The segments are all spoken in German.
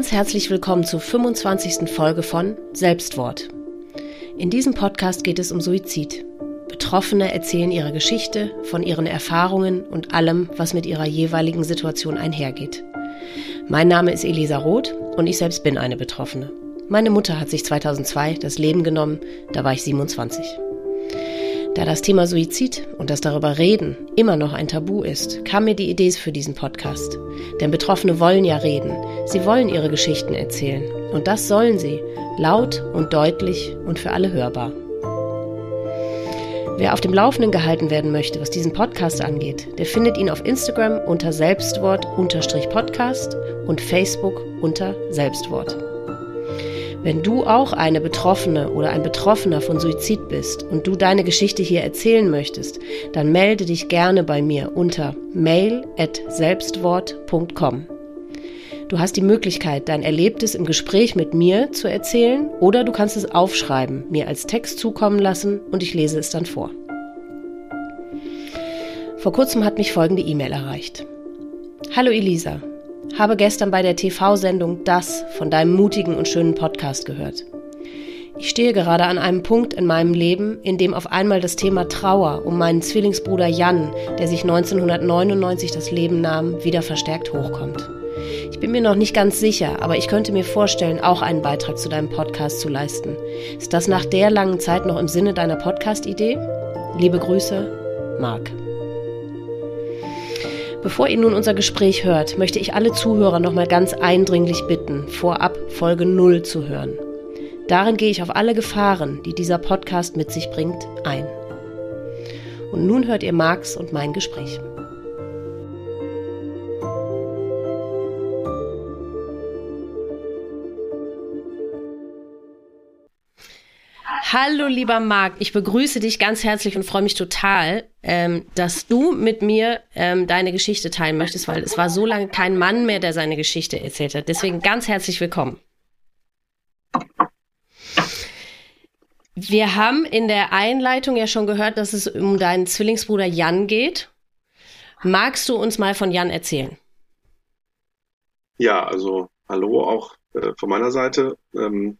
Ganz herzlich willkommen zur 25. Folge von Selbstwort. In diesem Podcast geht es um Suizid. Betroffene erzählen ihre Geschichte von ihren Erfahrungen und allem, was mit ihrer jeweiligen Situation einhergeht. Mein Name ist Elisa Roth und ich selbst bin eine Betroffene. Meine Mutter hat sich 2002 das Leben genommen, da war ich 27. Da das Thema Suizid und das darüber reden immer noch ein Tabu ist, kam mir die Idee für diesen Podcast. Denn Betroffene wollen ja reden, sie wollen ihre Geschichten erzählen. Und das sollen sie, laut und deutlich und für alle hörbar. Wer auf dem Laufenden gehalten werden möchte, was diesen Podcast angeht, der findet ihn auf Instagram unter Selbstwort-Podcast und Facebook unter Selbstwort. Wenn du auch eine Betroffene oder ein Betroffener von Suizid bist und du deine Geschichte hier erzählen möchtest, dann melde dich gerne bei mir unter mail@selbstwort.com. Du hast die Möglichkeit, dein Erlebtes im Gespräch mit mir zu erzählen oder du kannst es aufschreiben, mir als Text zukommen lassen und ich lese es dann vor. Vor kurzem hat mich folgende E-Mail erreicht. Hallo Elisa, habe gestern bei der TV-Sendung Das von deinem mutigen und schönen Podcast gehört. Ich stehe gerade an einem Punkt in meinem Leben, in dem auf einmal das Thema Trauer um meinen Zwillingsbruder Jan, der sich 1999 das Leben nahm, wieder verstärkt hochkommt. Ich bin mir noch nicht ganz sicher, aber ich könnte mir vorstellen, auch einen Beitrag zu deinem Podcast zu leisten. Ist das nach der langen Zeit noch im Sinne deiner Podcast-Idee? Liebe Grüße, Marc. Bevor ihr nun unser Gespräch hört, möchte ich alle Zuhörer nochmal ganz eindringlich bitten, vorab Folge 0 zu hören. Darin gehe ich auf alle Gefahren, die dieser Podcast mit sich bringt, ein. Und nun hört ihr Marx und mein Gespräch. Hallo, lieber Marc, ich begrüße dich ganz herzlich und freue mich total, ähm, dass du mit mir ähm, deine Geschichte teilen möchtest, weil es war so lange kein Mann mehr, der seine Geschichte erzählt hat. Deswegen ganz herzlich willkommen. Wir haben in der Einleitung ja schon gehört, dass es um deinen Zwillingsbruder Jan geht. Magst du uns mal von Jan erzählen? Ja, also hallo auch äh, von meiner Seite. Ähm,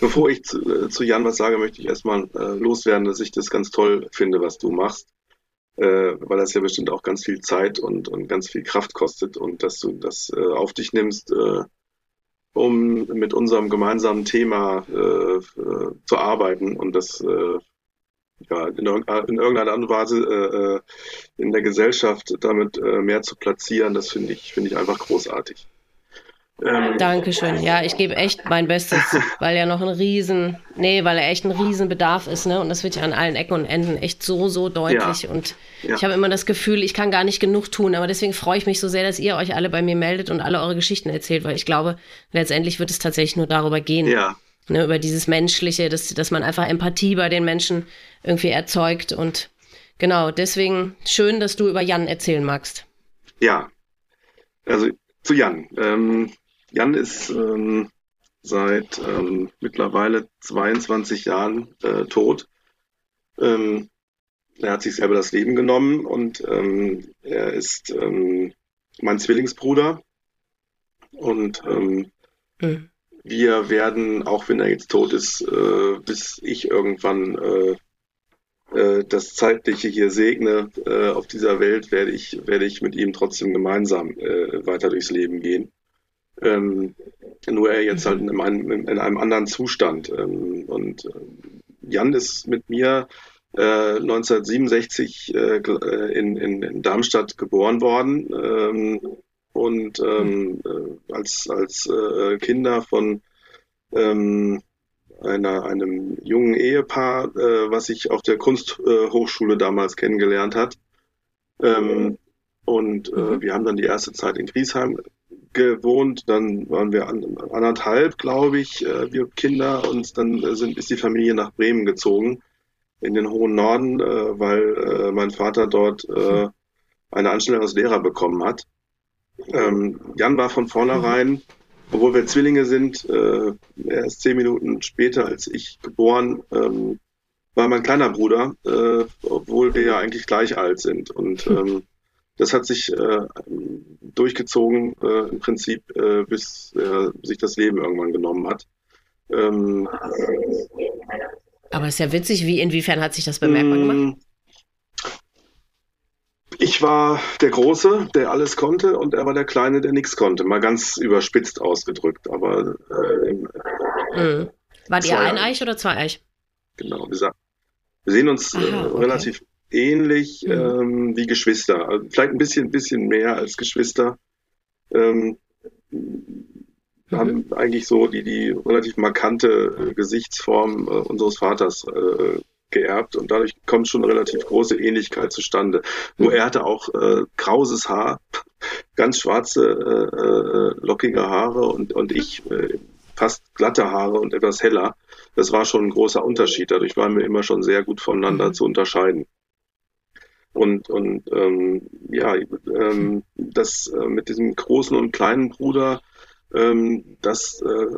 Bevor ich zu, äh, zu, Jan was sage, möchte ich erstmal äh, loswerden, dass ich das ganz toll finde, was du machst, äh, weil das ja bestimmt auch ganz viel Zeit und, und ganz viel Kraft kostet und dass du das äh, auf dich nimmst, äh, um mit unserem gemeinsamen Thema äh, zu arbeiten und das ja, in, in, irgendeiner Art und Weise in der Gesellschaft damit mehr zu platzieren, das finde ich, finde ich einfach großartig. Ähm, Dankeschön. Ja, ich gebe echt mein Bestes, weil ja noch ein Riesen, nee, weil er echt ein Riesenbedarf ist, ne? Und das wird ja an allen Ecken und Enden echt so, so deutlich. Ja. Und ja. ich habe immer das Gefühl, ich kann gar nicht genug tun. Aber deswegen freue ich mich so sehr, dass ihr euch alle bei mir meldet und alle eure Geschichten erzählt, weil ich glaube, letztendlich wird es tatsächlich nur darüber gehen. Ja. Ne, über dieses Menschliche, dass, dass man einfach Empathie bei den Menschen irgendwie erzeugt. Und genau, deswegen schön, dass du über Jan erzählen magst. Ja, also zu Jan. Ähm, Jan ist ähm, seit ähm, mittlerweile 22 Jahren äh, tot. Ähm, er hat sich selber das Leben genommen und ähm, er ist ähm, mein Zwillingsbruder. Und ähm, mhm. wir werden, auch wenn er jetzt tot ist, äh, bis ich irgendwann äh, äh, das Zeitliche hier segne äh, auf dieser Welt, werde ich, werde ich mit ihm trotzdem gemeinsam äh, weiter durchs Leben gehen. Ähm, nur er jetzt halt in einem, in einem anderen Zustand. Ähm, und äh, Jan ist mit mir äh, 1967 äh, in, in, in, Darmstadt geboren worden ähm, und ähm, äh, als, als äh, Kinder von ähm, einer, einem jungen Ehepaar, äh, was sich auf der Kunsthochschule damals kennengelernt hat. Ähm, und äh, mhm. wir haben dann die erste Zeit in Griesheim gewohnt, dann waren wir an, anderthalb, glaube ich, äh, wir Kinder und dann äh, sind, ist die Familie nach Bremen gezogen, in den hohen Norden, äh, weil äh, mein Vater dort äh, eine Anstellung als Lehrer bekommen hat. Ähm, Jan war von vornherein, obwohl wir Zwillinge sind, äh, er ist zehn Minuten später als ich geboren, ähm, war mein kleiner Bruder, äh, obwohl wir ja eigentlich gleich alt sind. Und ähm, das hat sich äh, durchgezogen äh, im Prinzip, äh, bis er sich das Leben irgendwann genommen hat. Ähm, Aber ist ja witzig, wie inwiefern hat sich das bemerkbar mm, gemacht? Ich war der Große, der alles konnte, und er war der Kleine, der nichts konnte. Mal ganz überspitzt ausgedrückt. Aber äh, mhm. Wart ihr ein Eich oder zwei Eich? Genau, wir, wir sehen uns Aha, äh, okay. relativ ähnlich mhm. ähm, wie Geschwister. Also vielleicht ein bisschen, bisschen mehr als Geschwister. Ähm, mhm. haben eigentlich so die, die relativ markante äh, Gesichtsform äh, unseres Vaters äh, geerbt und dadurch kommt schon eine relativ große Ähnlichkeit zustande. Nur mhm. er hatte auch äh, krauses Haar, ganz schwarze, äh, äh, lockige Haare und, und ich äh, fast glatte Haare und etwas heller. Das war schon ein großer Unterschied. Dadurch waren wir immer schon sehr gut voneinander mhm. zu unterscheiden. Und, und ähm, ja, ähm, das äh, mit diesem großen und kleinen Bruder, ähm, das äh,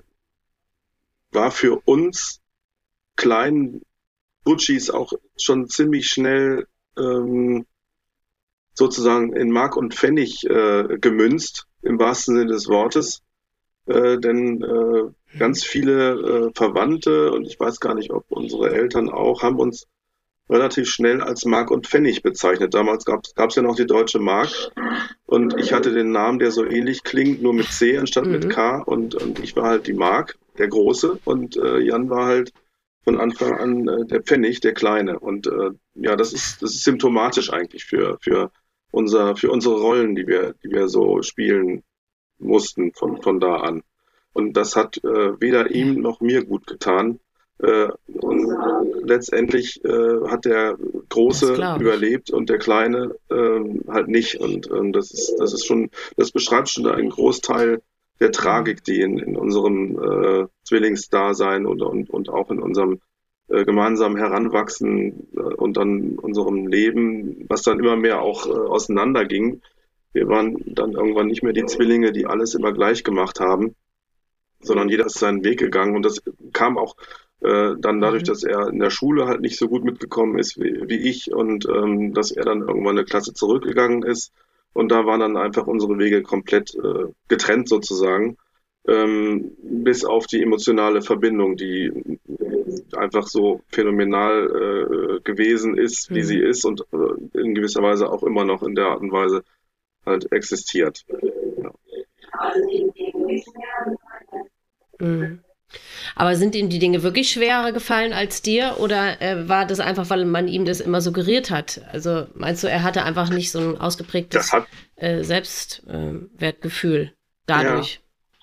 war für uns kleinen Butchis auch schon ziemlich schnell ähm, sozusagen in Mark und Pfennig äh, gemünzt, im wahrsten Sinne des Wortes. Äh, denn äh, ganz viele äh, Verwandte und ich weiß gar nicht, ob unsere Eltern auch, haben uns relativ schnell als Mark und Pfennig bezeichnet. Damals gab es ja noch die deutsche Mark und ich hatte den Namen, der so ähnlich klingt, nur mit C anstatt mhm. mit K und, und ich war halt die Mark, der Große und äh, Jan war halt von Anfang an äh, der Pfennig, der Kleine und äh, ja, das ist, das ist symptomatisch eigentlich für, für, unser, für unsere Rollen, die wir, die wir so spielen mussten von, von da an. Und das hat äh, weder ihm noch mir gut getan. Äh, und letztendlich äh, hat der Große überlebt und der Kleine äh, halt nicht. Und ähm, das ist, das ist schon, das beschreibt schon einen Großteil der Tragik, die in, in unserem äh, Zwillingsdasein und, und, und auch in unserem gemeinsamen Heranwachsen und dann unserem Leben, was dann immer mehr auch äh, auseinanderging. Wir waren dann irgendwann nicht mehr die Zwillinge, die alles immer gleich gemacht haben, sondern jeder ist seinen Weg gegangen. Und das kam auch äh, dann dadurch, mhm. dass er in der Schule halt nicht so gut mitgekommen ist wie, wie ich und ähm, dass er dann irgendwann eine Klasse zurückgegangen ist. Und da waren dann einfach unsere Wege komplett äh, getrennt sozusagen, ähm, bis auf die emotionale Verbindung, die einfach so phänomenal äh, gewesen ist, wie mhm. sie ist und äh, in gewisser Weise auch immer noch in der Art und Weise halt existiert. Ja. Mhm. Aber sind ihm die Dinge wirklich schwerer gefallen als dir oder äh, war das einfach, weil man ihm das immer suggeriert hat? Also meinst du, er hatte einfach nicht so ein ausgeprägtes äh, Selbstwertgefühl dadurch? Ja.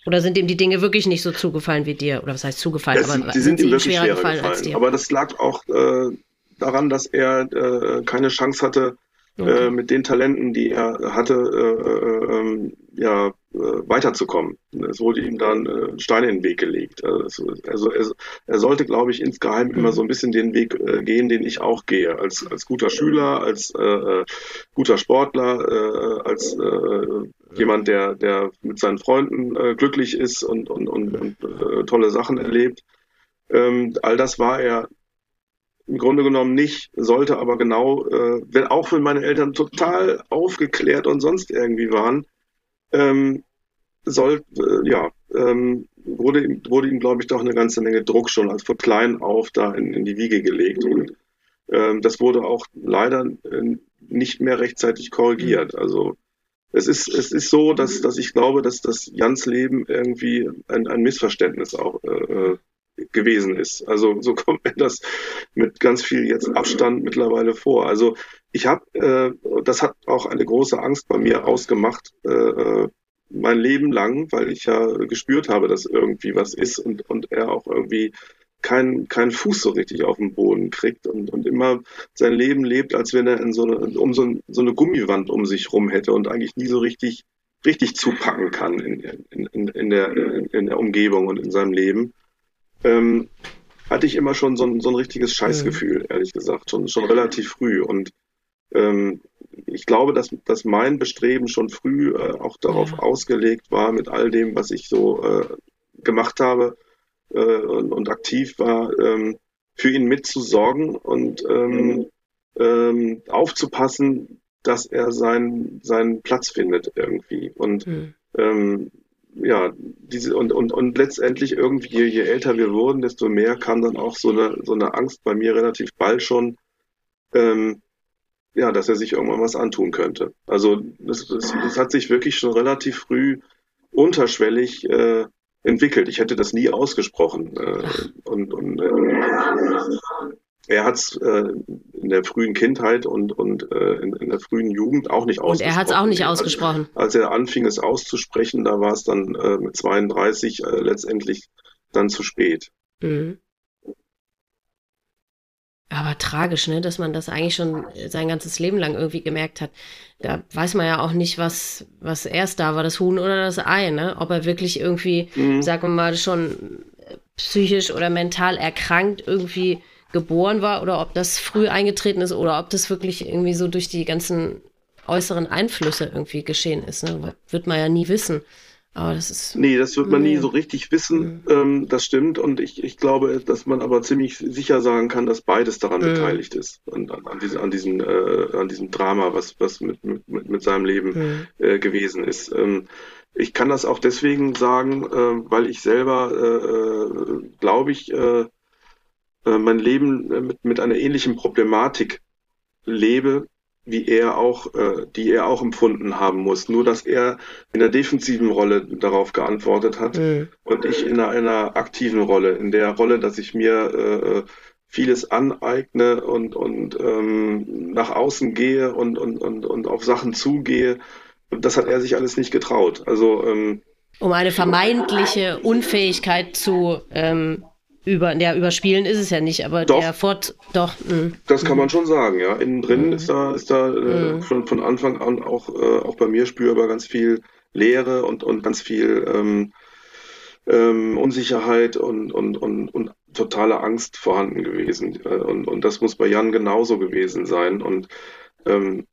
Oder sind ihm die Dinge wirklich nicht so zugefallen wie dir? Oder was heißt zugefallen? Es, aber die sind, sind ihm wirklich schwerer, schwerer gefallen, gefallen, als dir? Aber das lag auch äh, daran, dass er äh, keine Chance hatte, okay. äh, mit den Talenten, die er hatte, äh, äh, ähm, ja, äh, weiterzukommen. Es wurde ihm dann äh, Steine in den Weg gelegt. Also, also er, er, sollte, glaube ich, insgeheim mhm. immer so ein bisschen den Weg äh, gehen, den ich auch gehe. Als, als guter Schüler, als äh, äh guter Sportler, äh, als äh, jemand, der, der mit seinen Freunden äh, glücklich ist und, und, und, und äh, tolle Sachen erlebt. Ähm, all das war er im Grunde genommen nicht, sollte aber genau, äh, wenn, auch wenn meine Eltern total aufgeklärt und sonst irgendwie waren, ähm, soll, äh, ja, ähm, wurde, ihm, wurde ihm, glaube ich, doch eine ganze Menge Druck schon als von klein auf da in, in die Wiege gelegt. Und ähm, das wurde auch leider äh, nicht mehr rechtzeitig korrigiert. Also es ist, es ist so, dass, dass ich glaube, dass das Jans Leben irgendwie ein, ein Missverständnis auch äh, gewesen ist. Also so kommt mir das mit ganz viel jetzt Abstand mittlerweile vor. Also ich habe, äh, das hat auch eine große Angst bei mir ausgemacht, äh, äh, mein Leben lang, weil ich ja gespürt habe, dass irgendwie was ist und, und er auch irgendwie keinen keinen Fuß so richtig auf den Boden kriegt und, und immer sein Leben lebt, als wenn er in so eine, um so, so eine Gummiwand um sich rum hätte und eigentlich nie so richtig richtig zupacken kann in, in, in, der, in der Umgebung und in seinem Leben ähm, hatte ich immer schon so ein, so ein richtiges Scheißgefühl, mhm. ehrlich gesagt, schon, schon relativ früh. Und ähm, ich glaube, dass, dass mein Bestreben schon früh äh, auch darauf ja. ausgelegt war, mit all dem, was ich so äh, gemacht habe äh, und, und, aktiv war, ähm, für ihn mitzusorgen und ähm, ähm, aufzupassen, dass er seinen, seinen Platz findet irgendwie. Und mhm. Ja, diese und, und, und letztendlich irgendwie, je, je älter wir wurden, desto mehr kam dann auch so eine, so eine Angst bei mir relativ bald schon, ähm, ja, dass er sich irgendwann was antun könnte. Also das, das, das hat sich wirklich schon relativ früh unterschwellig äh, entwickelt. Ich hätte das nie ausgesprochen. Äh, und und äh, er hat es äh, in der frühen Kindheit und, und äh, in, in, der frühen Jugend auch nicht ausgesprochen. Und er hat es auch nicht ausgesprochen. Als, als, er anfing, es auszusprechen, da war es dann äh, mit 32 äh, letztendlich dann zu spät. Mhm. Aber tragisch, ne, dass man das eigentlich schon sein ganzes Leben lang irgendwie gemerkt hat. Da weiß man ja auch nicht, was, was erst da war, das Huhn oder das Ei, ne? Ob er wirklich irgendwie, mhm. sagen wir mal, schon psychisch oder mental erkrankt irgendwie geboren war oder ob das früh eingetreten ist oder ob das wirklich irgendwie so durch die ganzen äußeren Einflüsse irgendwie geschehen ist. Ne? Wird man ja nie wissen. Aber das ist. Nee, das wird man nee. nie so richtig wissen. Mhm. Ähm, das stimmt. Und ich, ich glaube, dass man aber ziemlich sicher sagen kann, dass beides daran mhm. beteiligt ist. An, an, an, diesem, an, diesem, äh, an diesem Drama, was, was mit, mit, mit seinem Leben mhm. äh, gewesen ist. Ähm, ich kann das auch deswegen sagen, äh, weil ich selber, äh, äh, glaube ich, äh, äh, mein Leben äh, mit, mit einer ähnlichen Problematik lebe, wie er auch, äh, die er auch empfunden haben muss. Nur dass er in der defensiven Rolle darauf geantwortet hat mhm. und ich in einer, einer, aktiven Rolle, in der Rolle, dass ich mir äh, vieles aneigne und, und ähm, nach außen gehe und, und, und, und auf Sachen zugehe. Das hat er sich alles nicht getraut. Also ähm, um eine vermeintliche Unfähigkeit zu ähm, über, ja, überspielen ist es ja nicht, aber doch, der Fort, doch. Mh. Das kann man schon sagen, ja. Innen drin mhm. ist da, ist da äh, mhm. schon von Anfang an auch, äh, auch bei mir spürbar ganz viel Leere und, und ganz viel ähm, ähm, Unsicherheit und, und, und, und totale Angst vorhanden gewesen. Äh, und, und das muss bei Jan genauso gewesen sein. Und ähm,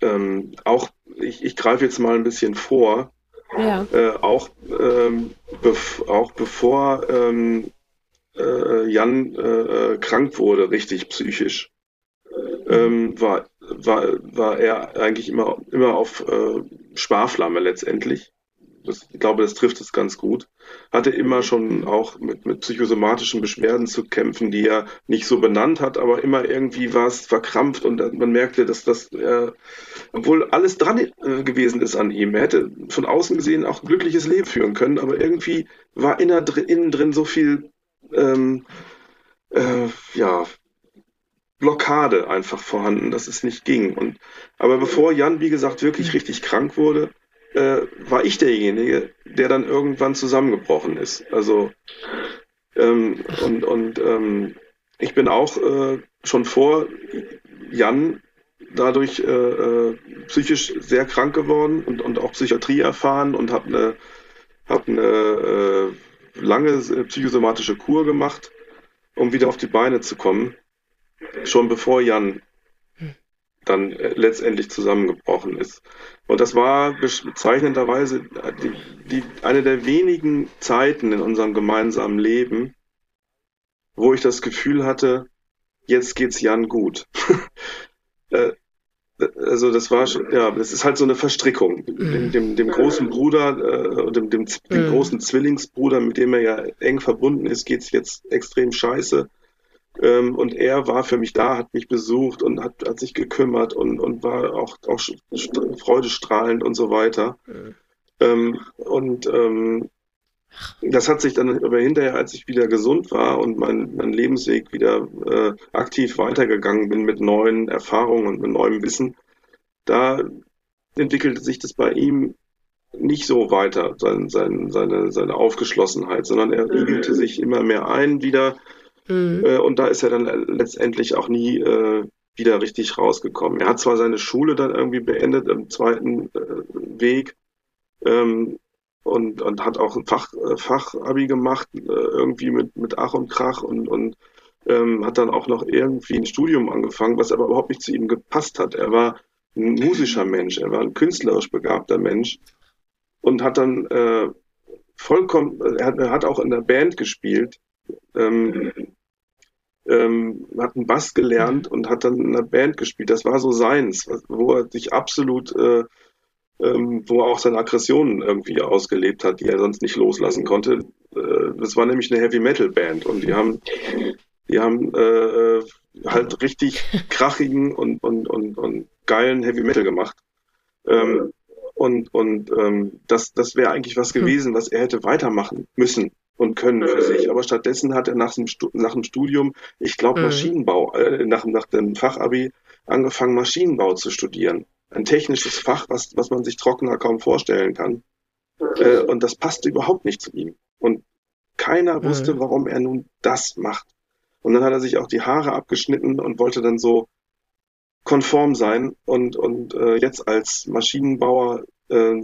ähm, auch, ich, ich greife jetzt mal ein bisschen vor, ja. äh, auch, ähm, bev auch bevor ähm, äh, Jan äh, krank wurde, richtig psychisch, ähm, war, war, war er eigentlich immer, immer auf äh, Sparflamme letztendlich. Das, ich glaube, das trifft es ganz gut. Hatte immer schon auch mit, mit psychosomatischen Beschwerden zu kämpfen, die er nicht so benannt hat, aber immer irgendwie war es verkrampft und man merkte, dass das, äh, obwohl alles dran äh, gewesen ist an ihm, er hätte von außen gesehen auch ein glückliches Leben führen können, aber irgendwie war innen drin so viel ähm, äh, ja, Blockade einfach vorhanden, dass es nicht ging. Und, aber bevor Jan, wie gesagt, wirklich mhm. richtig krank wurde, äh, war ich derjenige, der dann irgendwann zusammengebrochen ist. Also ähm, und, und ähm, ich bin auch äh, schon vor Jan dadurch äh, äh, psychisch sehr krank geworden und, und auch Psychiatrie erfahren und habe eine hab eine äh, lange äh, psychosomatische Kur gemacht, um wieder auf die Beine zu kommen, schon bevor Jan dann äh, letztendlich zusammengebrochen ist. Und das war bezeichnenderweise die, die, eine der wenigen Zeiten in unserem gemeinsamen Leben, wo ich das Gefühl hatte, jetzt geht's Jan gut. Äh, also das war schon, ja, das ist halt so eine Verstrickung. Dem, mhm. dem, dem großen Bruder, äh, dem, dem, dem mhm. großen Zwillingsbruder, mit dem er ja eng verbunden ist, geht's jetzt extrem scheiße. Ähm, und er war für mich da, hat mich besucht und hat, hat sich gekümmert und, und war auch, auch freudestrahlend und so weiter. Mhm. Ähm, und ähm, das hat sich dann aber hinterher, als ich wieder gesund war und mein, mein Lebensweg wieder äh, aktiv weitergegangen bin mit neuen Erfahrungen und mit neuem Wissen, da entwickelte sich das bei ihm nicht so weiter, sein, sein, seine, seine Aufgeschlossenheit, sondern er igelte sich immer mehr ein wieder. Mhm. Äh, und da ist er dann letztendlich auch nie äh, wieder richtig rausgekommen. Er hat zwar seine Schule dann irgendwie beendet im zweiten äh, Weg, ähm, und, und hat auch ein Fach, äh, Fachabi gemacht, äh, irgendwie mit, mit Ach und Krach und, und ähm, hat dann auch noch irgendwie ein Studium angefangen, was aber überhaupt nicht zu ihm gepasst hat. Er war ein musischer Mensch, er war ein künstlerisch begabter Mensch und hat dann äh, vollkommen, er hat, er hat auch in der Band gespielt, ähm, ähm, hat einen Bass gelernt und hat dann in einer Band gespielt. Das war so seins, wo er sich absolut, äh, ähm, wo er auch seine Aggressionen irgendwie ausgelebt hat, die er sonst nicht loslassen konnte. Äh, das war nämlich eine Heavy Metal Band und die haben, die haben äh, halt richtig krachigen und, und, und, und geilen Heavy Metal gemacht. Ähm, und und ähm, das, das wäre eigentlich was gewesen, was er hätte weitermachen müssen und können für sich. Aber stattdessen hat er nach dem, nach dem Studium, ich glaube, mhm. Maschinenbau, äh, nach, nach dem Fachabi angefangen, Maschinenbau zu studieren. Ein technisches Fach, was, was man sich trockener kaum vorstellen kann. Äh, und das passte überhaupt nicht zu ihm. Und keiner mhm. wusste, warum er nun das macht. Und dann hat er sich auch die Haare abgeschnitten und wollte dann so konform sein und, und äh, jetzt als Maschinenbauer äh,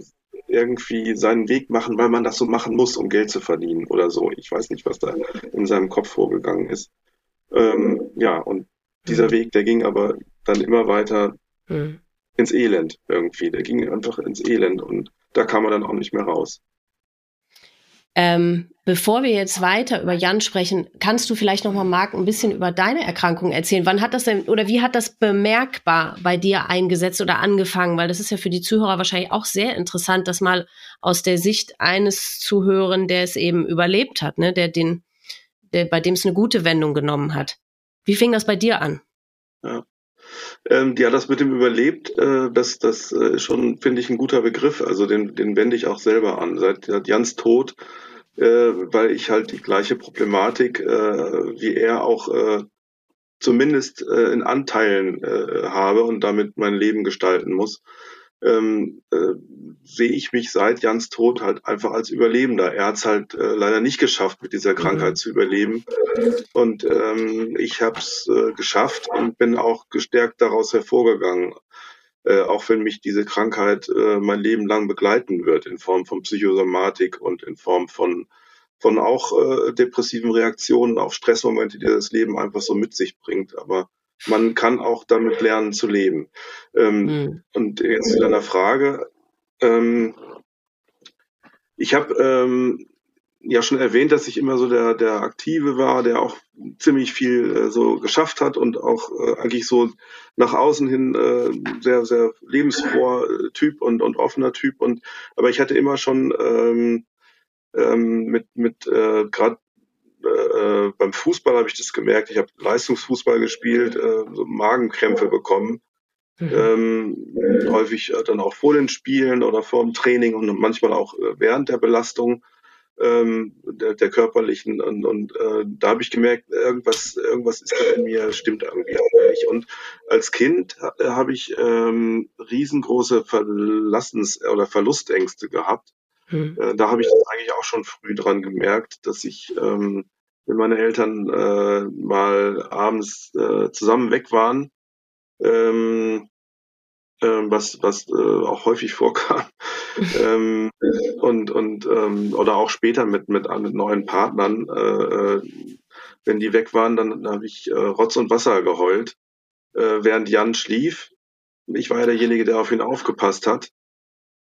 irgendwie seinen Weg machen, weil man das so machen muss, um Geld zu verdienen oder so. Ich weiß nicht, was da in seinem Kopf vorgegangen ist. Ähm, ja, und dieser mhm. Weg, der ging aber dann immer weiter mhm. Ins Elend irgendwie. Der ging einfach ins Elend und da kam er dann auch nicht mehr raus. Ähm, bevor wir jetzt weiter über Jan sprechen, kannst du vielleicht noch mal, Marc, ein bisschen über deine Erkrankung erzählen? Wann hat das denn oder wie hat das bemerkbar bei dir eingesetzt oder angefangen? Weil das ist ja für die Zuhörer wahrscheinlich auch sehr interessant, das mal aus der Sicht eines zu hören, der es eben überlebt hat, ne? der den, der, bei dem es eine gute Wendung genommen hat. Wie fing das bei dir an? Ja. Ähm, ja, das mit dem Überlebt, äh, das, das äh, ist schon, finde ich, ein guter Begriff. Also den, den wende ich auch selber an. Seit, seit Jans Tod äh, weil ich halt die gleiche Problematik äh, wie er auch äh, zumindest äh, in Anteilen äh, habe und damit mein Leben gestalten muss, ähm, äh, sehe ich mich seit Jans Tod halt einfach als Überlebender. Er hat es halt äh, leider nicht geschafft, mit dieser Krankheit mhm. zu überleben. Und ähm, ich habe es äh, geschafft und bin auch gestärkt daraus hervorgegangen. Äh, auch wenn mich diese Krankheit äh, mein Leben lang begleiten wird, in Form von Psychosomatik und in Form von, von auch äh, depressiven Reaktionen auf Stressmomente, die das Leben einfach so mit sich bringt. Aber man kann auch damit lernen zu leben. Ähm, mhm. Und jetzt zu deiner Frage. Ähm, ich habe ähm, ja schon erwähnt, dass ich immer so der, der Aktive war, der auch ziemlich viel äh, so geschafft hat und auch äh, eigentlich so nach außen hin äh, sehr, sehr lebensfroher Typ und, und offener Typ. Und aber ich hatte immer schon ähm, ähm, mit, mit äh, gerade äh, beim Fußball habe ich das gemerkt. Ich habe Leistungsfußball gespielt, äh, so Magenkrämpfe bekommen. Mhm. Ähm, häufig äh, dann auch vor den Spielen oder vor dem Training und manchmal auch äh, während der Belastung ähm, der, der körperlichen und, und äh, da habe ich gemerkt, irgendwas, irgendwas ist da in mir, stimmt irgendwie auch nicht. Und als Kind äh, habe ich ähm, riesengroße Verlassens- oder Verlustängste gehabt. Hm. Äh, da habe ich das eigentlich auch schon früh dran gemerkt, dass ich, ähm, wenn meine Eltern äh, mal abends äh, zusammen weg waren, ähm, ähm, was, was äh, auch häufig vorkam. ähm, und und ähm, oder auch später mit, mit, mit neuen Partnern, äh, äh, wenn die weg waren, dann, habe ich äh, Rotz und Wasser geheult, äh, während Jan schlief. Ich war ja derjenige, der auf ihn aufgepasst hat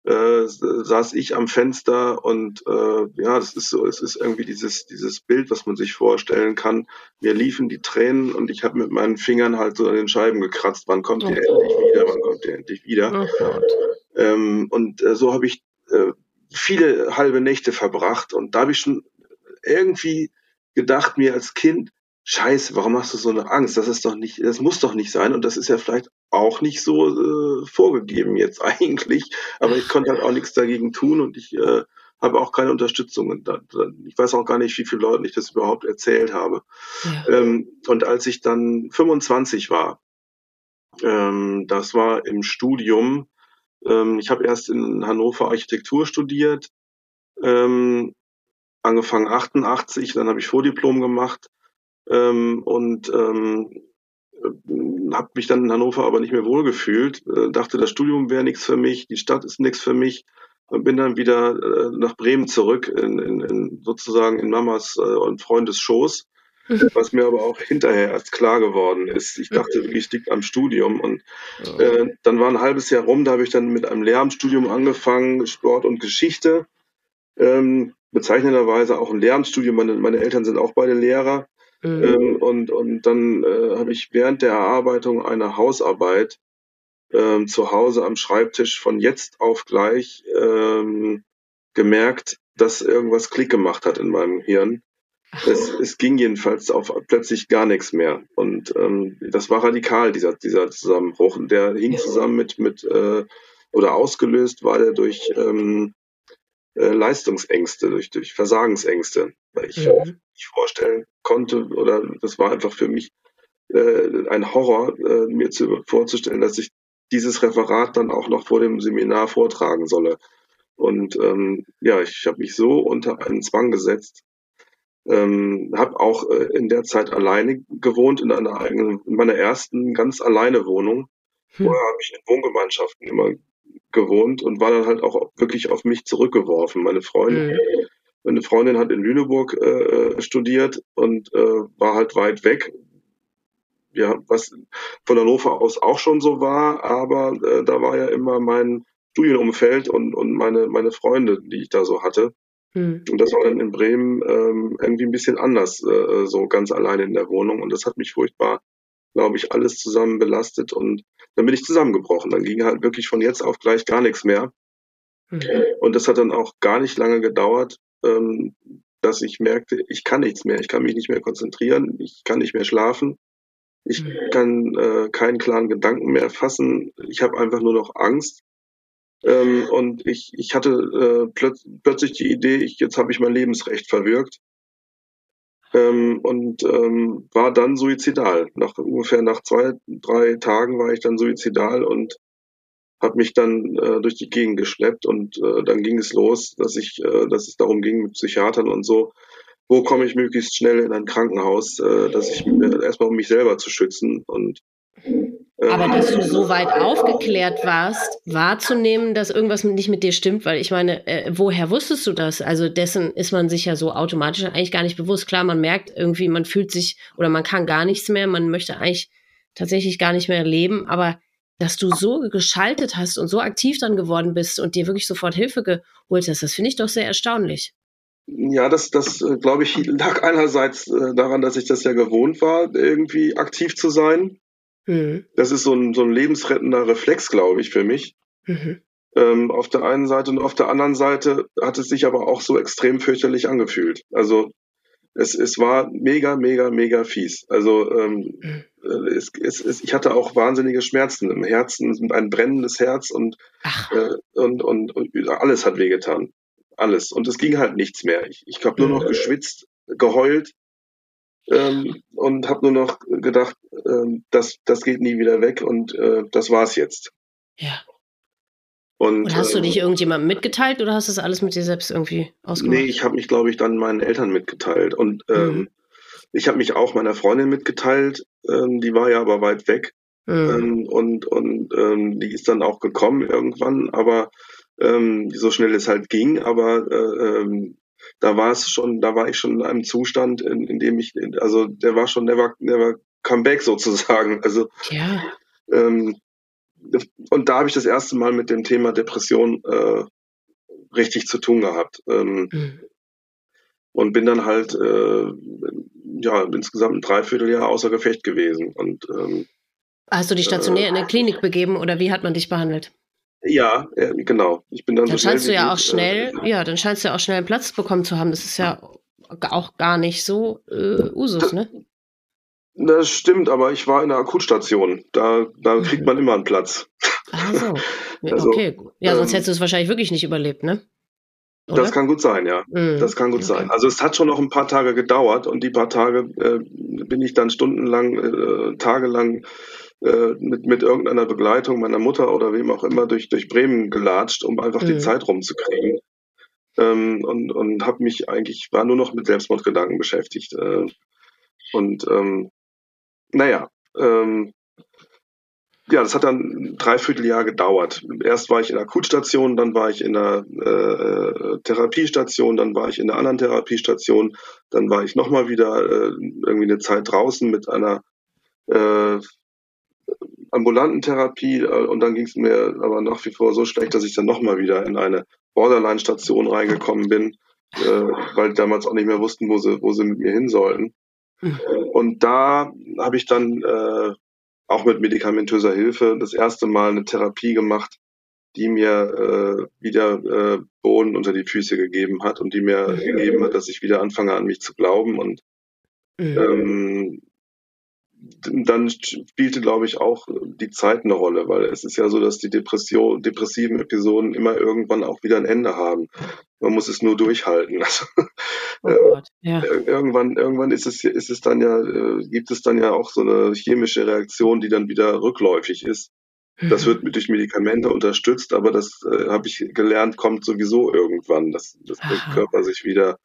äh, saß ich am Fenster und äh, ja, das ist so, es ist irgendwie dieses dieses Bild, was man sich vorstellen kann. Mir liefen die Tränen und ich habe mit meinen Fingern halt so an den Scheiben gekratzt. Wann kommt oh. ihr endlich wieder? Wann kommt ihr endlich wieder? Oh ähm, und äh, so habe ich äh, viele halbe Nächte verbracht und da habe ich schon irgendwie gedacht mir als Kind, Scheiße, warum hast du so eine Angst? Das ist doch nicht, das muss doch nicht sein und das ist ja vielleicht auch nicht so äh, vorgegeben jetzt eigentlich, aber ich konnte halt auch nichts dagegen tun und ich äh, habe auch keine Unterstützung. Ich weiß auch gar nicht, wie viele Leuten ich das überhaupt erzählt habe. Ja. Ähm, und als ich dann 25 war, ähm, das war im Studium, ähm, ich habe erst in Hannover Architektur studiert, ähm, angefangen 88, dann habe ich Vordiplom gemacht ähm, und ähm, habe mich dann in Hannover aber nicht mehr wohlgefühlt, äh, dachte, das Studium wäre nichts für mich, die Stadt ist nichts für mich und bin dann wieder äh, nach Bremen zurück, in, in, in sozusagen in Mamas äh, und Freundes Schoß, mhm. was mir aber auch hinterher erst klar geworden ist. Ich dachte wirklich, liegt am Studium und äh, dann war ein halbes Jahr rum, da habe ich dann mit einem Lehramtsstudium angefangen, Sport und Geschichte, ähm, bezeichnenderweise auch ein Lehramtsstudium, meine, meine Eltern sind auch beide Lehrer Mhm. Ähm, und, und dann äh, habe ich während der Erarbeitung einer Hausarbeit ähm, zu Hause am Schreibtisch von jetzt auf gleich ähm, gemerkt, dass irgendwas Klick gemacht hat in meinem Hirn. Es, es ging jedenfalls auf plötzlich gar nichts mehr. Und ähm, das war radikal, dieser, dieser Zusammenbruch. Und der hing zusammen mit, mit äh, oder ausgelöst war der durch ähm, äh, Leistungsängste, durch, durch Versagensängste. Weil ich mhm. nicht vorstellen konnte, oder das war einfach für mich äh, ein Horror, äh, mir zu, vorzustellen, dass ich dieses Referat dann auch noch vor dem Seminar vortragen solle. Und ähm, ja, ich habe mich so unter einen Zwang gesetzt, ähm, habe auch äh, in der Zeit alleine gewohnt in einer eigenen, in meiner ersten ganz alleine Wohnung. Hm. Vorher habe ich in Wohngemeinschaften immer gewohnt und war dann halt auch wirklich auf mich zurückgeworfen. Meine Freundin, hm. meine Freundin hat in Lüneburg äh, äh, studiert und äh, war halt weit weg. Ja, was von Hannover aus auch schon so war, aber äh, da war ja immer mein Studienumfeld und, und meine, meine Freunde, die ich da so hatte. Hm. Und das war dann in Bremen ähm, irgendwie ein bisschen anders, äh, so ganz alleine in der Wohnung. Und das hat mich furchtbar, glaube ich, alles zusammen belastet. Und dann bin ich zusammengebrochen. Dann ging halt wirklich von jetzt auf gleich gar nichts mehr. Hm. Und das hat dann auch gar nicht lange gedauert, ähm, dass ich merkte, ich kann nichts mehr. Ich kann mich nicht mehr konzentrieren. Ich kann nicht mehr schlafen. Ich hm. kann äh, keinen klaren Gedanken mehr fassen. Ich habe einfach nur noch Angst. Ähm, und ich, ich hatte äh, plötz plötzlich die Idee, ich, jetzt habe ich mein Lebensrecht verwirkt. Ähm, und ähm, war dann suizidal. Nach ungefähr nach zwei, drei Tagen war ich dann suizidal und habe mich dann äh, durch die Gegend geschleppt und äh, dann ging es los, dass ich, äh, dass es darum ging mit Psychiatern und so, wo komme ich möglichst schnell in ein Krankenhaus, äh, dass ich erstmal um mich selber zu schützen und aber dass du so weit aufgeklärt warst, wahrzunehmen, dass irgendwas nicht mit dir stimmt, weil ich meine, äh, woher wusstest du das? Also dessen ist man sich ja so automatisch eigentlich gar nicht bewusst. Klar, man merkt irgendwie, man fühlt sich oder man kann gar nichts mehr, man möchte eigentlich tatsächlich gar nicht mehr leben, aber dass du so geschaltet hast und so aktiv dann geworden bist und dir wirklich sofort Hilfe geholt hast, das finde ich doch sehr erstaunlich. Ja, das, das äh, glaube ich, lag einerseits äh, daran, dass ich das ja gewohnt war, irgendwie aktiv zu sein. Mhm. Das ist so ein, so ein lebensrettender Reflex, glaube ich, für mich. Mhm. Ähm, auf der einen Seite und auf der anderen Seite hat es sich aber auch so extrem fürchterlich angefühlt. Also es, es war mega, mega, mega fies. Also ähm, mhm. Es, es, es, ich hatte auch wahnsinnige Schmerzen im Herzen, ein brennendes Herz und, äh, und, und, und alles hat wehgetan. Alles. Und es ging halt nichts mehr. Ich, ich habe nur noch geschwitzt, geheult ähm, und habe nur noch gedacht, ähm, das, das geht nie wieder weg und äh, das war's jetzt. Ja. Und, und hast du dich äh, irgendjemandem mitgeteilt oder hast du das alles mit dir selbst irgendwie ausgemacht? Nee, ich habe mich, glaube ich, dann meinen Eltern mitgeteilt. Und ähm, mhm. ich habe mich auch meiner Freundin mitgeteilt, ähm, die war ja aber weit weg. Mhm. Ähm, und und ähm, die ist dann auch gekommen irgendwann, aber ähm, so schnell es halt ging, aber äh, ähm, da war es schon, da war ich schon in einem Zustand, in, in dem ich, also der war schon never, never come back sozusagen. Also ja. ähm, und da habe ich das erste Mal mit dem Thema Depression äh, richtig zu tun gehabt. Ähm, mhm. Und bin dann halt äh, ja insgesamt ein Dreivierteljahr außer Gefecht gewesen. Und ähm, Hast du dich stationär äh, in der Klinik begeben oder wie hat man dich behandelt? Ja, genau. Ich bin dann, dann so scheinst du ja auch schnell, äh, ja, dann scheinst du ja auch schnell Platz bekommen zu haben. Das ist ja auch gar nicht so äh, Usus, ne? Das stimmt, aber ich war in der Akutstation. Da, da mhm. kriegt man immer einen Platz. Ach so. also, okay. Ja, sonst ähm, hättest du es wahrscheinlich wirklich nicht überlebt, ne? Oder? Das kann gut sein, ja. Mhm. Das kann gut okay. sein. Also es hat schon noch ein paar Tage gedauert und die paar Tage äh, bin ich dann stundenlang, äh, tagelang äh, mit, mit irgendeiner Begleitung meiner Mutter oder wem auch immer durch, durch Bremen gelatscht, um einfach mhm. die Zeit rumzukriegen. Ähm, und und habe mich eigentlich, war nur noch mit Selbstmordgedanken beschäftigt. Äh, und ähm, naja, ähm, ja, das hat dann ein Dreivierteljahr gedauert. Erst war ich in der Akutstation, dann war ich in der äh, Therapiestation, dann war ich in der anderen Therapiestation, dann war ich nochmal wieder äh, irgendwie eine Zeit draußen mit einer äh, ambulanten Therapie äh, und dann ging es mir aber nach wie vor so schlecht, dass ich dann nochmal wieder in eine Borderline-Station reingekommen bin, äh, weil damals auch nicht mehr wussten, wo sie, wo sie mit mir hin sollten. Mhm. Und da habe ich dann äh, auch mit medikamentöser Hilfe das erste Mal eine Therapie gemacht, die mir äh, wieder äh, Boden unter die Füße gegeben hat und die mir gegeben hat, dass ich wieder anfange an mich zu glauben und ähm, dann spielte, glaube ich, auch die Zeit eine Rolle, weil es ist ja so, dass die Depression, depressiven Episoden immer irgendwann auch wieder ein Ende haben. Man muss es nur durchhalten. Also, oh Gott, ja. Äh, irgendwann, irgendwann ist es, ist es dann ja, äh, gibt es dann ja auch so eine chemische Reaktion, die dann wieder rückläufig ist. Das mhm. wird durch Medikamente unterstützt, aber das äh, habe ich gelernt, kommt sowieso irgendwann, dass, dass der Körper sich wieder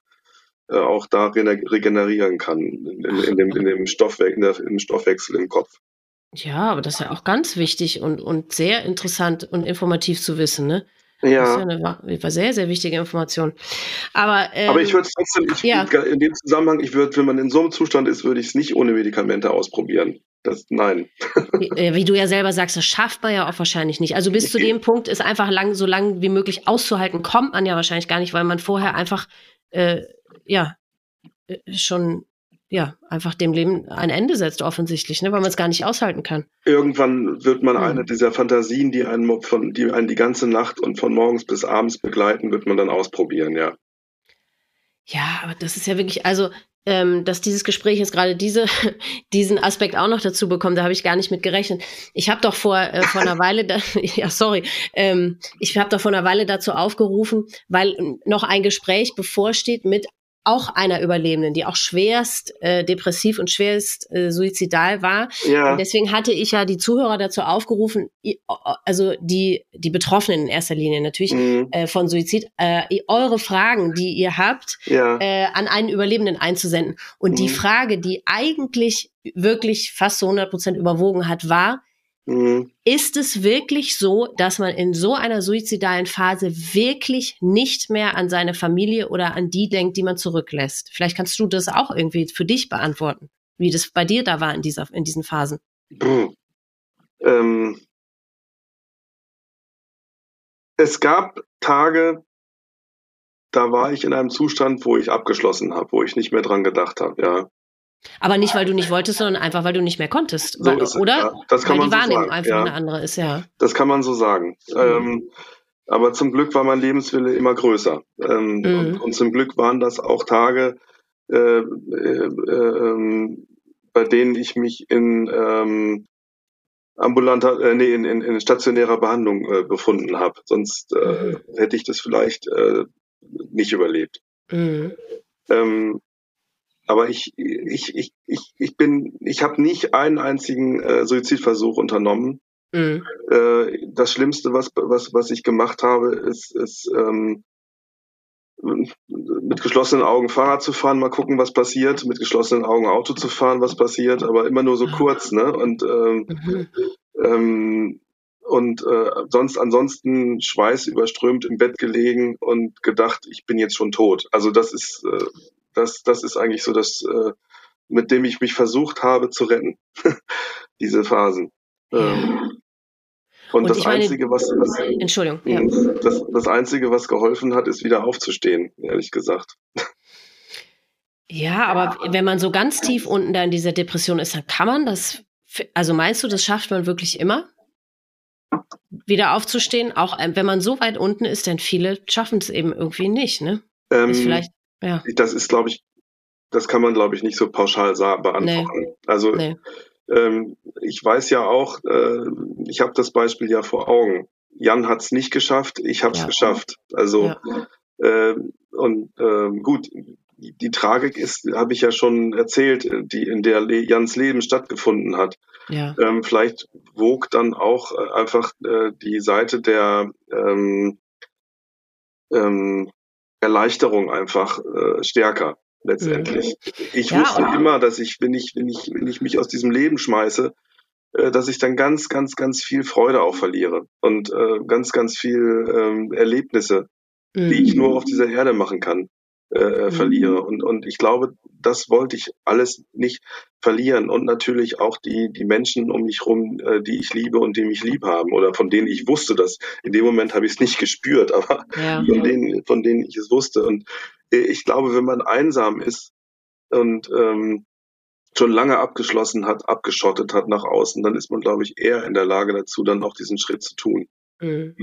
äh, auch da regenerieren kann in, in, dem, in dem Stoffwe in der, im Stoffwechsel im Kopf. Ja, aber das ist ja auch ganz wichtig und, und sehr interessant und informativ zu wissen, ne? Ja. Das ist ja eine war sehr, sehr wichtige Information. Aber, ähm, aber ich würde trotzdem, ich, ja. in dem Zusammenhang, ich würde, wenn man in so einem Zustand ist, würde ich es nicht ohne Medikamente ausprobieren. Das, nein. Wie, äh, wie, du ja selber sagst, das schafft man ja auch wahrscheinlich nicht. Also bis zu dem Punkt ist einfach lang, so lang wie möglich auszuhalten, kommt man ja wahrscheinlich gar nicht, weil man vorher einfach äh, ja, äh, schon ja, einfach dem Leben ein Ende setzt, offensichtlich, ne, weil man es gar nicht aushalten kann. Irgendwann wird man mhm. eine dieser Fantasien, die einen, von, die einen die ganze Nacht und von morgens bis abends begleiten, wird man dann ausprobieren, ja. Ja, aber das ist ja wirklich, also, ähm, dass dieses Gespräch jetzt gerade diese, diesen Aspekt auch noch dazu bekommt, da habe ich gar nicht mit gerechnet. Ich habe doch vor, äh, vor einer Weile, da, ja, sorry, ähm, ich habe doch vor einer Weile dazu aufgerufen, weil noch ein Gespräch bevorsteht mit auch einer Überlebenden, die auch schwerst äh, depressiv und schwerst äh, suizidal war. Ja. Und deswegen hatte ich ja die Zuhörer dazu aufgerufen, also die, die Betroffenen in erster Linie natürlich mhm. äh, von Suizid, äh, eure Fragen, die ihr habt, ja. äh, an einen Überlebenden einzusenden. Und mhm. die Frage, die eigentlich wirklich fast zu 100 Prozent überwogen hat, war, Mhm. Ist es wirklich so, dass man in so einer suizidalen Phase wirklich nicht mehr an seine Familie oder an die denkt, die man zurücklässt? Vielleicht kannst du das auch irgendwie für dich beantworten, wie das bei dir da war in, dieser, in diesen Phasen. Ähm, es gab Tage, da war ich in einem Zustand, wo ich abgeschlossen habe, wo ich nicht mehr dran gedacht habe, ja. Aber nicht, weil du nicht wolltest, sondern einfach, weil du nicht mehr konntest. Weil, so oder? Ja, das kann weil man die Wahrnehmung so sagen, einfach ja. eine andere ist, ja. Das kann man so sagen. Mhm. Ähm, aber zum Glück war mein Lebenswille immer größer. Ähm, mhm. und, und, zum Glück waren das auch Tage, äh, äh, äh, bei denen ich mich in ähm, ambulanter, äh, nee, in, in, in stationärer Behandlung äh, befunden habe. Sonst äh, mhm. hätte ich das vielleicht äh, nicht überlebt. Mhm. Ähm, aber ich, ich, ich, ich, ich bin, ich habe nicht einen einzigen äh, Suizidversuch unternommen. Mhm. Äh, das Schlimmste, was, was, was ich gemacht habe, ist, ist ähm, mit geschlossenen Augen Fahrrad zu fahren, mal gucken, was passiert, mit geschlossenen Augen Auto zu fahren, was passiert, aber immer nur so ah. kurz, ne? Und ähm, mhm. ähm, und äh, sonst ansonsten Schweiß überströmt im Bett gelegen und gedacht, ich bin jetzt schon tot. Also das ist äh, das, das ist eigentlich so das, äh, mit dem ich mich versucht habe zu retten, diese Phasen. Ähm, und, und das meine, Einzige, was, was Entschuldigung, ja. das, das Einzige, was geholfen hat, ist wieder aufzustehen, ehrlich gesagt. Ja, aber wenn man so ganz tief unten da in dieser Depression ist, dann kann man das, also meinst du, das schafft man wirklich immer? Wieder aufzustehen, auch äh, wenn man so weit unten ist, denn viele schaffen es eben irgendwie nicht, ne? Ähm, ist vielleicht ja. Das ist, glaube ich, das kann man, glaube ich, nicht so pauschal beantworten. Nee. Also nee. Ähm, ich weiß ja auch, äh, ich habe das Beispiel ja vor Augen. Jan hat es nicht geschafft, ich habe es ja. geschafft. Also ja. äh, und äh, gut, die, Tragik ist, habe ich ja schon erzählt, die in der Le Jans Leben stattgefunden hat. Ja. Ähm, vielleicht wog dann auch äh, einfach äh, die Seite der ähm, ähm, Erleichterung einfach äh, stärker letztendlich. Mhm. Ich ja, wusste immer, dass ich, wenn ich, wenn ich, wenn ich mich aus diesem Leben schmeiße, äh, dass ich dann ganz, ganz, ganz viel Freude auch verliere und äh, ganz, ganz viel ähm, Erlebnisse, mhm. die ich nur auf dieser Erde machen kann äh, äh, mhm. verliere. Und, und ich glaube, das wollte ich alles nicht verlieren. Und natürlich auch die, die Menschen um mich rum, äh, die ich liebe und die mich lieb haben oder von denen ich wusste, dass in dem Moment habe ich es nicht gespürt, aber ja. von, denen, von denen ich es wusste. Und äh, ich glaube, wenn man einsam ist und ähm, schon lange abgeschlossen hat, abgeschottet hat nach außen, dann ist man, glaube ich, eher in der Lage dazu, dann auch diesen Schritt zu tun. Mhm.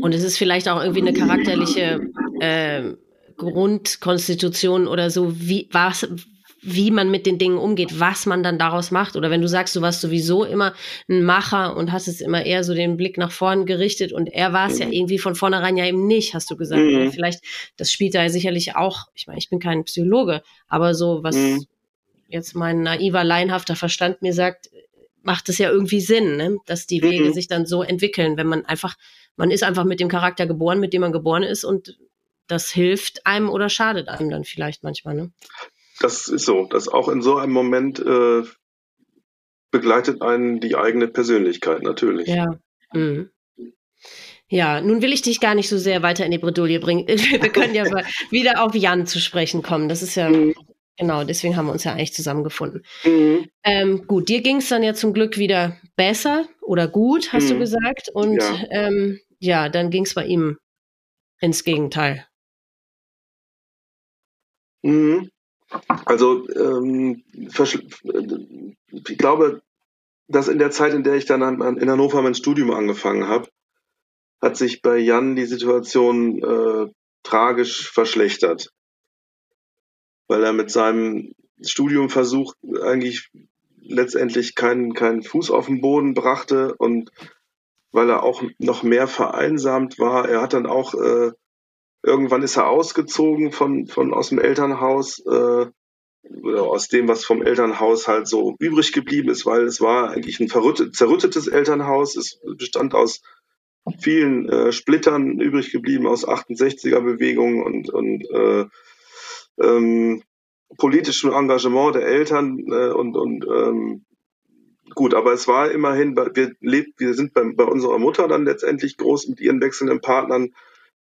Und es ist vielleicht auch irgendwie eine charakterliche äh, Grundkonstitution oder so, wie was, wie man mit den Dingen umgeht, was man dann daraus macht. Oder wenn du sagst, du warst sowieso immer ein Macher und hast es immer eher so den Blick nach vorn gerichtet und er war es mhm. ja irgendwie von vornherein ja eben nicht, hast du gesagt. Mhm. Vielleicht, das spielt da ja sicherlich auch, ich meine, ich bin kein Psychologe, aber so, was mhm. jetzt mein naiver, laienhafter Verstand mir sagt, macht es ja irgendwie Sinn, ne? dass die Wege mhm. sich dann so entwickeln, wenn man einfach, man ist einfach mit dem Charakter geboren, mit dem man geboren ist und das hilft einem oder schadet einem dann vielleicht manchmal. Ne? Das ist so, dass auch in so einem Moment äh, begleitet einen die eigene Persönlichkeit natürlich. Ja. Mhm. Ja, nun will ich dich gar nicht so sehr weiter in die Bredouille bringen. Wir können ja wieder auf Jan zu sprechen kommen. Das ist ja mhm. Genau, deswegen haben wir uns ja eigentlich zusammengefunden. Mhm. Ähm, gut, dir ging es dann ja zum Glück wieder besser oder gut, hast mhm. du gesagt. Und ja, ähm, ja dann ging es bei ihm ins Gegenteil. Mhm. Also ähm, ich glaube, dass in der Zeit, in der ich dann an, in Hannover mein Studium angefangen habe, hat sich bei Jan die Situation äh, tragisch verschlechtert weil er mit seinem Studium versucht, eigentlich letztendlich keinen, keinen Fuß auf den Boden brachte und weil er auch noch mehr vereinsamt war. Er hat dann auch, äh, irgendwann ist er ausgezogen von, von aus dem Elternhaus, äh, aus dem, was vom Elternhaus halt so übrig geblieben ist, weil es war eigentlich ein zerrüttetes Elternhaus. Es bestand aus vielen äh, Splittern übrig geblieben aus 68er Bewegungen und, und äh, ähm, politischem Engagement der Eltern äh, und, und ähm, gut, aber es war immerhin, wir lebt, wir sind bei, bei unserer Mutter dann letztendlich groß mit ihren wechselnden Partnern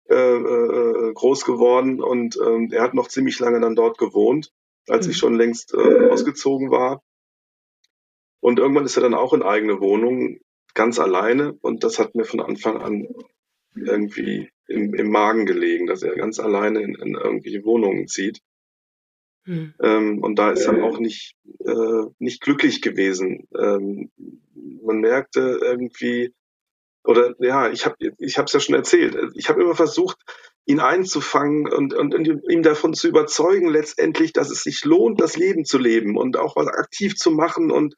äh, äh, groß geworden und ähm, er hat noch ziemlich lange dann dort gewohnt, als ich mhm. schon längst äh, ausgezogen war. Und irgendwann ist er dann auch in eigene Wohnung, ganz alleine und das hat mir von Anfang an irgendwie im, im Magen gelegen, dass er ganz alleine in, in irgendwelche Wohnungen zieht. Hm. Ähm, und da ist er auch nicht, äh, nicht glücklich gewesen. Ähm, man merkte irgendwie, oder ja, ich habe ich es ja schon erzählt, ich habe immer versucht, ihn einzufangen und, und, und ihm davon zu überzeugen, letztendlich, dass es sich lohnt, das Leben zu leben und auch was aktiv zu machen und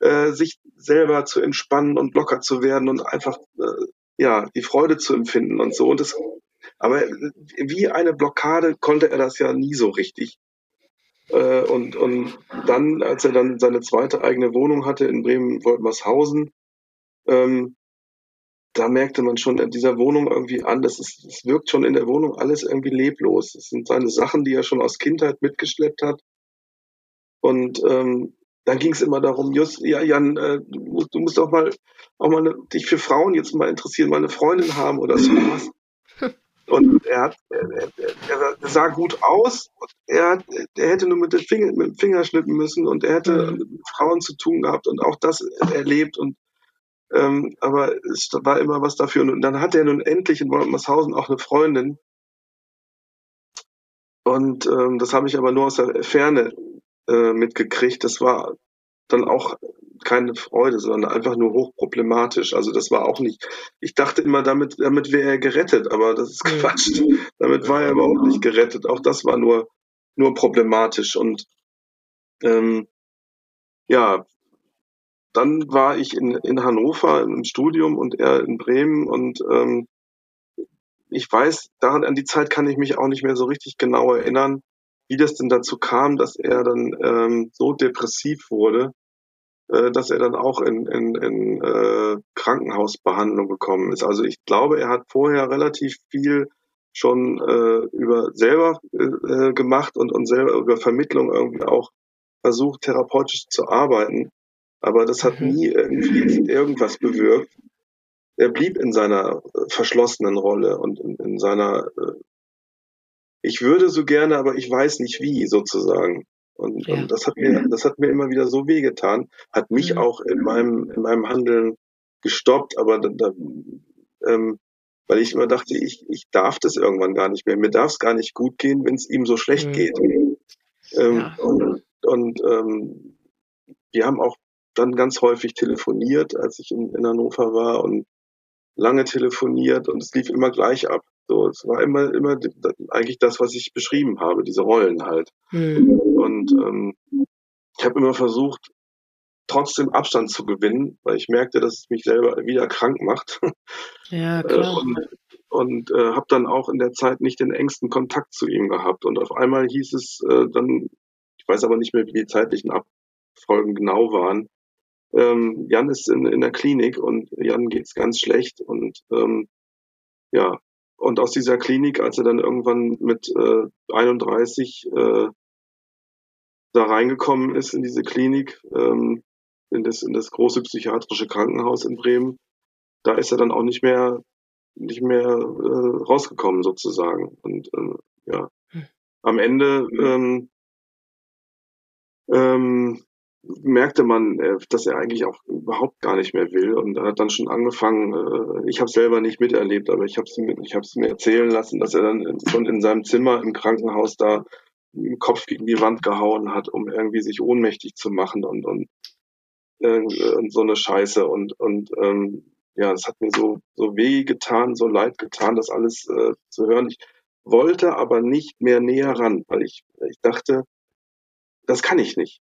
äh, sich selber zu entspannen und locker zu werden und einfach äh, ja, die Freude zu empfinden und so. Und das, aber wie eine Blockade konnte er das ja nie so richtig. Äh, und, und dann, als er dann seine zweite eigene Wohnung hatte in Bremen-Woltmershausen, ähm, da merkte man schon in dieser Wohnung irgendwie an, das, ist, das wirkt schon in der Wohnung alles irgendwie leblos. Das sind seine Sachen, die er schon aus Kindheit mitgeschleppt hat. Und ähm, dann ging es immer darum, Just, ja, Jan, äh, du, musst, du musst auch mal, auch mal eine, dich für Frauen jetzt mal interessieren, mal eine Freundin haben oder so was. Und er hat, er, er, er, sah gut aus. Er, hat, er hätte nur mit, Finger, mit dem Finger schnippen müssen und er hätte mhm. mit Frauen zu tun gehabt und auch das erlebt. Und ähm, aber es war immer was dafür. Und dann hat er nun endlich in Wolmershausen auch eine Freundin. Und ähm, das habe ich aber nur aus der Ferne äh, mitgekriegt. Das war dann auch keine Freude, sondern einfach nur hochproblematisch. Also das war auch nicht. Ich dachte immer, damit, damit wäre er gerettet, aber das ist Quatsch. damit war er überhaupt nicht gerettet. Auch das war nur, nur problematisch. Und ähm, ja, dann war ich in, in Hannover im Studium und er in Bremen und ähm, ich weiß, daran an die Zeit kann ich mich auch nicht mehr so richtig genau erinnern wie das denn dazu kam, dass er dann ähm, so depressiv wurde, äh, dass er dann auch in, in, in äh, Krankenhausbehandlung gekommen ist. Also ich glaube, er hat vorher relativ viel schon äh, über selber äh, gemacht und, und selber über Vermittlung irgendwie auch versucht, therapeutisch zu arbeiten. Aber das hat mhm. nie irgendwie irgendwas bewirkt. Er blieb in seiner verschlossenen Rolle und in, in seiner äh, ich würde so gerne, aber ich weiß nicht wie, sozusagen. Und, ja. und das hat mir, das hat mir immer wieder so wehgetan, hat mich mhm. auch in meinem, in meinem Handeln gestoppt, aber da, da ähm, weil ich immer dachte, ich, ich darf das irgendwann gar nicht mehr. Mir darf es gar nicht gut gehen, wenn es ihm so schlecht mhm. geht. Ähm, ja. und, und ähm, wir haben auch dann ganz häufig telefoniert, als ich in, in Hannover war und lange telefoniert und es lief immer gleich ab. So, es war immer, immer eigentlich das, was ich beschrieben habe, diese Rollen halt. Mhm. Und ähm, ich habe immer versucht, trotzdem Abstand zu gewinnen, weil ich merkte, dass es mich selber wieder krank macht. Ja, äh, klar. und und äh, habe dann auch in der Zeit nicht den engsten Kontakt zu ihm gehabt. Und auf einmal hieß es äh, dann, ich weiß aber nicht mehr, wie die zeitlichen Abfolgen genau waren, ähm, Jan ist in, in der Klinik und Jan geht's ganz schlecht und ähm, ja, und aus dieser Klinik, als er dann irgendwann mit äh, 31 äh, da reingekommen ist in diese Klinik, ähm, in, das, in das große psychiatrische Krankenhaus in Bremen, da ist er dann auch nicht mehr nicht mehr äh, rausgekommen sozusagen. Und äh, ja, hm. am Ende ähm, ähm, merkte man, äh, dass er eigentlich auch überhaupt gar nicht mehr will. Und er hat dann schon angefangen, äh, ich habe selber nicht miterlebt, aber ich habe es ich mir erzählen lassen, dass er dann schon in seinem Zimmer im Krankenhaus da den Kopf gegen die Wand gehauen hat, um irgendwie sich ohnmächtig zu machen und, und, äh, und so eine Scheiße. Und, und ähm, ja, es hat mir so, so weh getan, so leid getan, das alles zu hören. Ich wollte aber nicht mehr näher ran, weil ich, ich dachte, das kann ich nicht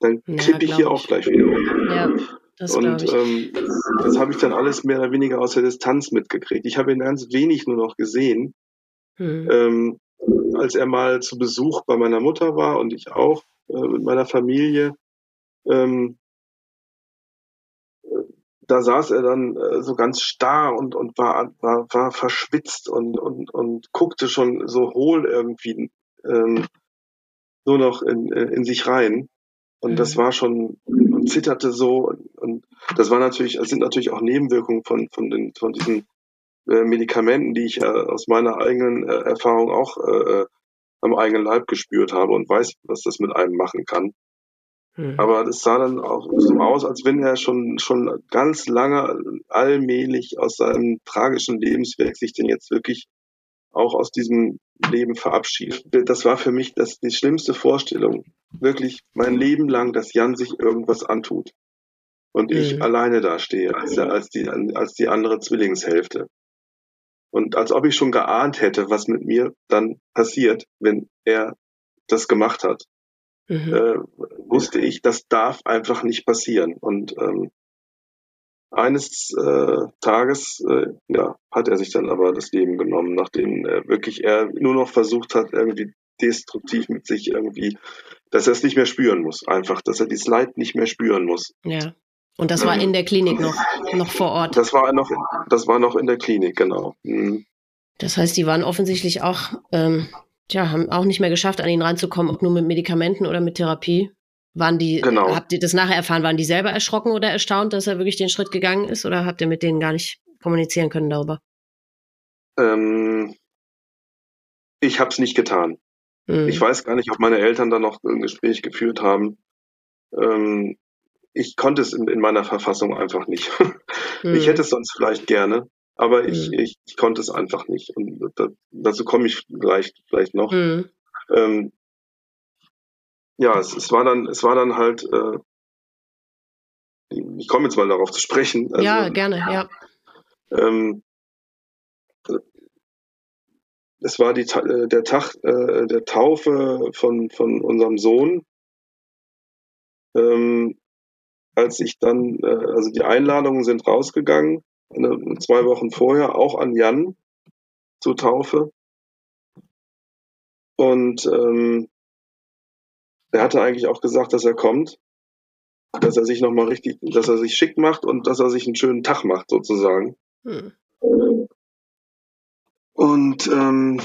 dann ja, kippe ich hier ich. auch gleich wieder um. Ja, das Und. Ähm, das habe ich dann alles mehr oder weniger aus der Distanz mitgekriegt. Ich habe ihn ganz wenig nur noch gesehen. Hm. Ähm, als er mal zu Besuch bei meiner Mutter war und ich auch äh, mit meiner Familie, ähm, da saß er dann äh, so ganz starr und, und war, war, war verschwitzt und, und, und guckte schon so hohl irgendwie ähm, nur noch in, äh, in sich rein. Und mhm. das war schon, und zitterte so. Und das war natürlich, das sind natürlich auch Nebenwirkungen von, von, den, von diesen äh, Medikamenten, die ich äh, aus meiner eigenen äh, Erfahrung auch äh, am eigenen Leib gespürt habe und weiß, was das mit einem machen kann. Mhm. Aber es sah dann auch so aus, als wenn er schon, schon ganz lange allmählich aus seinem tragischen Lebenswerk sich denn jetzt wirklich auch aus diesem Leben verabschiedet. Das war für mich das, die schlimmste Vorstellung. Wirklich mein Leben lang, dass Jan sich irgendwas antut. Und ich mhm. alleine dastehe, als, als, die, als die andere Zwillingshälfte. Und als ob ich schon geahnt hätte, was mit mir dann passiert, wenn er das gemacht hat, mhm. äh, wusste ich, das darf einfach nicht passieren. Und ähm, eines äh, Tages äh, ja, hat er sich dann aber das Leben genommen, nachdem er wirklich er nur noch versucht hat, irgendwie destruktiv mit sich irgendwie, dass er es nicht mehr spüren muss, einfach, dass er dieses Leid nicht mehr spüren muss. Ja. Und das war ähm, in der Klinik noch, noch vor Ort. Das war noch, das war noch in der Klinik, genau. Mhm. Das heißt, die waren offensichtlich auch, ähm, ja, haben auch nicht mehr geschafft, an ihn ranzukommen, ob nur mit Medikamenten oder mit Therapie. Waren die, genau. habt ihr das nachher erfahren, waren die selber erschrocken oder erstaunt, dass er wirklich den Schritt gegangen ist oder habt ihr mit denen gar nicht kommunizieren können darüber? Ähm, ich habe es nicht getan. Mhm. Ich weiß gar nicht, ob meine Eltern dann noch ein Gespräch geführt haben. Ähm, ich konnte es in, in, meiner Verfassung einfach nicht. Mhm. Ich hätte es sonst vielleicht gerne, aber ich, mhm. ich, ich, konnte es einfach nicht. Und da, dazu komme ich gleich vielleicht noch. Mhm. Ähm, ja, es, es war dann, es war dann halt, äh, ich komme jetzt mal darauf zu sprechen. Also, ja, gerne, ja. Ähm, es war die, äh, der Tag äh, der Taufe von, von unserem Sohn. Ähm, als ich dann, äh, also die Einladungen sind rausgegangen, eine, zwei Wochen vorher, auch an Jan zur Taufe. Und ähm, er hatte eigentlich auch gesagt, dass er kommt, dass er sich nochmal richtig, dass er sich schick macht und dass er sich einen schönen Tag macht, sozusagen. Hm. Und ähm,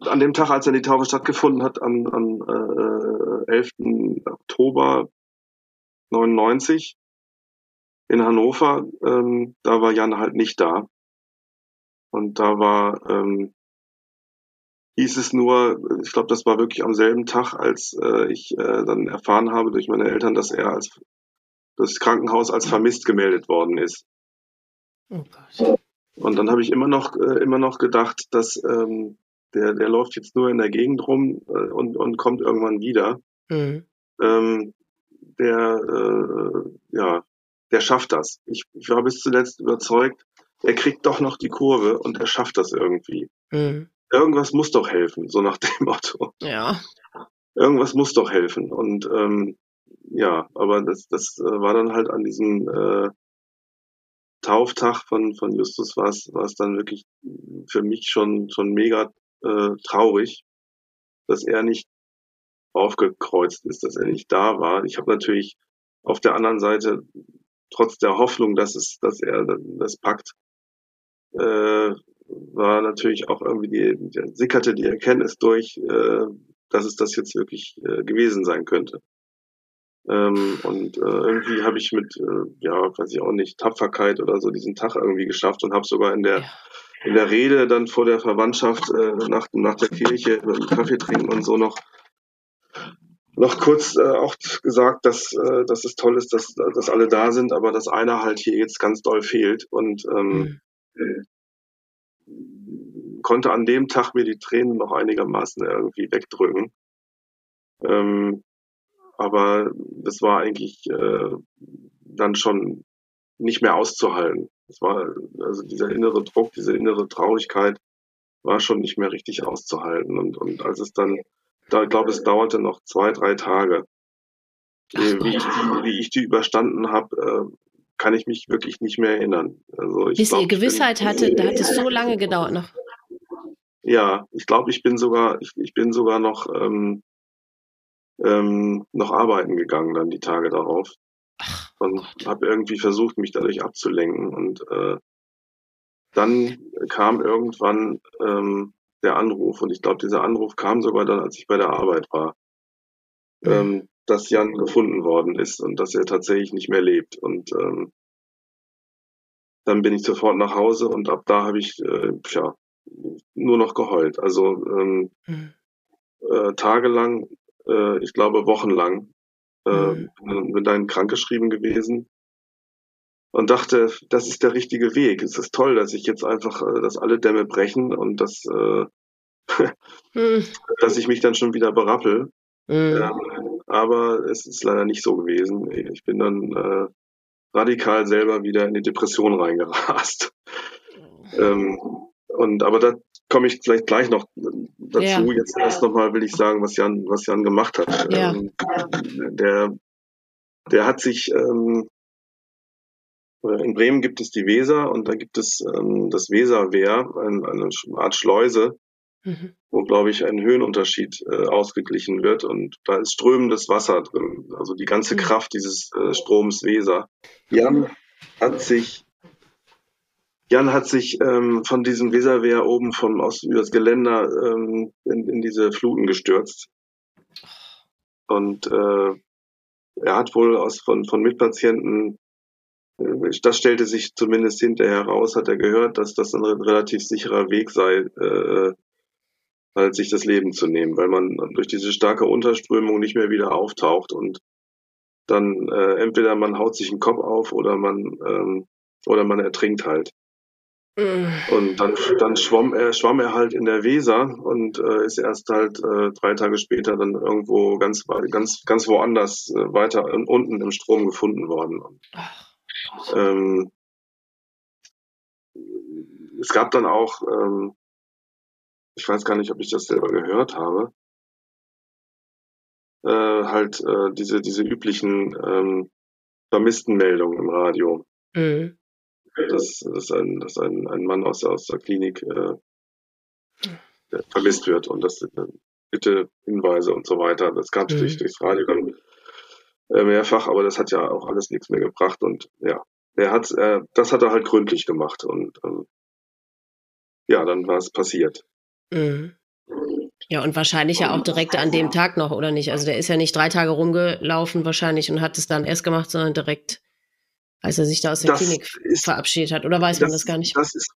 an dem Tag, als er die Taufe stattgefunden hat, am, am äh, 11. Oktober 99 in Hannover, ähm, da war Jan halt nicht da. Und da war ähm, hieß es nur, ich glaube, das war wirklich am selben Tag, als äh, ich äh, dann erfahren habe durch meine Eltern, dass er als das Krankenhaus als vermisst gemeldet worden ist. Oh Gott. Und dann habe ich immer noch äh, immer noch gedacht, dass ähm, der, der läuft jetzt nur in der Gegend rum äh, und, und kommt irgendwann wieder. Mhm. Ähm, der, äh, ja, der schafft das. Ich, ich war bis zuletzt überzeugt, er kriegt doch noch die Kurve und er schafft das irgendwie. Mhm. Irgendwas muss doch helfen, so nach dem Motto. Ja. Irgendwas muss doch helfen. Und ähm, ja, aber das, das äh, war dann halt an diesem äh, Tauftag von, von Justus war es, war es dann wirklich für mich schon, schon mega äh, traurig, dass er nicht aufgekreuzt ist, dass er nicht da war. Ich habe natürlich auf der anderen Seite trotz der Hoffnung, dass es, dass er das packt, äh, war natürlich auch irgendwie die, die sickerte die Erkenntnis durch, äh, dass es das jetzt wirklich äh, gewesen sein könnte. Ähm, und äh, irgendwie habe ich mit, äh, ja, weiß ich auch nicht, Tapferkeit oder so diesen Tag irgendwie geschafft und habe sogar in der ja. in der Rede dann vor der Verwandtschaft äh, nach, nach der Kirche mit dem Kaffee trinken und so noch noch kurz äh, auch gesagt, dass, äh, dass es toll ist, dass, dass alle da sind, aber dass einer halt hier jetzt ganz doll fehlt und ähm, mhm. Konnte an dem Tag mir die Tränen noch einigermaßen irgendwie wegdrücken. Ähm, aber das war eigentlich äh, dann schon nicht mehr auszuhalten. Es war also dieser innere Druck, diese innere Traurigkeit war schon nicht mehr richtig auszuhalten und und als es dann da, ich glaube, es dauerte noch zwei, drei Tage. Wie, ich die, wie ich die überstanden habe, äh, kann ich mich wirklich nicht mehr erinnern. Also ich Bis glaub, ihr Gewissheit hatte, da hat es so lange gedauert noch. Ja, ich glaube, ich bin sogar, ich, ich bin sogar noch, ähm, ähm, noch arbeiten gegangen dann die Tage darauf. Ach, und habe irgendwie versucht, mich dadurch abzulenken. Und äh, dann kam irgendwann ähm, der Anruf. Und ich glaube, dieser Anruf kam sogar dann, als ich bei der Arbeit war, mhm. ähm, dass Jan gefunden worden ist und dass er tatsächlich nicht mehr lebt. Und ähm, dann bin ich sofort nach Hause und ab da habe ich äh, ja, nur noch geheult. Also ähm, mhm. äh, tagelang, äh, ich glaube wochenlang, äh, mhm. bin dann krankgeschrieben gewesen und dachte, das ist der richtige Weg. Es ist toll, dass ich jetzt einfach, äh, dass alle Dämme brechen und dass, äh, hm. dass ich mich dann schon wieder berappel. Hm. Ähm, aber es ist leider nicht so gewesen. Ich bin dann äh, radikal selber wieder in die Depression reingerast. ähm, und aber da komme ich vielleicht gleich noch dazu. Ja. Jetzt erst nochmal will ich sagen, was Jan, was Jan gemacht hat. Ja. Ähm, der, der hat sich ähm, in Bremen gibt es die Weser und da gibt es ähm, das Weserwehr, ein, eine Art Schleuse, mhm. wo, glaube ich, ein Höhenunterschied äh, ausgeglichen wird und da ist strömendes Wasser drin, also die ganze mhm. Kraft dieses äh, Stroms Weser. Jan hat sich Jan hat sich ähm, von diesem Weserwehr oben vom aus über das Geländer ähm, in, in diese Fluten gestürzt und äh, er hat wohl aus von von Mitpatienten das stellte sich zumindest hinterher heraus, hat er gehört, dass das ein relativ sicherer Weg sei, äh, halt sich das Leben zu nehmen, weil man durch diese starke Unterströmung nicht mehr wieder auftaucht und dann äh, entweder man haut sich den Kopf auf oder man ähm, oder man ertrinkt halt. Und dann, dann schwamm er, schwamm er halt in der Weser und äh, ist erst halt äh, drei Tage später dann irgendwo ganz, ganz, ganz woanders äh, weiter unten im Strom gefunden worden. Ach. Ähm, es gab dann auch, ähm, ich weiß gar nicht, ob ich das selber gehört habe, äh, halt äh, diese, diese üblichen ähm, Vermisstenmeldungen im Radio. Mhm. Dass, dass, ein, dass ein, ein Mann aus, aus der Klinik äh, vermisst wird und das äh, bitte Hinweise und so weiter. Das gab es mhm. durch, durchs Radio dann äh, mehrfach, aber das hat ja auch alles nichts mehr gebracht und ja, er hat, äh, das hat er halt gründlich gemacht und ähm, ja, dann war es passiert. Mhm. Ja, und wahrscheinlich ja auch direkt an dem Tag noch, oder nicht? Also der ist ja nicht drei Tage rumgelaufen wahrscheinlich und hat es dann erst gemacht, sondern direkt, als er sich da aus der das Klinik ist, verabschiedet hat. Oder weiß das, man das gar nicht? Das ist,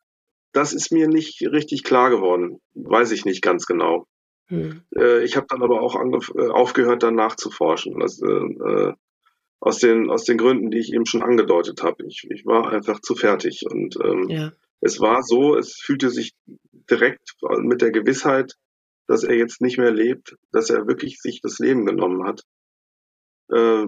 das ist mir nicht richtig klar geworden. Weiß ich nicht ganz genau. Hm. Äh, ich habe dann aber auch äh, aufgehört, dann nachzuforschen. Das, äh, äh, aus, den, aus den Gründen, die ich eben schon angedeutet habe. Ich, ich war einfach zu fertig. Und ähm, ja. es war so, es fühlte sich direkt mit der Gewissheit, dass er jetzt nicht mehr lebt, dass er wirklich sich das Leben genommen hat, äh,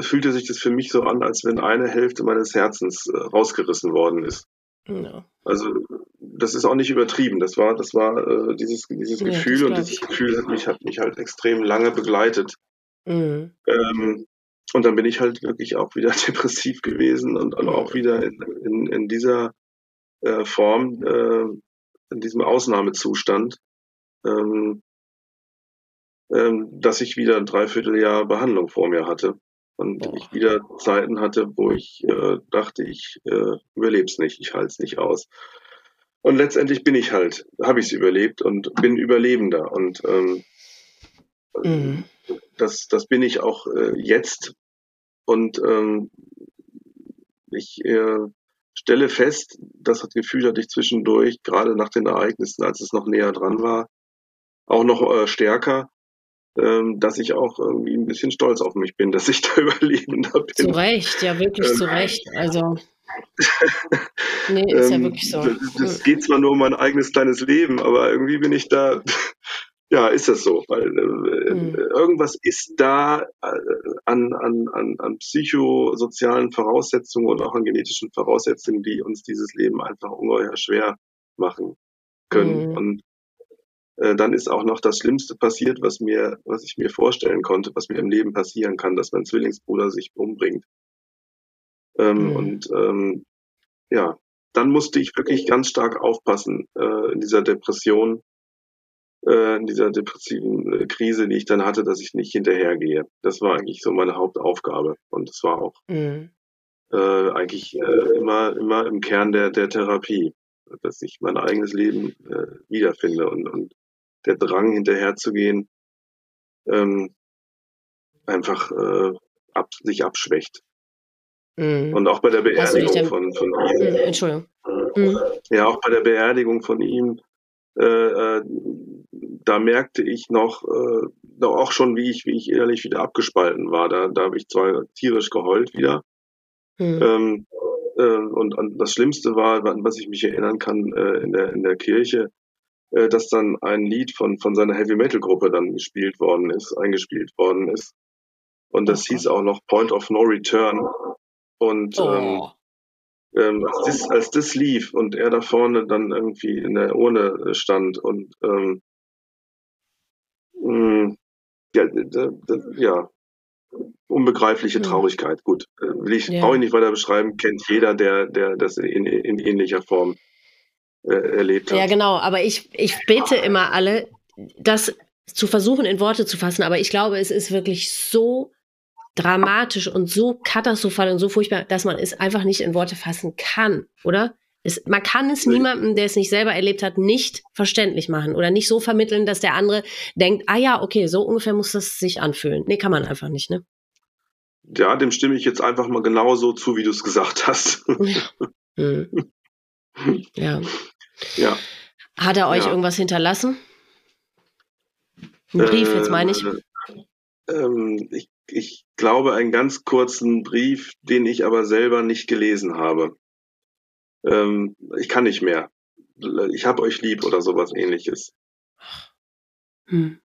fühlte sich das für mich so an, als wenn eine Hälfte meines Herzens äh, rausgerissen worden ist. Ja. Also das ist auch nicht übertrieben. Das war, das war äh, dieses, dieses ja, Gefühl und dieses Gefühl hat mich, hat mich halt extrem lange begleitet. Mhm. Ähm, und dann bin ich halt wirklich auch wieder depressiv gewesen und, und auch wieder in, in, in dieser äh, Form, äh, in diesem Ausnahmezustand, ähm, ähm, dass ich wieder ein Dreivierteljahr Behandlung vor mir hatte und Boah. ich wieder Zeiten hatte, wo ich äh, dachte, ich äh, überleb's nicht, ich halte es nicht aus. Und letztendlich bin ich halt, habe ich es überlebt und bin Überlebender und ähm, mhm. das, das bin ich auch äh, jetzt und ähm, ich äh, stelle fest, das Gefühl hatte ich zwischendurch, gerade nach den Ereignissen, als es noch näher dran war, auch noch äh, stärker, dass ich auch irgendwie ein bisschen stolz auf mich bin, dass ich da Überlebender bin. Zu Recht, ja wirklich ähm, zu Recht. Also nee, ist ja ähm, wirklich so. Das, geht zwar nur um mein eigenes kleines Leben, aber irgendwie bin ich da, ja, ist das so, weil äh, mhm. irgendwas ist da äh, an, an, an, an psychosozialen Voraussetzungen und auch an genetischen Voraussetzungen, die uns dieses Leben einfach ungeheuer schwer machen können. Mhm. Und dann ist auch noch das Schlimmste passiert, was mir, was ich mir vorstellen konnte, was mir im Leben passieren kann, dass mein Zwillingsbruder sich umbringt. Ähm, mhm. Und ähm, ja, dann musste ich wirklich ganz stark aufpassen äh, in dieser Depression, äh, in dieser depressiven äh, Krise, die ich dann hatte, dass ich nicht hinterhergehe. Das war eigentlich so meine Hauptaufgabe und es war auch mhm. äh, eigentlich äh, immer immer im Kern der der Therapie, dass ich mein eigenes Leben äh, wiederfinde und und der Drang hinterherzugehen ähm, einfach äh, ab, sich abschwächt. Mhm. Und auch bei der Beerdigung von, von ihm. Mhm, Entschuldigung. Mhm. Ja, auch bei der Beerdigung von ihm, äh, äh, da merkte ich noch, äh, auch schon, wie ich, wie ich ehrlich wieder abgespalten war. Da, da habe ich zwar tierisch geheult wieder. Mhm. Ähm, äh, und, und das Schlimmste war, was ich mich erinnern kann, äh, in, der, in der Kirche, äh, dass dann ein Lied von, von seiner Heavy Metal Gruppe dann gespielt worden ist, eingespielt worden ist. Und das hieß auch noch Point of No Return. Und oh. ähm, ähm, als, das, als das lief und er da vorne dann irgendwie in der Urne stand und ähm, mh, mm, ja, ja, unbegreifliche hm. Traurigkeit. Gut, äh, will ich, ja. brauche ich nicht weiter beschreiben, kennt jeder, der, der das in, in ähnlicher Form äh, erlebt hat. Ja, genau, aber ich, ich bitte immer alle, das zu versuchen in Worte zu fassen, aber ich glaube, es ist wirklich so dramatisch und so katastrophal und so furchtbar, dass man es einfach nicht in Worte fassen kann, oder? Es, man kann es niemandem, der es nicht selber erlebt hat, nicht verständlich machen oder nicht so vermitteln, dass der andere denkt, ah ja, okay, so ungefähr muss das sich anfühlen. Nee, kann man einfach nicht, ne? Ja, dem stimme ich jetzt einfach mal genauso zu, wie du es gesagt hast. Ja. Hm. ja. Ja. Hat er euch ja. irgendwas hinterlassen? Ein Brief, jetzt meine ich. Äh, ähm, ich ich glaube, einen ganz kurzen Brief, den ich aber selber nicht gelesen habe. Ähm, ich kann nicht mehr. Ich habe euch lieb oder sowas ähnliches. Hm.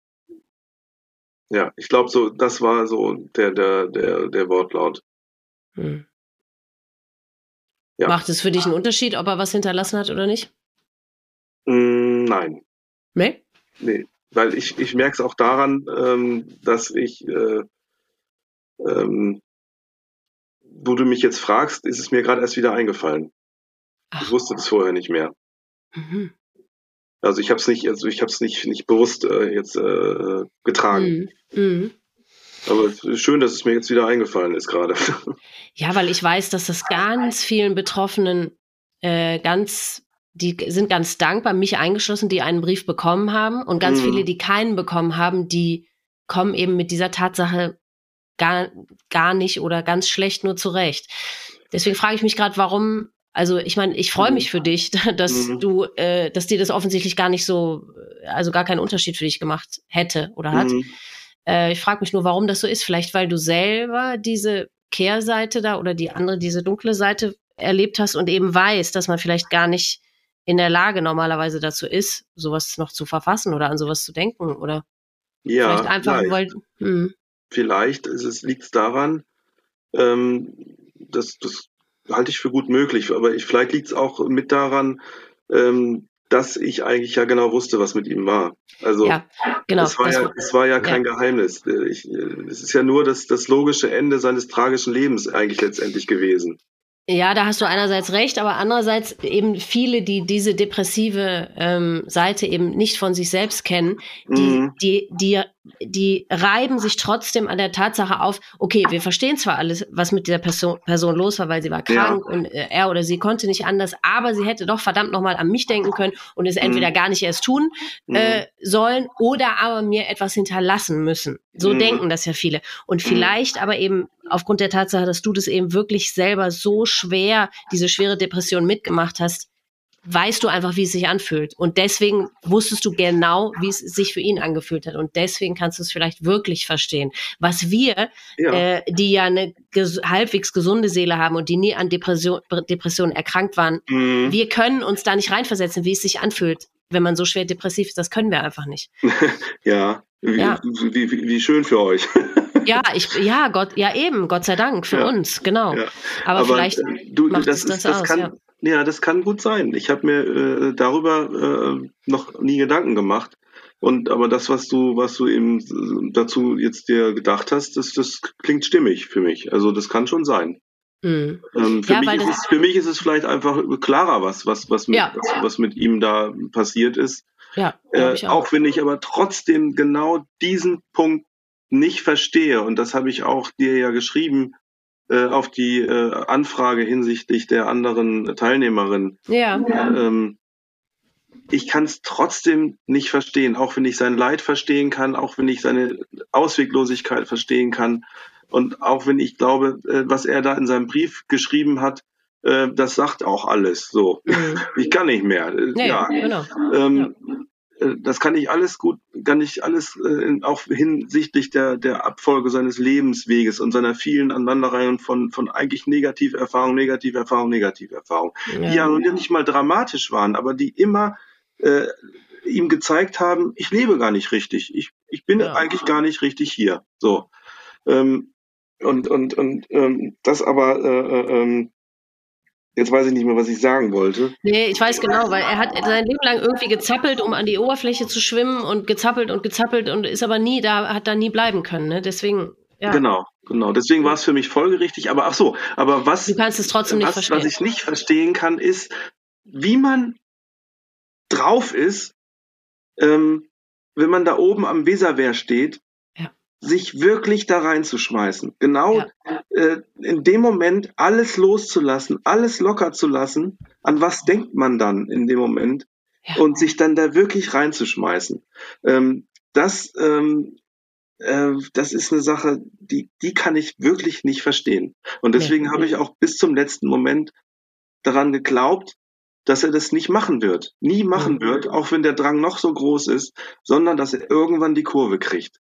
Ja, ich glaube so, das war so der, der, der, der Wortlaut. Hm. Ja. Macht es für dich einen Unterschied, ob er was hinterlassen hat oder nicht? Mm, nein. Nee? Nee, weil ich, ich merke es auch daran, ähm, dass ich äh, ähm, wo du mich jetzt fragst, ist es mir gerade erst wieder eingefallen. Ach. Ich wusste das vorher nicht mehr. Mhm. Also ich habe es nicht, also ich habe es nicht nicht bewusst äh, jetzt äh, getragen. Mhm. Mhm. Aber es ist schön, dass es mir jetzt wieder eingefallen ist gerade. Ja, weil ich weiß, dass das ganz vielen Betroffenen äh, ganz, die sind ganz dankbar, mich eingeschlossen, die einen Brief bekommen haben und ganz mhm. viele, die keinen bekommen haben, die kommen eben mit dieser Tatsache gar, gar nicht oder ganz schlecht nur zurecht. Deswegen frage ich mich gerade, warum, also ich meine, ich freue mich mhm. für dich, dass mhm. du, äh, dass dir das offensichtlich gar nicht so, also gar keinen Unterschied für dich gemacht hätte oder hat. Mhm. Äh, ich frage mich nur, warum das so ist. Vielleicht, weil du selber diese Kehrseite da oder die andere, diese dunkle Seite erlebt hast und eben weißt, dass man vielleicht gar nicht in der Lage normalerweise dazu ist, sowas noch zu verfassen oder an sowas zu denken oder ja, vielleicht einfach vielleicht. weil hm. Vielleicht ist es, liegt es daran, ähm, das, das halte ich für gut möglich, aber ich, vielleicht liegt es auch mit daran, ähm, dass ich eigentlich ja genau wusste, was mit ihm war. Also ja, genau. es, war Das ja, es war ja kein ja. Geheimnis. Ich, äh, es ist ja nur das, das logische Ende seines tragischen Lebens eigentlich letztendlich gewesen. Ja, da hast du einerseits recht, aber andererseits eben viele, die diese depressive ähm, Seite eben nicht von sich selbst kennen, die, Mhm. die, die, die reiben sich trotzdem an der Tatsache auf, okay, wir verstehen zwar alles, was mit dieser Person, Person los war, weil sie war krank und äh, er oder sie konnte nicht anders, aber sie hätte doch verdammt nochmal an mich denken können und es entweder gar nicht erst tun Mhm. äh, sollen oder aber mir etwas hinterlassen müssen. So Mhm. denken das ja viele. Und vielleicht aber eben aufgrund der Tatsache, dass du das eben wirklich selber so schwer, diese schwere Depression mitgemacht hast, weißt du einfach, wie es sich anfühlt. Und deswegen wusstest du genau, wie es sich für ihn angefühlt hat. Und deswegen kannst du es vielleicht wirklich verstehen. Was wir, Ja. äh, die ja eine ges halbwegs gesunde Seele haben und die nie an Depression, Depressionen erkrankt waren, Mhm. wir können uns da nicht reinversetzen, wie es sich anfühlt, wenn man so schwer depressiv ist. Das können wir einfach nicht. Ja. Wie, Ja. Wie, wie, wie schön für euch. Ja, ich, ja, Gott, ja eben, Gott sei Dank für Ja. uns, genau. Ja. Aber, vielleicht, äh, du, macht das, es das ist, das aus, kann, ja. Ja. das kann gut sein. Ich habe mir äh, darüber äh, noch nie Gedanken gemacht. Und aber das, was du, was du eben äh, dazu jetzt dir gedacht hast, das, das klingt stimmig für mich. Also das kann schon sein. mh. Ähm, für, Ja, mich ist es, für mich ist es vielleicht einfach klarer, was, was, was, mit, Ja. was, was mit ihm da passiert ist. ja, Äh, ich auch. wenn ich aber trotzdem genau diesen Punkt nicht verstehe, und das habe ich auch dir ja geschrieben, auf die äh, Anfrage hinsichtlich der anderen Teilnehmerin. Ja, Ähm, ich kann es trotzdem nicht verstehen, auch wenn ich sein Leid verstehen kann, auch wenn ich seine Ausweglosigkeit verstehen kann und auch wenn ich glaube, äh, was er da in seinem Brief geschrieben hat, äh, das sagt auch alles. So, mhm. ich kann nicht mehr. Äh, nee, ja, genau. ähm, äh, das kann ich alles gut, kann ich alles äh, auch hinsichtlich der, der Abfolge seines Lebensweges und seiner vielen Aneinanderreihungen von, von eigentlich Negativerfahrung, Negativerfahrung, Negativerfahrung, die ja Ja. nun nicht mal dramatisch waren, aber die immer äh, ihm gezeigt haben, ich lebe gar nicht richtig, ich, ich bin Ja. eigentlich gar nicht richtig hier. So. Ähm, und und, und ähm, das aber, äh, äh, ähm, jetzt weiß ich nicht mehr, was ich sagen wollte. Nee, ich weiß genau, weil er hat sein Leben lang irgendwie gezappelt, um an die Oberfläche zu schwimmen und gezappelt und gezappelt und ist aber nie da, hat da nie bleiben können, ne? Deswegen, ja. Genau, genau. Deswegen war es für mich folgerichtig. Aber ach so, aber was, Du kannst es trotzdem nicht was, verstehen. was ich nicht verstehen kann, ist, wie man drauf ist, ähm, wenn man da oben am Weserwehr steht. Sich wirklich da reinzuschmeißen. Genau Ja. äh, in dem Moment alles loszulassen, alles locker zu lassen. An was denkt man dann in dem Moment? Ja. Und sich dann da wirklich reinzuschmeißen. Ähm, das, ähm, äh, das ist eine Sache, die, die kann ich wirklich nicht verstehen. Und deswegen Nee. habe ich auch bis zum letzten Moment daran geglaubt, dass er das nicht machen wird, nie machen Mhm. wird, auch wenn der Drang noch so groß ist, sondern dass er irgendwann die Kurve kriegt.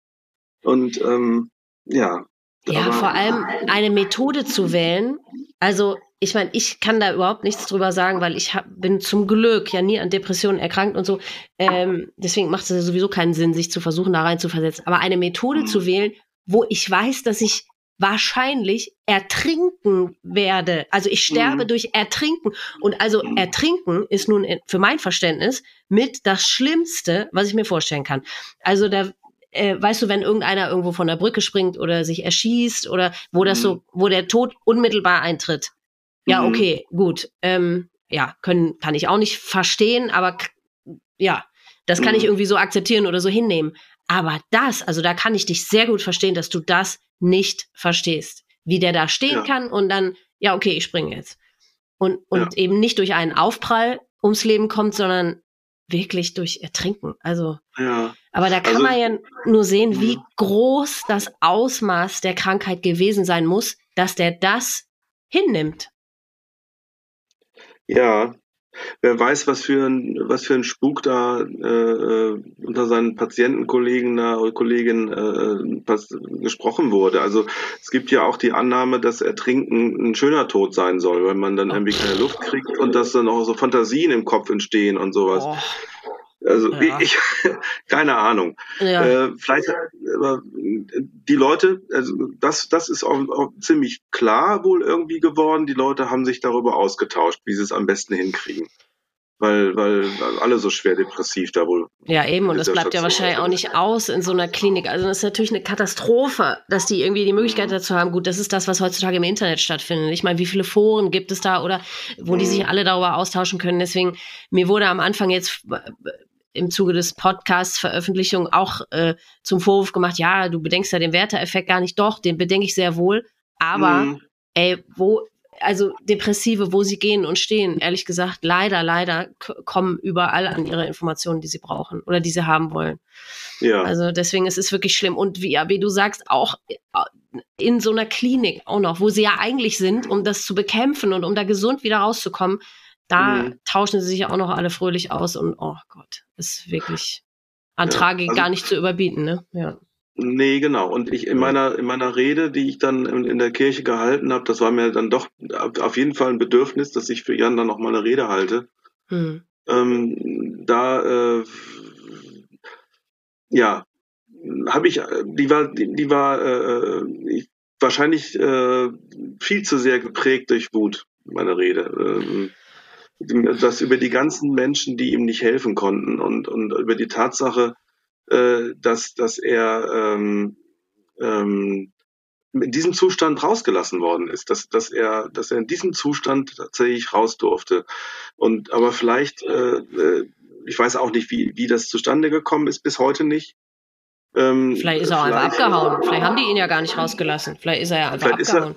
Und ähm, ja. Ja, vor allem eine Methode zu wählen. Also, ich meine, ich kann da überhaupt nichts drüber sagen, weil ich hab, bin zum Glück ja nie an Depressionen erkrankt und so. Ähm, deswegen macht es ja sowieso keinen Sinn, sich zu versuchen, da rein zu versetzen. Aber eine Methode Mhm. zu wählen, wo ich weiß, dass ich wahrscheinlich ertrinken werde. Also ich sterbe Mhm. durch Ertrinken. Und also Mhm. Ertrinken ist nun in- für mein Verständnis mit das Schlimmste, was ich mir vorstellen kann. Also da äh, weißt du, wenn irgendeiner irgendwo von der Brücke springt oder sich erschießt oder wo das Mhm. so, wo der Tod unmittelbar eintritt. Ja, Mhm. okay, gut. Ähm, ja, können, kann ich auch nicht verstehen, aber ja, das kann Mhm. ich irgendwie so akzeptieren oder so hinnehmen. Aber das, also da kann ich dich sehr gut verstehen, dass du das nicht verstehst. Wie der da stehen Ja. kann und dann, ja, okay, ich springe jetzt. Und, und eben nicht durch einen Aufprall ums Leben kommt, sondern wirklich durch Ertrinken. Also, Ja. Aber da kann Also- man ja nur sehen, wie Mhm. groß das Ausmaß der Krankheit gewesen sein muss, dass der das hinnimmt. Ja, wer weiß, was für ein, was für ein Spuk da äh, äh unter seinen Patientenkollegen oder Kolleginnen äh, gesprochen wurde. Also es gibt ja auch die Annahme, dass Ertrinken ein schöner Tod sein soll, wenn man dann irgendwie keine Luft kriegt und dass dann auch so Fantasien im Kopf entstehen und sowas. Oh. Also ja. ich, keine Ahnung. Ja. Äh, vielleicht, aber die Leute, also das, das ist auch, auch, ziemlich klar wohl irgendwie geworden. Die Leute haben sich darüber ausgetauscht, wie sie es am besten hinkriegen. Weil, weil alle so schwer depressiv da wohl. Ja, eben, und das bleibt Station ja wahrscheinlich auch nicht aus in so einer Klinik. Also das ist natürlich eine Katastrophe, dass die irgendwie die Möglichkeit mhm. dazu haben. Gut, das ist das, was heutzutage im Internet stattfindet. Ich meine, wie viele Foren gibt es da oder wo mhm. die sich alle darüber austauschen können. Deswegen, mir wurde am Anfang jetzt im Zuge des Podcasts Veröffentlichung auch äh, zum Vorwurf gemacht, ja, du bedenkst ja den Werteeffekt gar nicht. Doch, den bedenke ich sehr wohl. Aber, mhm. ey, wo, also Depressive, wo sie gehen und stehen, ehrlich gesagt, leider, leider kommen überall an ihre Informationen, die sie brauchen oder die sie haben wollen. Ja. Also deswegen ist es wirklich schlimm. Und wie, wie du sagst, auch äh, in so einer Klinik auch noch, wo sie ja eigentlich sind, um das zu bekämpfen und um da gesund wieder rauszukommen, da mhm. tauschen sie sich auch noch alle fröhlich aus und oh Gott, ist wirklich an ja, Tragik also, gar nicht zu überbieten, ne? Ja. Nee, genau. Und ich in meiner in meiner Rede, die ich dann in, in der Kirche gehalten habe, das war mir dann doch auf jeden Fall ein Bedürfnis, dass ich für Jan dann noch mal eine Rede halte. Hm. Ähm, da äh, ja, habe ich, die war, die, die war äh, ich, wahrscheinlich äh, viel zu sehr geprägt durch Wut, meine Rede. Ähm, das über die ganzen Menschen, die ihm nicht helfen konnten und, und über die Tatsache, äh, dass, dass er ähm, ähm, in diesem Zustand rausgelassen worden ist, dass, dass er, dass er in diesem Zustand tatsächlich raus durfte. Und aber vielleicht, äh, äh ich weiß auch nicht, wie, wie das zustande gekommen ist, bis heute nicht. Ähm, vielleicht ist er auch einfach abgehauen. Vielleicht haben die ihn ja gar nicht rausgelassen. Vielleicht ist er ja einfach abgehauen.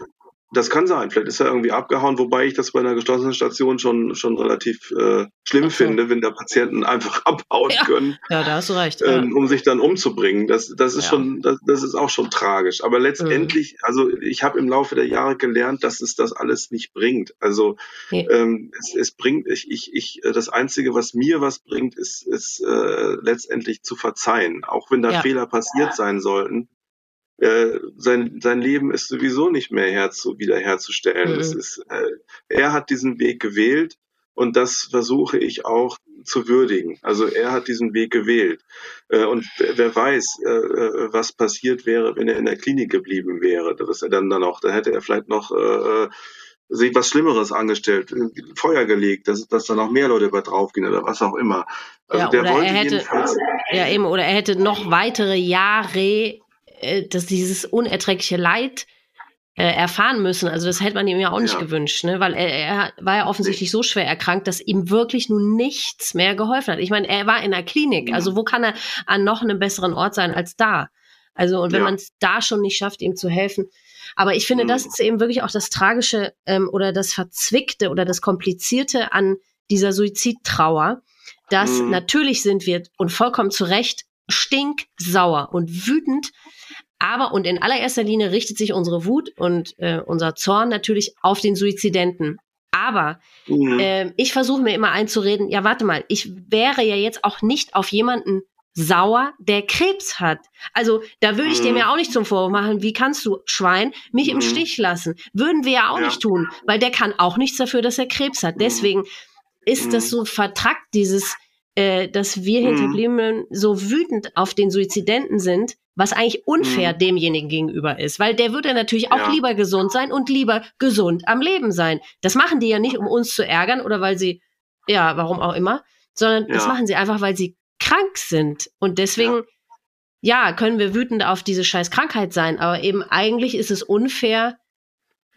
Das kann sein. Vielleicht ist er irgendwie abgehauen, wobei ich das bei einer geschlossenen Station schon, schon relativ äh, schlimm so. finde, wenn da Patienten einfach abhauen ja. können. Ja, da hast du recht. Ähm, um sich dann umzubringen. Das, das ist ja. schon, das, das ist auch schon tragisch. Aber letztendlich, mhm. also ich habe im Laufe der Jahre gelernt, dass es das alles nicht bringt. Also nee. ähm, es, es bringt, ich, ich, ich, äh, das Einzige, was mir was bringt, ist, ist äh, letztendlich zu verzeihen. Auch wenn da ja. Fehler passiert sein sollten äh, sein, sein Leben ist sowieso nicht mehr herzu, wiederherzustellen. Mhm. Es ist, äh, er hat diesen Weg gewählt und das versuche ich auch zu würdigen. Also er hat diesen Weg gewählt. Äh, und wer weiß, äh, äh, was passiert wäre, wenn er in der Klinik geblieben wäre. Dass er dann, dann auch, da hätte er vielleicht noch äh, sich was Schlimmeres angestellt, Feuer gelegt, dass, dass da noch mehr Leute über draufgehen oder was auch immer. Also ja, der wollte er hätte, ja eben, oder er hätte noch weitere Jahre äh, dass dieses unerträgliche Leid äh, erfahren müssen. Also das hätte man ihm ja auch nicht ja. gewünscht, ne? weil er, er war ja offensichtlich so schwer erkrankt, dass ihm wirklich nun nichts mehr geholfen hat. Ich meine, er war in der Klinik, also wo kann er an noch einem besseren Ort sein als da? Also und wenn ja. man es da schon nicht schafft, ihm zu helfen. Aber ich finde, mhm. das ist eben wirklich auch das Tragische ähm, oder das Verzwickte oder das Komplizierte an dieser Suizidtrauer, dass mhm. natürlich sind wir und vollkommen zu Recht stinksauer und wütend. Aber und in allererster Linie richtet sich unsere Wut und äh, unser Zorn natürlich auf den Suizidenten. Aber mhm. äh, ich versuche mir immer einzureden, ja, warte mal, ich wäre ja jetzt auch nicht auf jemanden sauer, der Krebs hat. Also da würde ich mhm. dem ja auch nicht zum Vorwurf machen, wie kannst du, Schwein, mich mhm. im Stich lassen? Würden wir ja auch ja. nicht tun, weil der kann auch nichts dafür, dass er Krebs hat. Mhm. Deswegen ist das mhm. so vertrackt, dieses äh, dass wir mhm. Hinterbliebenen so wütend auf den Suizidenten sind, was eigentlich unfair mhm. demjenigen gegenüber ist, weil der würde natürlich auch ja. lieber gesund sein und lieber gesund am Leben sein. Das machen die ja nicht, um uns zu ärgern oder weil sie, ja, warum auch immer, sondern ja. das machen sie einfach, weil sie krank sind. Und deswegen, ja. ja, können wir wütend auf diese scheiß Krankheit sein, aber eben eigentlich ist es unfair,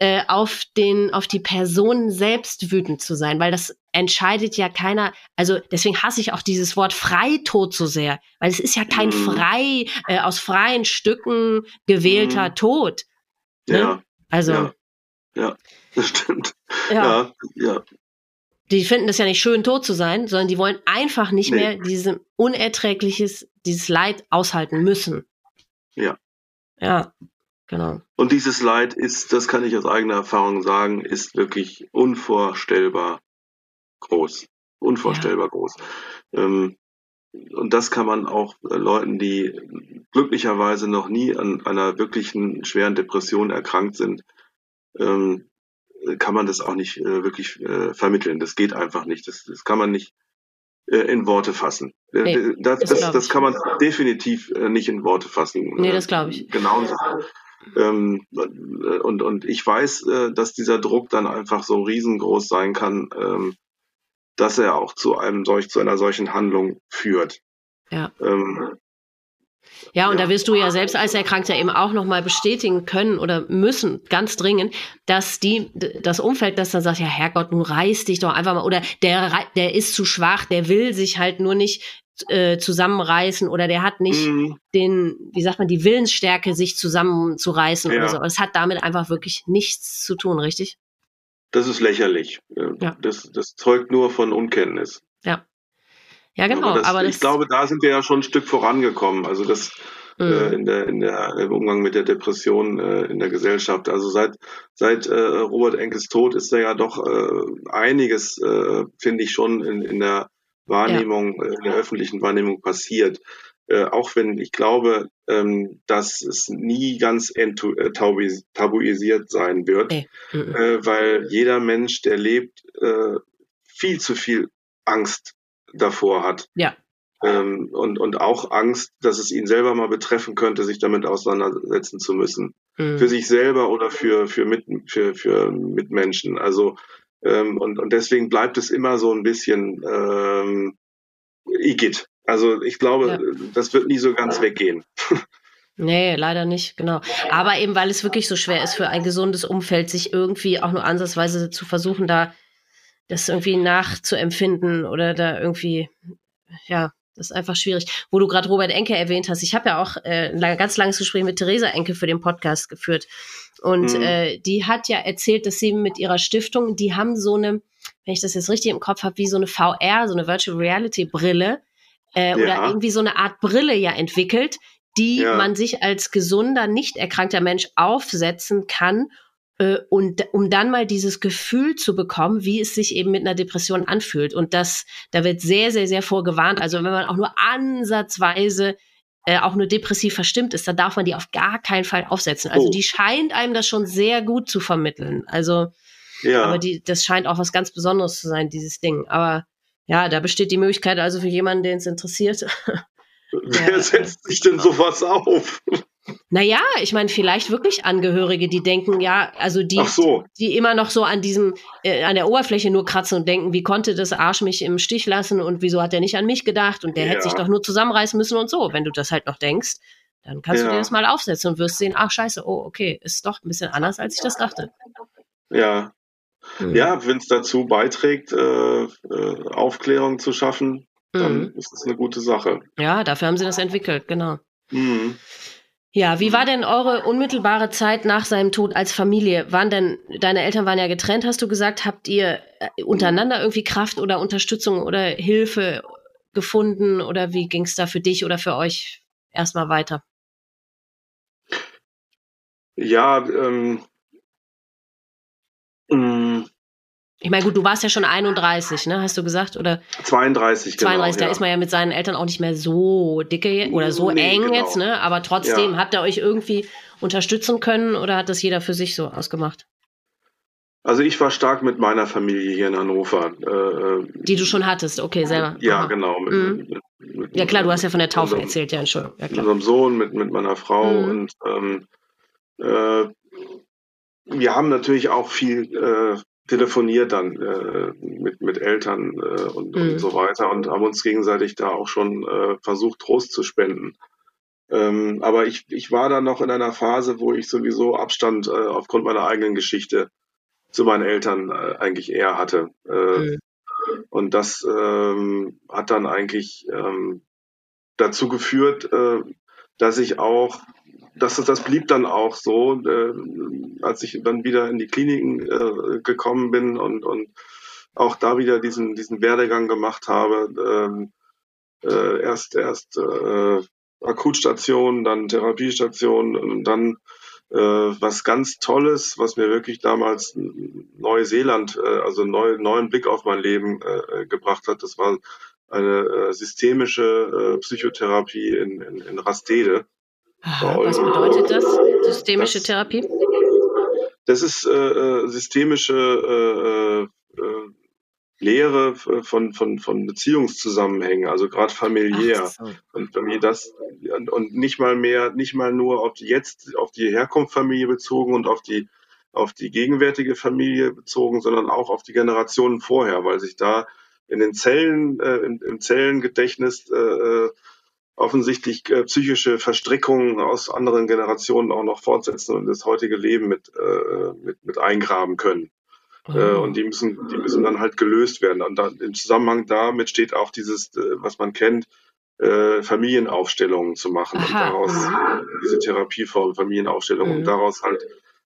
äh, auf den, auf die Person selbst wütend zu sein, weil das entscheidet ja keiner, also deswegen hasse ich auch dieses Wort Freitod so sehr, weil es ist ja kein mhm. frei, äh, aus freien Stücken gewählter mhm. Tod. Ne? Ja. Also. Ja. ja, das stimmt. Ja. ja, ja. Die finden das ja nicht schön, tot zu sein, sondern die wollen einfach nicht nee. mehr dieses unerträgliches, dieses Leid aushalten müssen. Ja. Ja. Genau. Und dieses Leid ist, das kann ich aus eigener Erfahrung sagen, ist wirklich unvorstellbar groß, unvorstellbar ja. groß. Ähm, und das kann man auch äh, Leuten, die glücklicherweise noch nie an einer wirklichen schweren Depression erkrankt sind, ähm, kann man das auch nicht äh, wirklich äh, vermitteln. Das geht einfach nicht. Das, das kann man nicht äh, in Worte fassen. Äh, nee, das, das, das, das kann man definitiv äh, nicht in Worte fassen. Nee, das glaube ich. Genau. Ähm, und, und ich weiß, dass dieser Druck dann einfach so riesengroß sein kann, ähm, dass er auch zu einem solch, zu einer solchen Handlung führt. Ja. Ähm, ja, und ja. da wirst du ja selbst als Erkrankter eben auch nochmal bestätigen können oder müssen, ganz dringend, dass die, das Umfeld, das dann sagt, ja Herrgott, nun reiß dich doch einfach mal, oder der, der ist zu schwach, der will sich halt nur nicht äh, zusammenreißen oder der hat nicht mhm. den, wie sagt man, die Willensstärke, sich zusammenzureißen ja. oder so. Es hat damit einfach wirklich nichts zu tun, richtig? Das ist lächerlich. Ja. Das, das zeugt nur von Unkenntnis. Ja. Ja, genau. Aber, das, aber ich glaube, da sind wir ja schon ein Stück vorangekommen. Also das äh, mhm. äh, in der, in der, im Umgang mit der Depression äh, in der Gesellschaft. Also seit, seit äh, Robert Enkes Tod ist da ja doch äh, einiges, äh, finde ich, schon in, in der Wahrnehmung, ja. in der öffentlichen Wahrnehmung passiert. Äh, auch wenn ich glaube, ähm, dass es nie ganz äh, tabuisiert sein wird, nee. mhm. äh, weil jeder Mensch, der lebt, äh, viel zu viel Angst davor hat. Ja. Ähm, und, und auch Angst, dass es ihn selber mal betreffen könnte, sich damit auseinandersetzen zu müssen. Mhm. Für sich selber oder für, für, mit, für, für Mitmenschen. Also, ähm, und, und deswegen bleibt es immer so ein bisschen ähm, Igitt. Also ich glaube, ja. das wird nie so ganz weggehen. Nee, leider nicht, genau. Aber eben, weil es wirklich so schwer ist für ein gesundes Umfeld, sich irgendwie auch nur ansatzweise zu versuchen, da das irgendwie nachzuempfinden oder da irgendwie, ja, das ist einfach schwierig. Wo du gerade Robert Enke erwähnt hast, ich habe ja auch äh, ein ganz langes Gespräch mit Theresa Enke für den Podcast geführt. Und mhm. äh, die hat ja erzählt, dass sie mit ihrer Stiftung, die haben so eine, wenn ich das jetzt richtig im Kopf habe, wie so eine VR, so eine Virtual Reality Brille äh, ja. oder irgendwie so eine Art Brille ja entwickelt, die ja. man sich als gesunder, nicht erkrankter Mensch aufsetzen kann äh, und um dann mal dieses Gefühl zu bekommen, wie es sich eben mit einer Depression anfühlt. Und das, da wird sehr, sehr, sehr vorgewarnt. Also wenn man auch nur ansatzweise äh, auch nur depressiv verstimmt ist, dann darf man die auf gar keinen Fall aufsetzen. Also oh. die scheint einem das schon sehr gut zu vermitteln. Also, ja. aber die, das scheint auch was ganz Besonderes zu sein, dieses Ding. Aber ja, da besteht die Möglichkeit also für jemanden, den es interessiert. Wer setzt sich denn sowas auf? Naja, ich meine, vielleicht wirklich Angehörige, die denken, ja, also die, so. die immer noch so an diesem, äh, an der Oberfläche nur kratzen und denken, wie konnte das Arsch mich im Stich lassen und wieso hat er nicht an mich gedacht und der ja. hätte sich doch nur zusammenreißen müssen und so. Wenn du das halt noch denkst, dann kannst ja. du dir das mal aufsetzen und wirst sehen, ach scheiße, oh, okay, ist doch ein bisschen anders, als ich das dachte. Ja. Hm. Ja, wenn es dazu beiträgt, äh, äh, Aufklärung zu schaffen, dann mhm. ist das eine gute Sache. Ja, dafür haben sie das entwickelt, genau. Mhm. Ja, wie war denn eure unmittelbare Zeit nach seinem Tod als Familie? Waren denn, deine Eltern waren ja getrennt, hast du gesagt, habt ihr äh, untereinander irgendwie Kraft oder Unterstützung oder Hilfe gefunden oder wie ging es da für dich oder für euch erstmal weiter? Ja, ähm, mm, ich meine, gut, du warst ja schon 31, ne, hast du gesagt? Oder 32, 32, genau, da ja. ist man ja mit seinen Eltern auch nicht mehr so dicke oder so nee, eng genau. jetzt, ne? Aber trotzdem, ja. habt ihr euch irgendwie unterstützen können oder hat das jeder für sich so ausgemacht? Also ich war stark mit meiner Familie hier in Hannover. Äh, äh Die du schon hattest, okay, selber. Ja, Aha. genau. Mit, mhm. mit, mit, ja klar, du hast ja von der Taufe unserem, erzählt, ja, Entschuldigung. Ja, mit unserem Sohn, mit, mit meiner Frau mhm. und ähm, äh, wir haben natürlich auch viel äh, telefoniert dann äh, mit, mit Eltern äh, und, mhm. und so weiter und haben uns gegenseitig da auch schon äh, versucht, Trost zu spenden. Ähm, aber ich, ich war dann noch in einer Phase, wo ich sowieso Abstand äh, aufgrund meiner eigenen Geschichte zu meinen Eltern äh, eigentlich eher hatte. Äh, mhm. Und das ähm, hat dann eigentlich ähm, dazu geführt, äh, dass ich auch das, das blieb dann auch so, äh, als ich dann wieder in die Kliniken äh, gekommen bin und, und auch da wieder diesen, diesen Werdegang gemacht habe. Ähm, äh, erst erst äh, Akutstation, dann Therapiestation und dann äh, was ganz Tolles, was mir wirklich damals Neuseeland, äh, also neu, neuen Blick auf mein Leben äh, gebracht hat. Das war eine äh, systemische äh, Psychotherapie in, in, in Rastede. Aha, was bedeutet das, systemische das, Therapie? Das ist äh, äh systemische äh, äh, Lehre von, von, von Beziehungszusammenhängen, also gerade familiär. So. Und bei mir das und nicht mal mehr, nicht mal nur auf die jetzt auf die Herkunftsfamilie bezogen und auf die auf die gegenwärtige Familie bezogen, sondern auch auf die Generationen vorher, weil sich da in den Zellen, äh, im, im Zellengedächtnis äh, äh, offensichtlich äh, psychische Verstrickungen aus anderen Generationen auch noch fortsetzen und das heutige Leben mit, äh, mit, mit eingraben können. Äh, und die müssen, die müssen dann halt gelöst werden. Und dann, im Zusammenhang damit steht auch dieses, äh, was man kennt, äh, Familienaufstellungen zu machen Aha. und daraus mhm. diese Therapieform, Familienaufstellungen, mhm. und daraus halt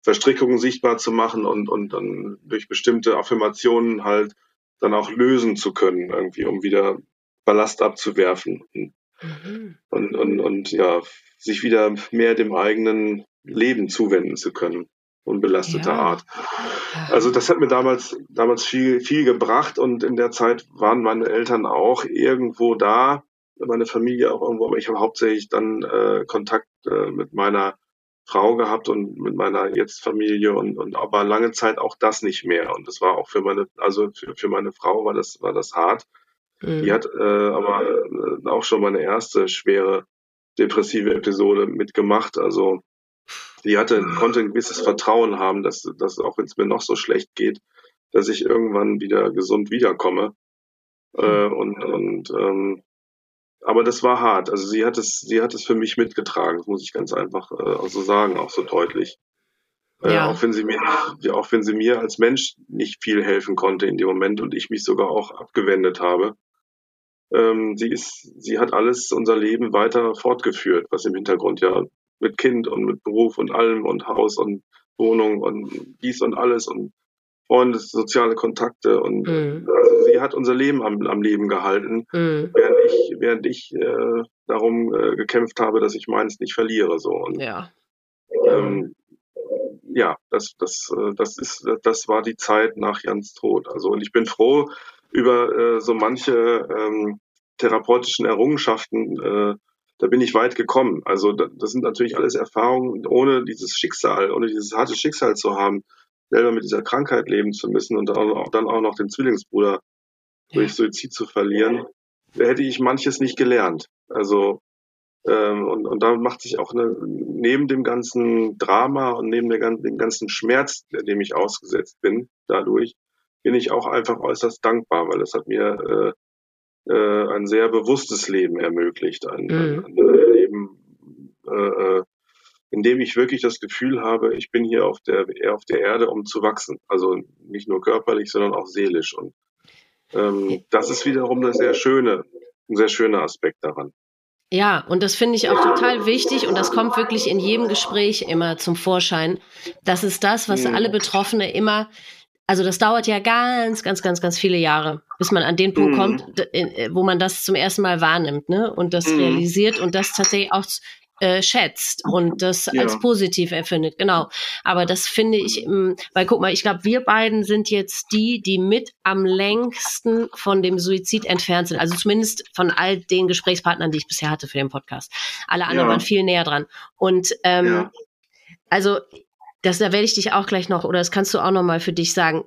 Verstrickungen sichtbar zu machen und, und dann durch bestimmte Affirmationen halt dann auch lösen zu können, irgendwie, um wieder Ballast abzuwerfen. Mhm. Und, und, und ja, sich wieder mehr dem eigenen Leben zuwenden zu können unbelasteter ja. Art. Also das hat mir damals, damals viel, viel gebracht und in der Zeit waren meine Eltern auch irgendwo da, meine Familie auch irgendwo, aber ich habe hauptsächlich dann äh, Kontakt äh, mit meiner Frau gehabt und mit meiner jetzt Familie und, und aber lange Zeit auch das nicht mehr. Und das war auch für meine, also für, für meine Frau war das, war das hart. Mhm. Die hat äh, aber äh, auch schon meine erste schwere depressive Episode mitgemacht. Also die hatte, konnte ein gewisses Vertrauen haben, dass, dass auch wenn es mir noch so schlecht geht, dass ich irgendwann wieder gesund wiederkomme. Äh, und und ähm, aber das war hart. Also sie hat es, sie hat es für mich mitgetragen, das muss ich ganz einfach äh, so sagen, auch so deutlich. Äh, ja. auch wenn sie mir, auch wenn sie mir als Mensch nicht viel helfen konnte in dem Moment und ich mich sogar auch abgewendet habe. Ähm, sie ist, sie hat alles unser Leben weiter fortgeführt, was im Hintergrund ja mit Kind und mit Beruf und allem und Haus und Wohnung und dies und alles und Freunde, soziale Kontakte und mhm. also sie hat unser Leben am, am Leben gehalten, mhm. während ich, während ich äh, darum äh, gekämpft habe, dass ich meins nicht verliere. So. Und, ja. Ähm, ja, das, das, äh, das ist, das war die Zeit nach Jans Tod. Also und ich bin froh über äh, so manche ähm, therapeutischen Errungenschaften, äh, da bin ich weit gekommen. Also das sind natürlich alles Erfahrungen, ohne dieses Schicksal, ohne dieses harte Schicksal zu haben, selber mit dieser Krankheit leben zu müssen und dann auch noch den Zwillingsbruder durch Suizid zu verlieren, hätte ich manches nicht gelernt. Also ähm, und, und da macht sich auch eine, neben dem ganzen Drama und neben der, dem ganzen Schmerz, dem ich ausgesetzt bin, dadurch, bin ich auch einfach äußerst dankbar, weil es hat mir äh, äh, ein sehr bewusstes Leben ermöglicht, ein, mhm. ein, ein Leben, äh, äh in dem ich wirklich das Gefühl habe, ich bin hier auf der, auf der Erde, um zu wachsen. Also nicht nur körperlich, sondern auch seelisch. Und ähm, das ist wiederum eine sehr schöne, ein sehr schöner Aspekt daran. Ja, und das finde ich auch total wichtig und das kommt wirklich in jedem Gespräch immer zum Vorschein. Das ist das, was mhm. alle Betroffene immer, also das dauert ja ganz, ganz, ganz, ganz viele Jahre, bis man an den Punkt mhm. kommt, wo man das zum ersten Mal wahrnimmt, ne? Und das mhm. realisiert und das tatsächlich auch äh, schätzt und das ja. als positiv erfindet, genau. Aber das finde ich, ähm, weil guck mal, ich glaube, wir beiden sind jetzt die, die mit am längsten von dem Suizid entfernt sind. Also zumindest von all den Gesprächspartnern, die ich bisher hatte für den Podcast. Alle anderen ja. waren viel näher dran. Und ähm, ja. also das, da werde ich dich auch gleich noch, oder das kannst du auch noch mal für dich sagen.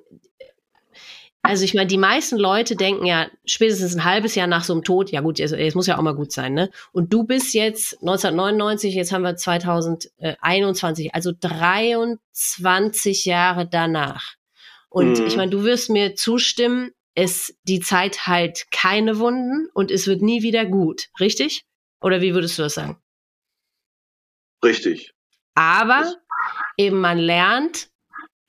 Also ich meine, die meisten Leute denken ja spätestens ein halbes Jahr nach so einem Tod, ja gut, es muss ja auch mal gut sein, ne? Und du bist jetzt 1999, jetzt haben wir 2021, also 23 Jahre danach. Und mhm. ich meine, du wirst mir zustimmen, es die Zeit heilt keine Wunden und es wird nie wieder gut, richtig? Oder wie würdest du das sagen? Richtig. Aber eben man lernt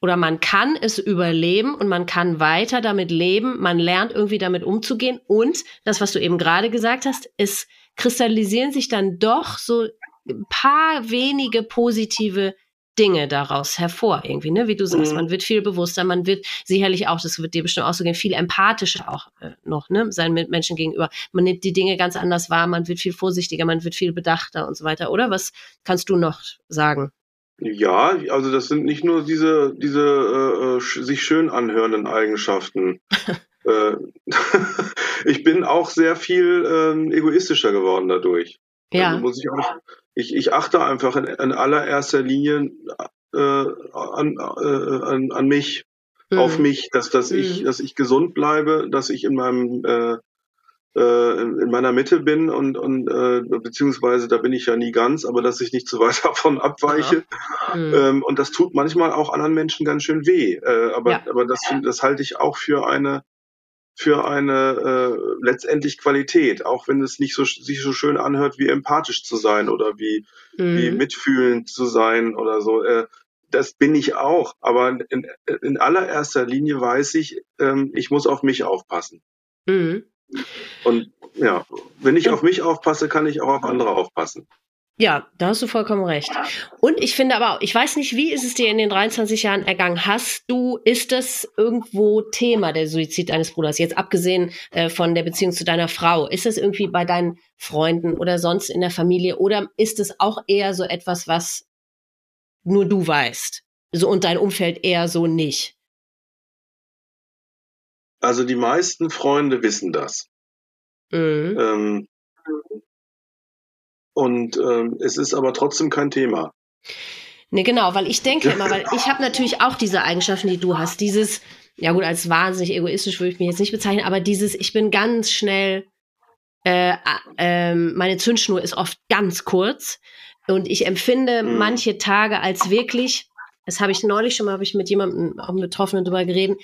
oder man kann es überleben und man kann weiter damit leben. Man lernt irgendwie damit umzugehen. Und das, was du eben gerade gesagt hast, es kristallisieren sich dann doch so ein paar wenige positive Dinge daraus hervor, irgendwie, ne? Wie du sagst, mhm. man wird viel bewusster, man wird sicherlich auch, das wird dir bestimmt auch so gehen, viel empathischer auch äh, noch, ne? Seinen Mitmenschen gegenüber. Man nimmt die Dinge ganz anders wahr, man wird viel vorsichtiger, man wird viel bedachter und so weiter, oder? Was kannst du noch sagen? Ja, also das sind nicht nur diese, diese äh, äh sich schön anhörenden Eigenschaften. äh, ich bin auch sehr viel äh, egoistischer geworden dadurch. Ja. Also muss ich, auch, ich, ich achte einfach in, in allererster Linie äh, an, äh, an, an mich, mhm. auf mich, dass, dass, mhm. ich, dass ich gesund bleibe, dass ich in meinem äh, in meiner Mitte bin und, und äh, beziehungsweise da bin ich ja nie ganz, aber dass ich nicht zu weit davon abweiche. Ja. Mhm. Ähm, und das tut manchmal auch anderen Menschen ganz schön weh. Äh, aber ja. aber das, das halte ich auch für eine für eine äh, letztendlich Qualität, auch wenn es nicht so sich so schön anhört, wie empathisch zu sein oder wie, mhm. wie mitfühlend zu sein oder so. Äh, das bin ich auch, aber in, in allererster Linie weiß ich, ähm, ich muss auf mich aufpassen. Mhm. Und ja, wenn ich auf mich aufpasse, kann ich auch auf andere aufpassen. Ja, da hast du vollkommen recht. Und ich finde aber auch, ich weiß nicht, wie ist es dir in den 23 Jahren ergangen? Hast du, ist das irgendwo Thema, der Suizid deines Bruders? Jetzt abgesehen äh, von der Beziehung zu deiner Frau. Ist das irgendwie bei deinen Freunden oder sonst in der Familie? Oder ist es auch eher so etwas, was nur du weißt? So und dein Umfeld eher so nicht? Also die meisten Freunde wissen das. Mhm. Ähm, und ähm, es ist aber trotzdem kein Thema. Nee, genau, weil ich denke immer, weil ich habe natürlich auch diese Eigenschaften, die du hast. Dieses, ja gut, als wahnsinnig egoistisch würde ich mich jetzt nicht bezeichnen, aber dieses, ich bin ganz schnell, äh, äh, meine Zündschnur ist oft ganz kurz und ich empfinde mhm. manche Tage als wirklich, das habe ich neulich schon mal, habe ich mit jemandem, auch einem Betroffenen drüber geredet,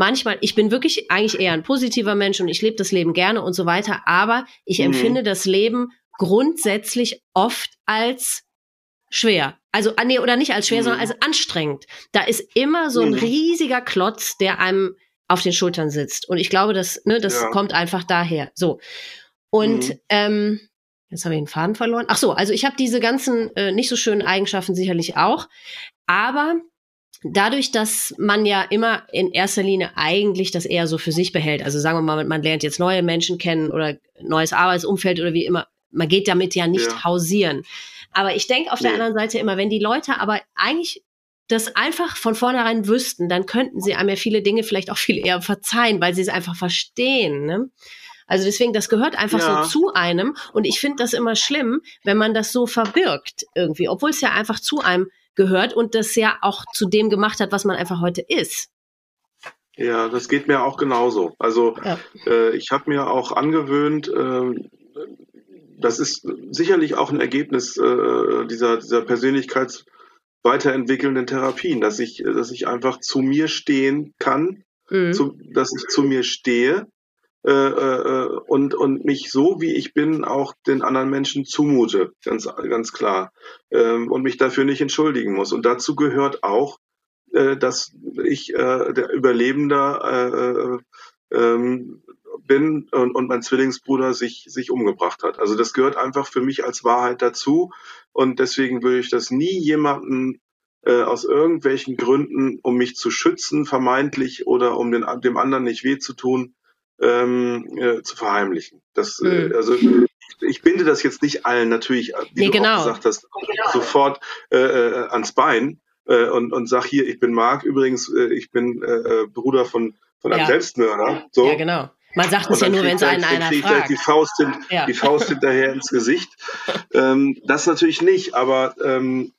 manchmal, ich bin wirklich eigentlich eher ein positiver Mensch und ich lebe das Leben gerne und so weiter, aber ich mhm. empfinde das Leben grundsätzlich oft als schwer. Also, ah, nee, oder nicht als schwer, mhm. sondern als anstrengend. Da ist immer so ein mhm. riesiger Klotz, der einem auf den Schultern sitzt. Und ich glaube, das, ne, das ja. kommt einfach daher. So. Und mhm. ähm, jetzt habe ich den Faden verloren. Ach so, also ich habe diese ganzen äh, nicht so schönen Eigenschaften sicherlich auch. Aber dadurch, dass man ja immer in erster Linie eigentlich das eher so für sich behält, also sagen wir mal, man lernt jetzt neue Menschen kennen oder neues Arbeitsumfeld oder wie immer, man geht damit ja nicht ja. hausieren. Aber ich denke auf nee. der anderen Seite immer, wenn die Leute aber eigentlich das einfach von vornherein wüssten, dann könnten sie einem ja viele Dinge vielleicht auch viel eher verzeihen, weil sie es einfach verstehen. Ne? Also deswegen, das gehört einfach ja. so zu einem. Und ich finde das immer schlimm, wenn man das so verbirgt irgendwie, obwohl es ja einfach zu einem gehört und das ja auch zu dem gemacht hat, was man einfach heute ist. Ja, das geht mir auch genauso. Also ja. äh, ich habe mir auch angewöhnt, äh, das ist sicherlich auch ein Ergebnis äh, dieser, dieser persönlichkeitsweiterentwickelnden Therapien, dass ich, dass ich einfach zu mir stehen kann, mhm. zu, dass ich zu mir stehe äh, äh, und, und mich so, wie ich bin, auch den anderen Menschen zumute, ganz, ganz klar, ähm, und mich dafür nicht entschuldigen muss. Und dazu gehört auch, äh, dass ich äh, der Überlebender äh, äh, ähm, bin und, und mein Zwillingsbruder sich, sich umgebracht hat. Also das gehört einfach für mich als Wahrheit dazu und deswegen würde ich das nie jemanden äh, aus irgendwelchen Gründen, um mich zu schützen, vermeintlich oder um den, dem anderen nicht weh zu tun, ähm, äh, zu verheimlichen. Das, äh, mhm. also ich binde das jetzt nicht allen natürlich, wie nee, du genau. auch gesagt hast, sofort äh, äh, ans Bein äh, und, und sag hier, ich bin Marc, übrigens, äh, ich bin äh, Bruder von, von einem ja. Selbstmörder. So. Ja, genau. Man sagt es ja nur, wenn es einen einer fragt. Die Faust, hin, ja. die Faust hinterher ins Gesicht. Ähm, das natürlich nicht, aber ähm,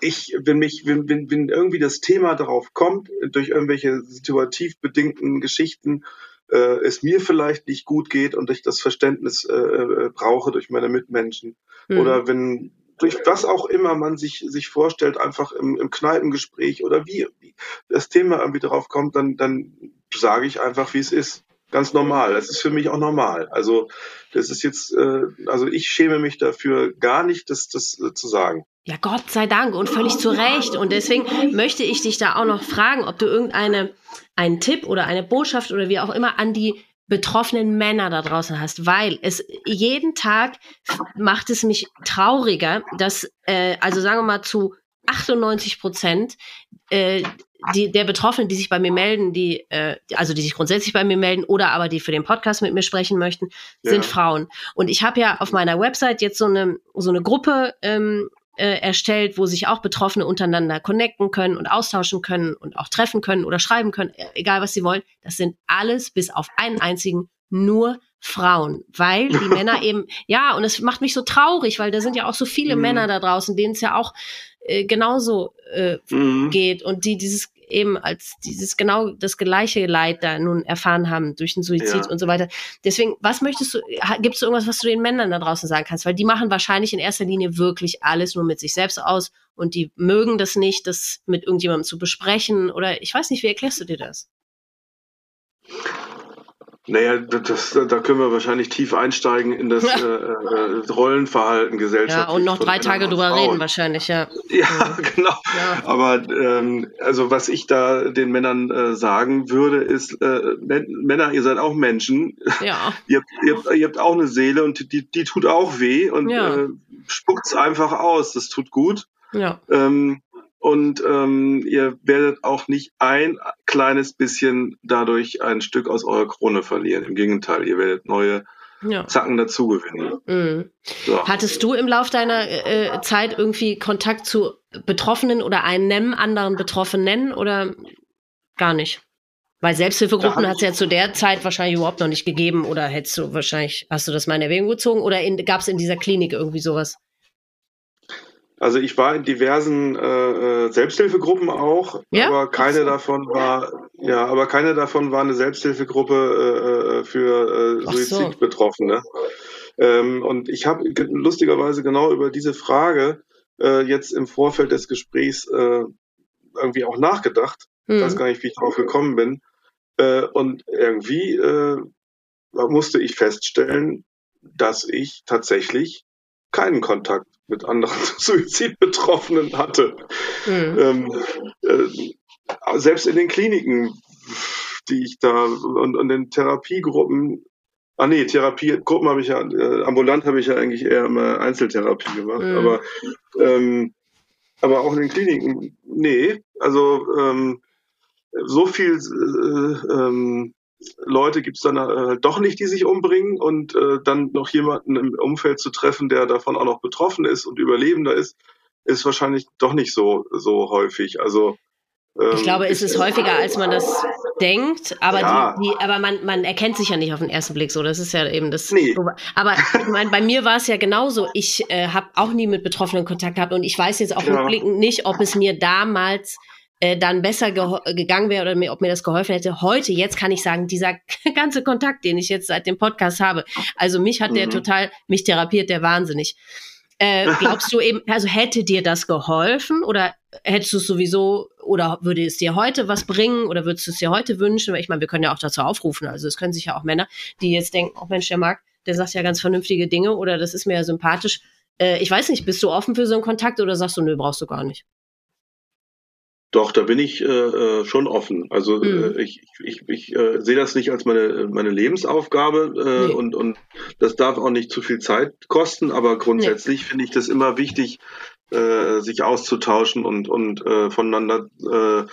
ich, wenn mich, wenn, wenn, wenn irgendwie das Thema darauf kommt, durch irgendwelche situativ bedingten Geschichten, äh, es mir vielleicht nicht gut geht und ich das Verständnis äh, äh, brauche durch meine Mitmenschen. Mhm. Oder wenn durch was auch immer man sich, sich vorstellt, einfach im, im Kneipengespräch oder wie, wie das Thema irgendwie drauf kommt, dann, dann sage ich einfach, wie es ist ganz normal. Das ist für mich auch normal. Also das ist jetzt, äh, also ich schäme mich dafür gar nicht, das, das äh, zu sagen. Ja, Gott sei Dank und völlig zu Recht. Und deswegen möchte ich dich da auch noch fragen, ob du irgendeine einen Tipp oder eine Botschaft oder wie auch immer an die betroffenen Männer da draußen hast, weil es jeden Tag macht es mich trauriger, dass äh, also sagen wir mal zu 98 Prozent äh, die, der Betroffenen, die sich bei mir melden, die, äh, also die sich grundsätzlich bei mir melden oder aber die für den Podcast mit mir sprechen möchten, sind ja. Frauen. Und ich habe ja auf meiner Website jetzt so eine, so eine Gruppe ähm, äh, erstellt, wo sich auch Betroffene untereinander connecten können und austauschen können und auch treffen können oder schreiben können, e-, egal was sie wollen. Das sind alles bis auf einen einzigen nur Frauen, weil die Männer eben, ja, und es macht mich so traurig, weil da sind ja auch so viele mhm. Männer da draußen, denen es ja auch äh, genauso äh, mhm. geht und die dieses eben als dieses genau das gleiche Leid da nun erfahren haben durch den Suizid ja. und so weiter. Deswegen, was möchtest du, gibt es irgendwas, was du den Männern da draußen sagen kannst? Weil die machen wahrscheinlich in erster Linie wirklich alles nur mit sich selbst aus und die mögen das nicht, das mit irgendjemandem zu besprechen oder ich weiß nicht, wie erklärst du dir das? Naja, das, da können wir wahrscheinlich tief einsteigen in das äh, äh, Rollenverhalten gesellschaftlich. Ja, und noch drei Tage drüber Frauen. reden wahrscheinlich, ja. Ja, mhm. genau. Ja. Aber ähm, also was ich da den Männern äh, sagen würde, ist, äh, Männer, ihr seid auch Menschen. Ja. ihr, ihr, ihr, habt auch eine Seele und die, die tut auch weh und ja. äh, spuckt's einfach aus. Das tut gut. Ja. Ähm, und ähm, ihr werdet auch nicht ein kleines bisschen dadurch ein Stück aus eurer Krone verlieren. Im Gegenteil, ihr werdet neue ja. Zacken dazugewinnen. Mhm. So. Hattest du im Lauf deiner äh, Zeit irgendwie Kontakt zu Betroffenen oder einem anderen Betroffenen oder gar nicht? Weil Selbsthilfegruppen hat es ja zu der Zeit wahrscheinlich überhaupt noch nicht gegeben oder hättest du wahrscheinlich, hast du das mal in Erwägung gezogen oder gab es in dieser Klinik irgendwie sowas? Also ich war in diversen äh, äh, Selbsthilfegruppen auch, ja? aber keine so. davon war ja, aber keine davon war eine Selbsthilfegruppe äh, äh für äh, Suizidbetroffene. So. Ähm, und ich habe lustigerweise genau über diese Frage äh, jetzt im Vorfeld des Gesprächs äh, irgendwie auch nachgedacht. Hm. Ich weiß hm. gar nicht, wie ich darauf gekommen bin. Äh, und irgendwie äh, musste ich feststellen, dass ich tatsächlich keinen Kontakt mit anderen Suizidbetroffenen hatte. Mhm. Ähm, äh, selbst in den Kliniken, die ich da und, und den Therapiegruppen, ah nee, Therapiegruppen habe ich ja, äh, ambulant habe ich ja eigentlich eher immer Einzeltherapie gemacht, mhm. aber ähm, aber auch in den Kliniken, nee, also ähm, so viel äh, ähm, Leute gibt es dann äh, doch nicht, die sich umbringen und äh, dann noch jemanden im Umfeld zu treffen, der davon auch noch betroffen ist und Überlebender ist, ist wahrscheinlich doch nicht so, so häufig. Also ähm, ich glaube, es ist häufiger, als man das denkt, aber, ja. die, die, aber man, man erkennt sich ja nicht auf den ersten Blick so. Das ist ja eben das. Nee. Aber ich meine, bei mir war es ja genauso. Ich äh, habe auch nie mit Betroffenen Kontakt gehabt und ich weiß jetzt auch ja. rückblickend nicht, ob es mir damals äh, dann besser gegangen wäre oder mir, ob mir das geholfen hätte. Heute, jetzt kann ich sagen, dieser ganze Kontakt, den ich jetzt seit dem Podcast habe, also mich hat mhm. der total, mich therapiert der wahnsinnig. Äh, glaubst du eben, also hätte dir das geholfen oder hättest du es sowieso oder würde es dir heute was bringen oder würdest du es dir heute wünschen? Weil ich meine, wir können ja auch dazu aufrufen. Also es können sich ja auch Männer, die jetzt denken, oh Mensch, der Marc, der sagt ja ganz vernünftige Dinge oder das ist mir ja sympathisch. Äh, ich weiß nicht, bist du offen für so einen Kontakt oder sagst du, nö, brauchst du gar nicht? Doch, da bin ich äh, äh, schon offen. Also mhm. äh, ich, ich, ich äh, sehe das nicht als meine, meine Lebensaufgabe äh, nee. und, und das darf auch nicht zu viel Zeit kosten, aber grundsätzlich nee. finde ich das immer wichtig, äh, sich auszutauschen und, und äh, voneinander äh,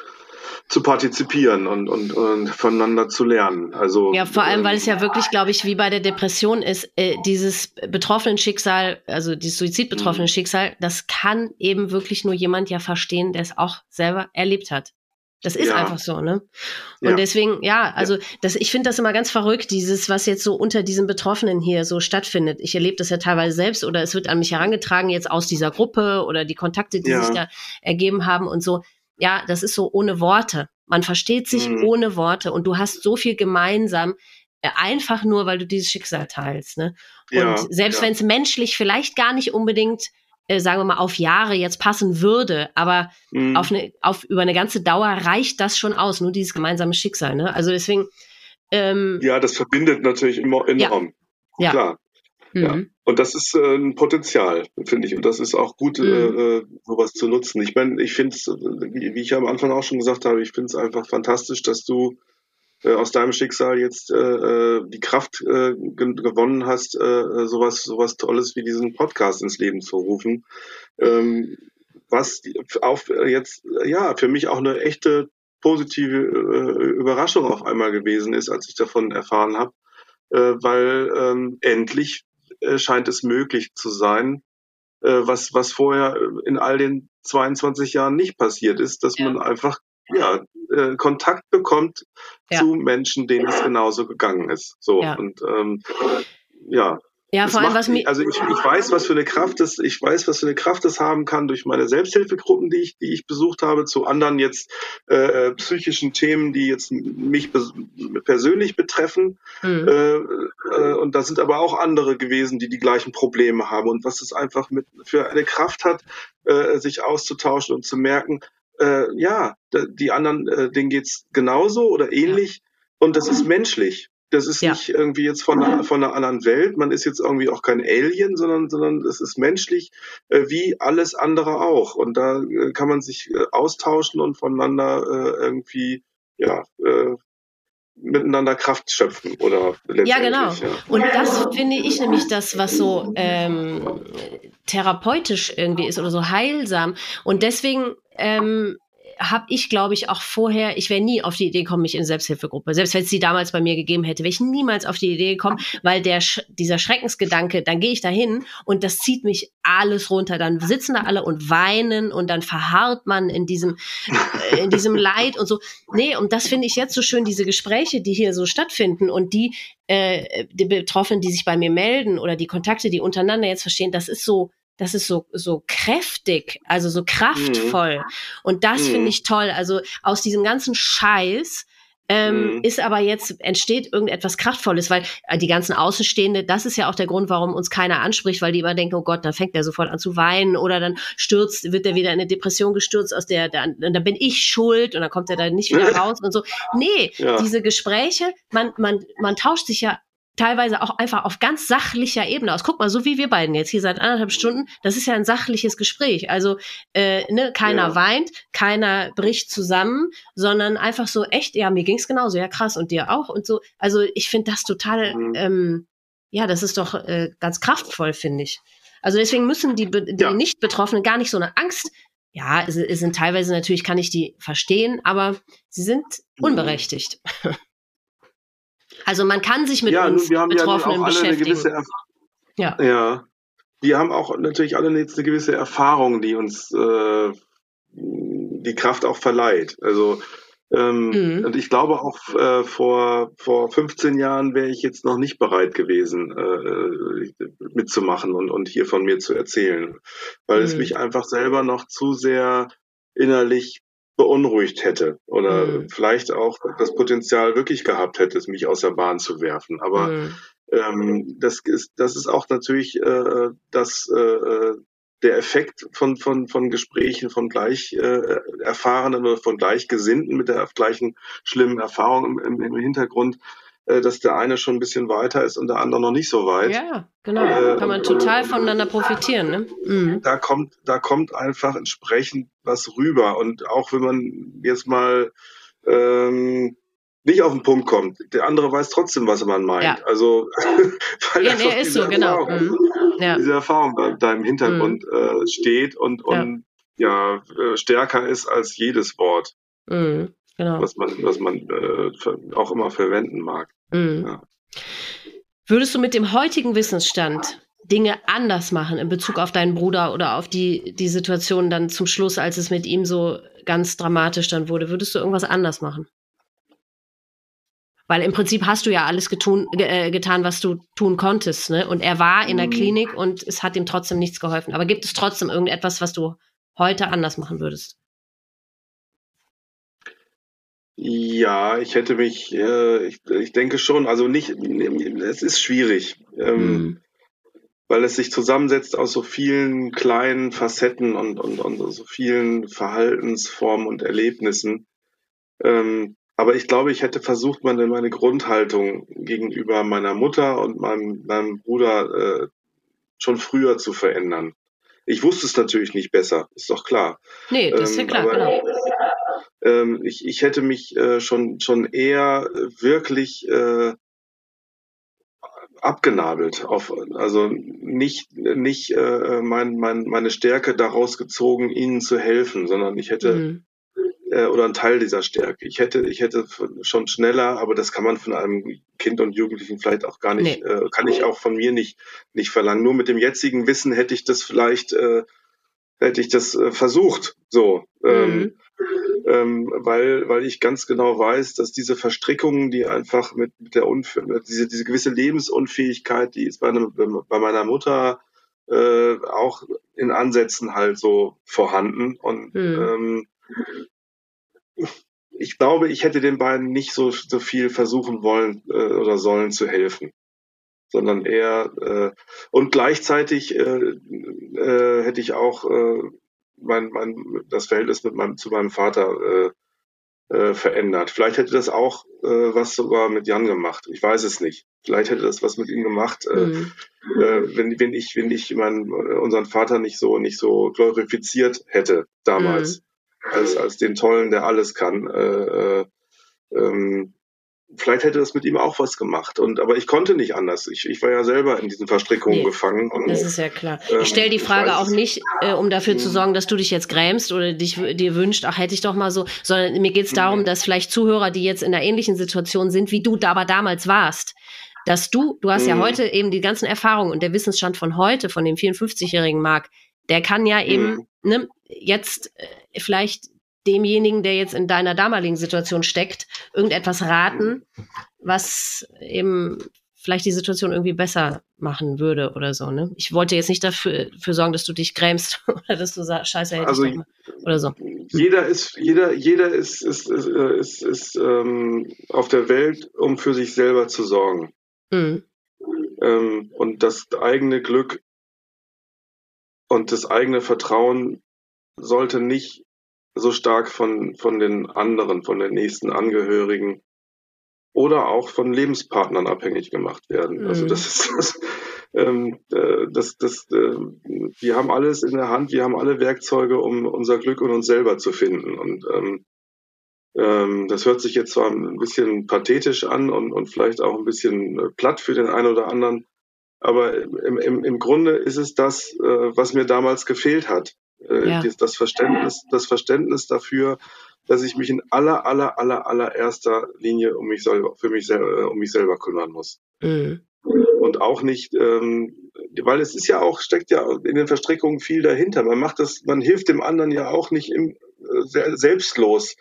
zu partizipieren und, und, und voneinander zu lernen. Also ja, vor allem, weil es ja wirklich, glaube ich, wie bei der Depression ist, äh, dieses betroffenen Schicksal, also dieses suizidbetroffene mhm. Schicksal, das kann eben wirklich nur jemand ja verstehen, der es auch selber erlebt hat. Das ist ja. einfach so, ne? Und ja. deswegen, ja, also das, ich finde das immer ganz verrückt, dieses, was jetzt so unter diesen Betroffenen hier so stattfindet. Ich erlebe das ja teilweise selbst oder es wird an mich herangetragen jetzt aus dieser Gruppe oder die Kontakte, die ja. sich da ergeben haben und so ja, das ist so ohne Worte. Man versteht sich mhm. ohne Worte und du hast so viel gemeinsam, äh, einfach nur, weil du dieses Schicksal teilst. Ne? Und ja, selbst ja. wenn es menschlich vielleicht gar nicht unbedingt, äh, sagen wir mal, auf Jahre jetzt passen würde, aber mhm. auf eine, auf, über eine ganze Dauer reicht das schon aus, nur dieses gemeinsame Schicksal. Ne? Also deswegen. Ähm, ja, das verbindet natürlich immer enorm. Ja. Klar. Ja. Mhm. Und das ist äh, ein Potenzial, finde ich. Und das ist auch gut, äh, mhm. äh, sowas zu nutzen. Ich meine, ich finde es, wie, wie, ich am Anfang auch schon gesagt habe, ich finde es einfach fantastisch, dass du äh, aus deinem Schicksal jetzt äh, äh die Kraft äh, gewonnen hast, äh, sowas, sowas Tolles wie diesen Podcast ins Leben zu rufen. Ähm, was auf jetzt ja für mich auch eine echte positive äh, Überraschung auf einmal gewesen ist, als ich davon erfahren habe, äh, weil ähm, endlich äh, scheint es möglich zu sein, äh, was, was vorher in all den 22 Jahren nicht passiert ist, dass ja. man einfach ja, äh, Kontakt bekommt ja. zu Menschen, denen es genauso gegangen ist. So und ähm, ja, ja, vor allem, was mir. Also ich, ich weiß, was für eine Kraft das, ich weiß, was für eine Kraft das haben kann durch meine Selbsthilfegruppen, die ich, die ich besucht habe, zu anderen jetzt äh, äh psychischen Themen, die jetzt mich persönlich betreffen. Mhm. Äh, äh, und da sind aber auch andere gewesen, die die gleichen Probleme haben. Und was es einfach mit für eine Kraft hat, äh, sich auszutauschen und zu merken, äh, ja, die anderen, äh, denen geht's genauso oder ähnlich. Und das ist menschlich. Das ist ja. nicht irgendwie jetzt von einer, von einer anderen Welt. Man ist jetzt irgendwie auch kein Alien, sondern, sondern es ist menschlich äh, wie alles andere auch. Und da äh, kann man sich äh, austauschen und voneinander äh, irgendwie, ja, äh, miteinander Kraft schöpfen oder ja genau ja. und das finde ich nämlich das was so ähm, therapeutisch irgendwie ist oder so heilsam und deswegen ähm, habe ich, glaube ich, auch vorher, ich wäre nie auf die Idee gekommen, mich in Selbsthilfegruppe, selbst wenn es die damals bei mir gegeben hätte, wäre ich niemals auf die Idee gekommen, weil der dieser Schreckensgedanke, dann gehe ich da hin und das zieht mich alles runter. Dann sitzen da alle und weinen und dann verharrt man in diesem, äh, in diesem Leid und so. Nee, und das finde ich jetzt so schön, diese Gespräche, die hier so stattfinden und die, äh, die Betroffenen, die sich bei mir melden oder die Kontakte, die untereinander jetzt verstehen, das ist so, das ist so, so kräftig, also so kraftvoll. Mhm. Und das mhm. finde ich toll. Also aus diesem ganzen Scheiß ähm, mhm. ist aber jetzt entsteht irgendetwas Kraftvolles, weil äh, die ganzen Außenstehende, das ist ja auch der Grund, warum uns keiner anspricht, weil die immer denken, oh Gott, dann fängt er sofort an zu weinen oder dann stürzt, wird er wieder in eine Depression gestürzt, aus der, da, dann bin ich schuld und dann kommt er da nicht wieder raus und so. Nee, ja. diese Gespräche, man, man, man tauscht sich ja teilweise auch einfach auf ganz sachlicher Ebene aus. Guck mal, so wie wir beiden jetzt hier seit anderthalb Stunden, das ist ja ein sachliches Gespräch. Also äh, ne, keiner ja. weint, keiner bricht zusammen, sondern einfach so echt, ja, mir ging's genauso, ja krass und dir auch und so. Also ich finde das total, mhm. ähm, ja, das ist doch äh, ganz kraftvoll, finde ich. Also deswegen müssen die, die ja. Nicht-Betroffenen gar nicht so eine Angst ja, es, es, sind teilweise natürlich, kann ich die verstehen, aber sie sind mhm. Also man kann sich mit ja, uns wir haben Betroffenen ja beschäftigen. ja. ja, wir haben auch natürlich alle jetzt eine gewisse Erfahrung, die uns äh, die Kraft auch verleiht. Also ähm, mhm. und ich glaube auch äh, vor vor 15 Jahren wäre ich jetzt noch nicht bereit gewesen äh, mitzumachen und und hier von mir zu erzählen, weil mhm. es mich einfach selber noch zu sehr innerlich beunruhigt hätte oder mhm. vielleicht auch das Potenzial wirklich gehabt hätte, es mich aus der Bahn zu werfen. Aber mhm. ähm, das ist das ist auch natürlich äh, das äh, der Effekt von von von Gesprächen von gleich äh, erfahrenen oder von gleichgesinnten mit der gleichen schlimmen Erfahrung im, im Hintergrund äh, dass der eine schon ein bisschen weiter ist und der andere noch nicht so weit. Ja, genau. Äh, Kann man total voneinander profitieren. Ne? Mhm. Da kommt, da kommt einfach entsprechend was rüber. Und auch wenn man jetzt mal ähm, nicht auf den Punkt kommt, der andere weiß trotzdem, was man meint. Ja. Also weil ja, nee, ist so, genau. Mhm. Ja. Diese Erfahrung da, da im Hintergrund mhm. äh, steht und, und ja, ja äh, stärker ist als jedes Wort. Mhm genau. was man, was man äh, auch immer verwenden mag. Mhm. Ja. Würdest du mit dem heutigen Wissensstand Dinge anders machen in Bezug auf deinen Bruder oder auf die, die Situation dann zum Schluss, als es mit ihm so ganz dramatisch dann wurde? Würdest du irgendwas anders machen? Weil im Prinzip hast du ja alles getun, äh, getan, was du tun konntest. Ne? Und er war in der mhm. Klinik und es hat ihm trotzdem nichts geholfen. Aber gibt es trotzdem irgendetwas, was du heute anders machen würdest? Ja, ich hätte mich, äh, ich, ich denke schon, also nicht, es ist schwierig, ähm, mhm. weil es sich zusammensetzt aus so vielen kleinen Facetten und, und, und so vielen Verhaltensformen und Erlebnissen. Ähm, aber ich glaube, ich hätte versucht, meine, meine Grundhaltung gegenüber meiner Mutter und meinem, meinem Bruder äh, schon früher zu verändern. Ich wusste es natürlich nicht besser, ist doch klar. Nee, das ist ja ähm, klar, genau ähm, ich, ich hätte mich äh, schon, schon eher wirklich äh, abgenabelt auf also nicht nicht äh, mein, mein, meine Stärke daraus gezogen ihnen zu helfen sondern ich hätte mhm. äh, oder ein Teil dieser Stärke. Ich hätte, ich hätte schon schneller, aber das kann man von einem Kind und Jugendlichen vielleicht auch gar nicht, nee. äh, kann ich auch von mir nicht, nicht verlangen. Nur mit dem jetzigen Wissen hätte ich das vielleicht, äh, hätte ich das äh, versucht, so. Ähm, mhm. Ähm, weil, weil ich ganz genau weiß, dass diese Verstrickungen, die einfach mit, mit der Unf diese, diese gewisse Lebensunfähigkeit, die ist bei, einem, bei meiner Mutter äh, auch in Ansätzen halt so vorhanden. Und mhm. ähm, ich glaube, ich hätte den beiden nicht so, so viel versuchen wollen äh, oder sollen zu helfen, sondern eher äh, und gleichzeitig äh, äh, hätte ich auch äh, mein, mein, das Verhältnis mit meinem, zu meinem Vater äh, äh, verändert. Vielleicht hätte das auch äh, was sogar mit Jan gemacht. Ich weiß es nicht. Vielleicht hätte das was mit ihm gemacht, äh, mhm. äh, wenn, wenn ich, wenn ich mein, unseren Vater nicht so nicht so glorifiziert hätte damals mhm. als als den tollen, der alles kann. Äh, äh, ähm, vielleicht hätte das mit ihm auch was gemacht. Und aber ich konnte nicht anders. Ich, ich war ja selber in diesen Verstrickungen nee, gefangen. Und, das ist ja klar. Ähm, ich stelle die Frage auch nicht, äh, um dafür zu hm. sorgen, dass du dich jetzt grämst oder dich dir wünscht, ach hätte ich doch mal so, sondern mir geht es darum, mhm. dass vielleicht Zuhörer, die jetzt in einer ähnlichen Situation sind, wie du da aber damals warst, dass du, du hast ja heute eben die ganzen Erfahrungen und der Wissensstand von heute, von dem 54-jährigen Marc, der kann ja eben ne, jetzt äh, vielleicht demjenigen, der jetzt in deiner damaligen Situation steckt, irgendetwas raten, was eben vielleicht die Situation irgendwie besser machen würde oder so. Ne? Ich wollte jetzt nicht dafür, dafür sorgen, dass du dich grämst oder dass du sagst, scheiße, hätte also, ich oder so. Jeder ist, jeder, jeder ist, ist, ist, ist, ist ähm, auf der Welt, um für sich selber zu sorgen. Mhm. Ähm, und das eigene Glück und das eigene Vertrauen sollte nicht so stark von, von den anderen, von den nächsten Angehörigen oder auch von Lebenspartnern abhängig gemacht werden. Mhm. Also das ist das, ähm, äh, das, das, äh, wir haben alles in der Hand, wir haben alle Werkzeuge, um unser Glück und uns selber zu finden. Und ähm, ähm, das hört sich jetzt zwar ein bisschen pathetisch an und, und vielleicht auch ein bisschen äh, platt für den einen oder anderen, aber im, im, im Grunde ist es das, äh, was mir damals gefehlt hat. Äh, ja. das, Verständnis, das Verständnis dafür, dass ich mich in aller, aller, aller, allererster Linie um mich selber, für mich selber, äh, um mich selber kümmern muss. Mhm. Und auch nicht, ähm, weil es ist ja auch, steckt ja in den Verstrickungen viel dahinter. Man macht das, man hilft dem anderen ja auch nicht im, äh, selbstlos,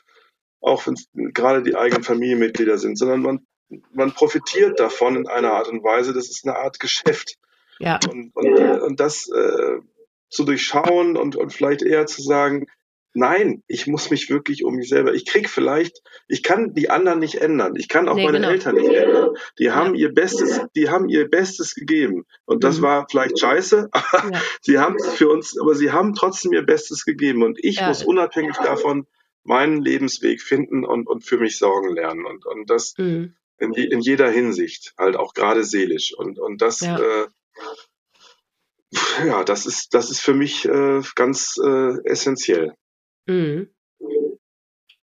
auch wenn es gerade die eigenen Familienmitglieder sind, sondern man, man profitiert davon in einer Art und Weise, das ist eine Art Geschäft. Ja. Und, und, und das, äh, zu durchschauen und, und vielleicht eher zu sagen, nein, ich muss mich wirklich um mich selber, ich krieg vielleicht, ich kann die anderen nicht ändern, ich kann auch nee, meine genau. Eltern nicht ändern. Die ja. haben ihr Bestes, die haben ihr Bestes gegeben. Und das mhm. war vielleicht scheiße, aber ja. sie haben für uns, aber sie haben trotzdem ihr Bestes gegeben. Und ich ja. muss unabhängig davon meinen Lebensweg finden und, und für mich sorgen lernen. Und, und das mhm. in, in jeder Hinsicht, halt auch gerade seelisch. Und, und das, äh, ja, das ist, das ist für mich äh, ganz äh, essentiell. Mhm.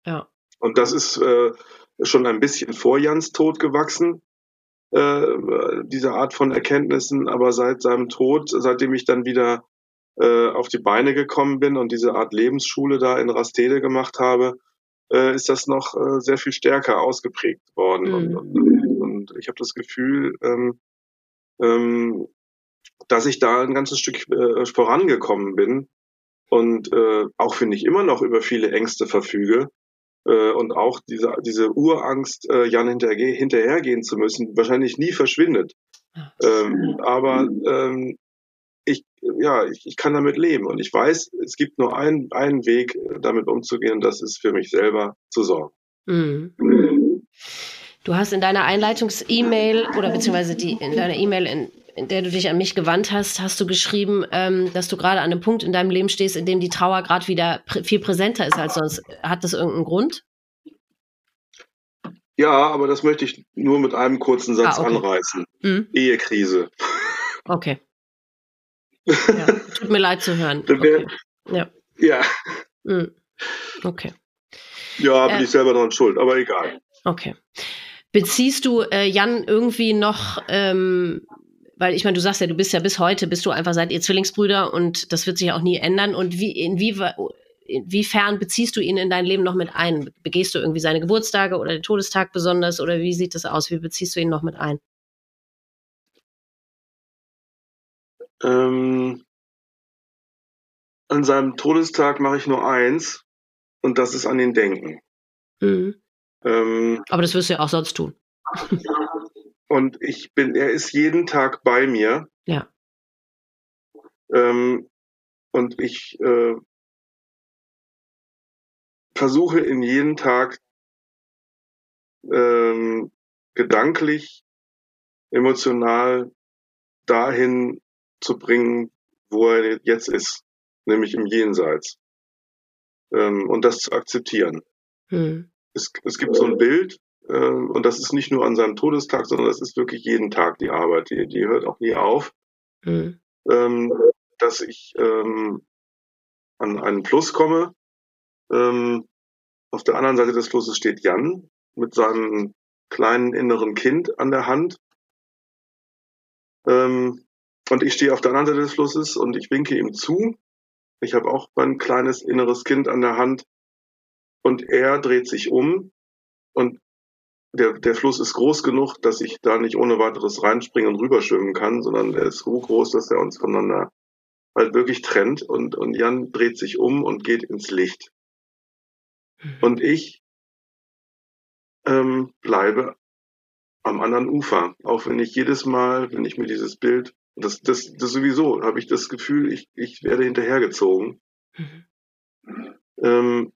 Ja. Und das ist äh, schon ein bisschen vor Jans Tod gewachsen, äh, diese Art von Erkenntnissen, aber seit seinem Tod, seitdem ich dann wieder äh, auf die Beine gekommen bin und diese Art Lebensschule da in Rastede gemacht habe, äh, ist das noch äh, sehr viel stärker ausgeprägt worden. Mhm. Und, und, und, ich habe das Gefühl, ähm, ähm, dass ich da ein ganzes Stück äh, vorangekommen bin und äh, auch wenn ich immer noch über viele Ängste verfüge äh, und auch diese, diese Urangst, äh, Jan hinterher, hinterhergehen zu müssen, wahrscheinlich nie verschwindet. Ähm, aber ähm, ich, ja, ich, ich kann damit leben und ich weiß, es gibt nur einen, einen Weg, damit umzugehen, und das ist für mich selber zu sorgen. Mhm. Du hast in deiner Einleitungs-E-Mail oder beziehungsweise die in deiner E-Mail in in der du dich an mich gewandt hast, hast du geschrieben, ähm, dass du gerade an einem Punkt in deinem Leben stehst, in dem die Trauer gerade wieder prä viel präsenter ist als sonst. Hat das irgendeinen Grund? Ja, aber das möchte ich nur mit einem kurzen Satz ah, okay. anreißen. Mhm. Ehekrise. Okay. Ja, tut mir leid zu hören. Okay. Ja. Ja. Mhm. Okay. Ja, bin äh, ich selber dran schuld, aber egal. Okay. Beziehst du, äh, Jan, irgendwie noch ähm, weil ich meine, du sagst ja, du bist ja bis heute, bist du einfach, seid ihr Zwillingsbrüder und das wird sich auch nie ändern. Und wie, inwie, inwiefern beziehst du ihn in dein Leben noch mit ein? Begehst du irgendwie seine Geburtstage oder den Todestag besonders oder wie sieht das aus? Wie beziehst du ihn noch mit ein? Ähm, an seinem Todestag mache ich nur eins und das ist an ihn denken. Mhm. Ähm, Aber das wirst du ja auch sonst tun. und ich bin, er ist jeden Tag bei mir. Ja. Ähm, und ich äh, versuche in jeden Tag ähm, gedanklich, emotional dahin zu bringen, wo er jetzt ist, nämlich im Jenseits. Ähm, und das zu akzeptieren. Hm. Es, es gibt so ein Bild, äh, und das ist nicht nur an seinem Todestag, sondern das ist wirklich jeden Tag die Arbeit. Die, die hört auch nie auf. Hm. Ähm, dass ich ähm, an einen Fluss komme. Ähm, auf der anderen Seite des Flusses steht Jan mit seinem kleinen inneren Kind an der Hand. Ähm, und ich stehe auf der anderen Seite des Flusses und ich winke ihm zu. Ich habe auch mein kleines inneres Kind an der Hand. Und er dreht sich um und der, der Fluss ist groß genug, dass ich da nicht ohne weiteres reinspringen und rüberschwimmen kann, sondern er ist so groß, dass er uns voneinander halt wirklich trennt und, und Jan dreht sich um und geht ins Licht. Mhm. Und ich ähm, bleibe am anderen Ufer, auch wenn ich jedes Mal, wenn ich mir dieses Bild, das, das, das sowieso, habe ich das Gefühl, ich, ich werde hinterhergezogen. Mhm. Ähm,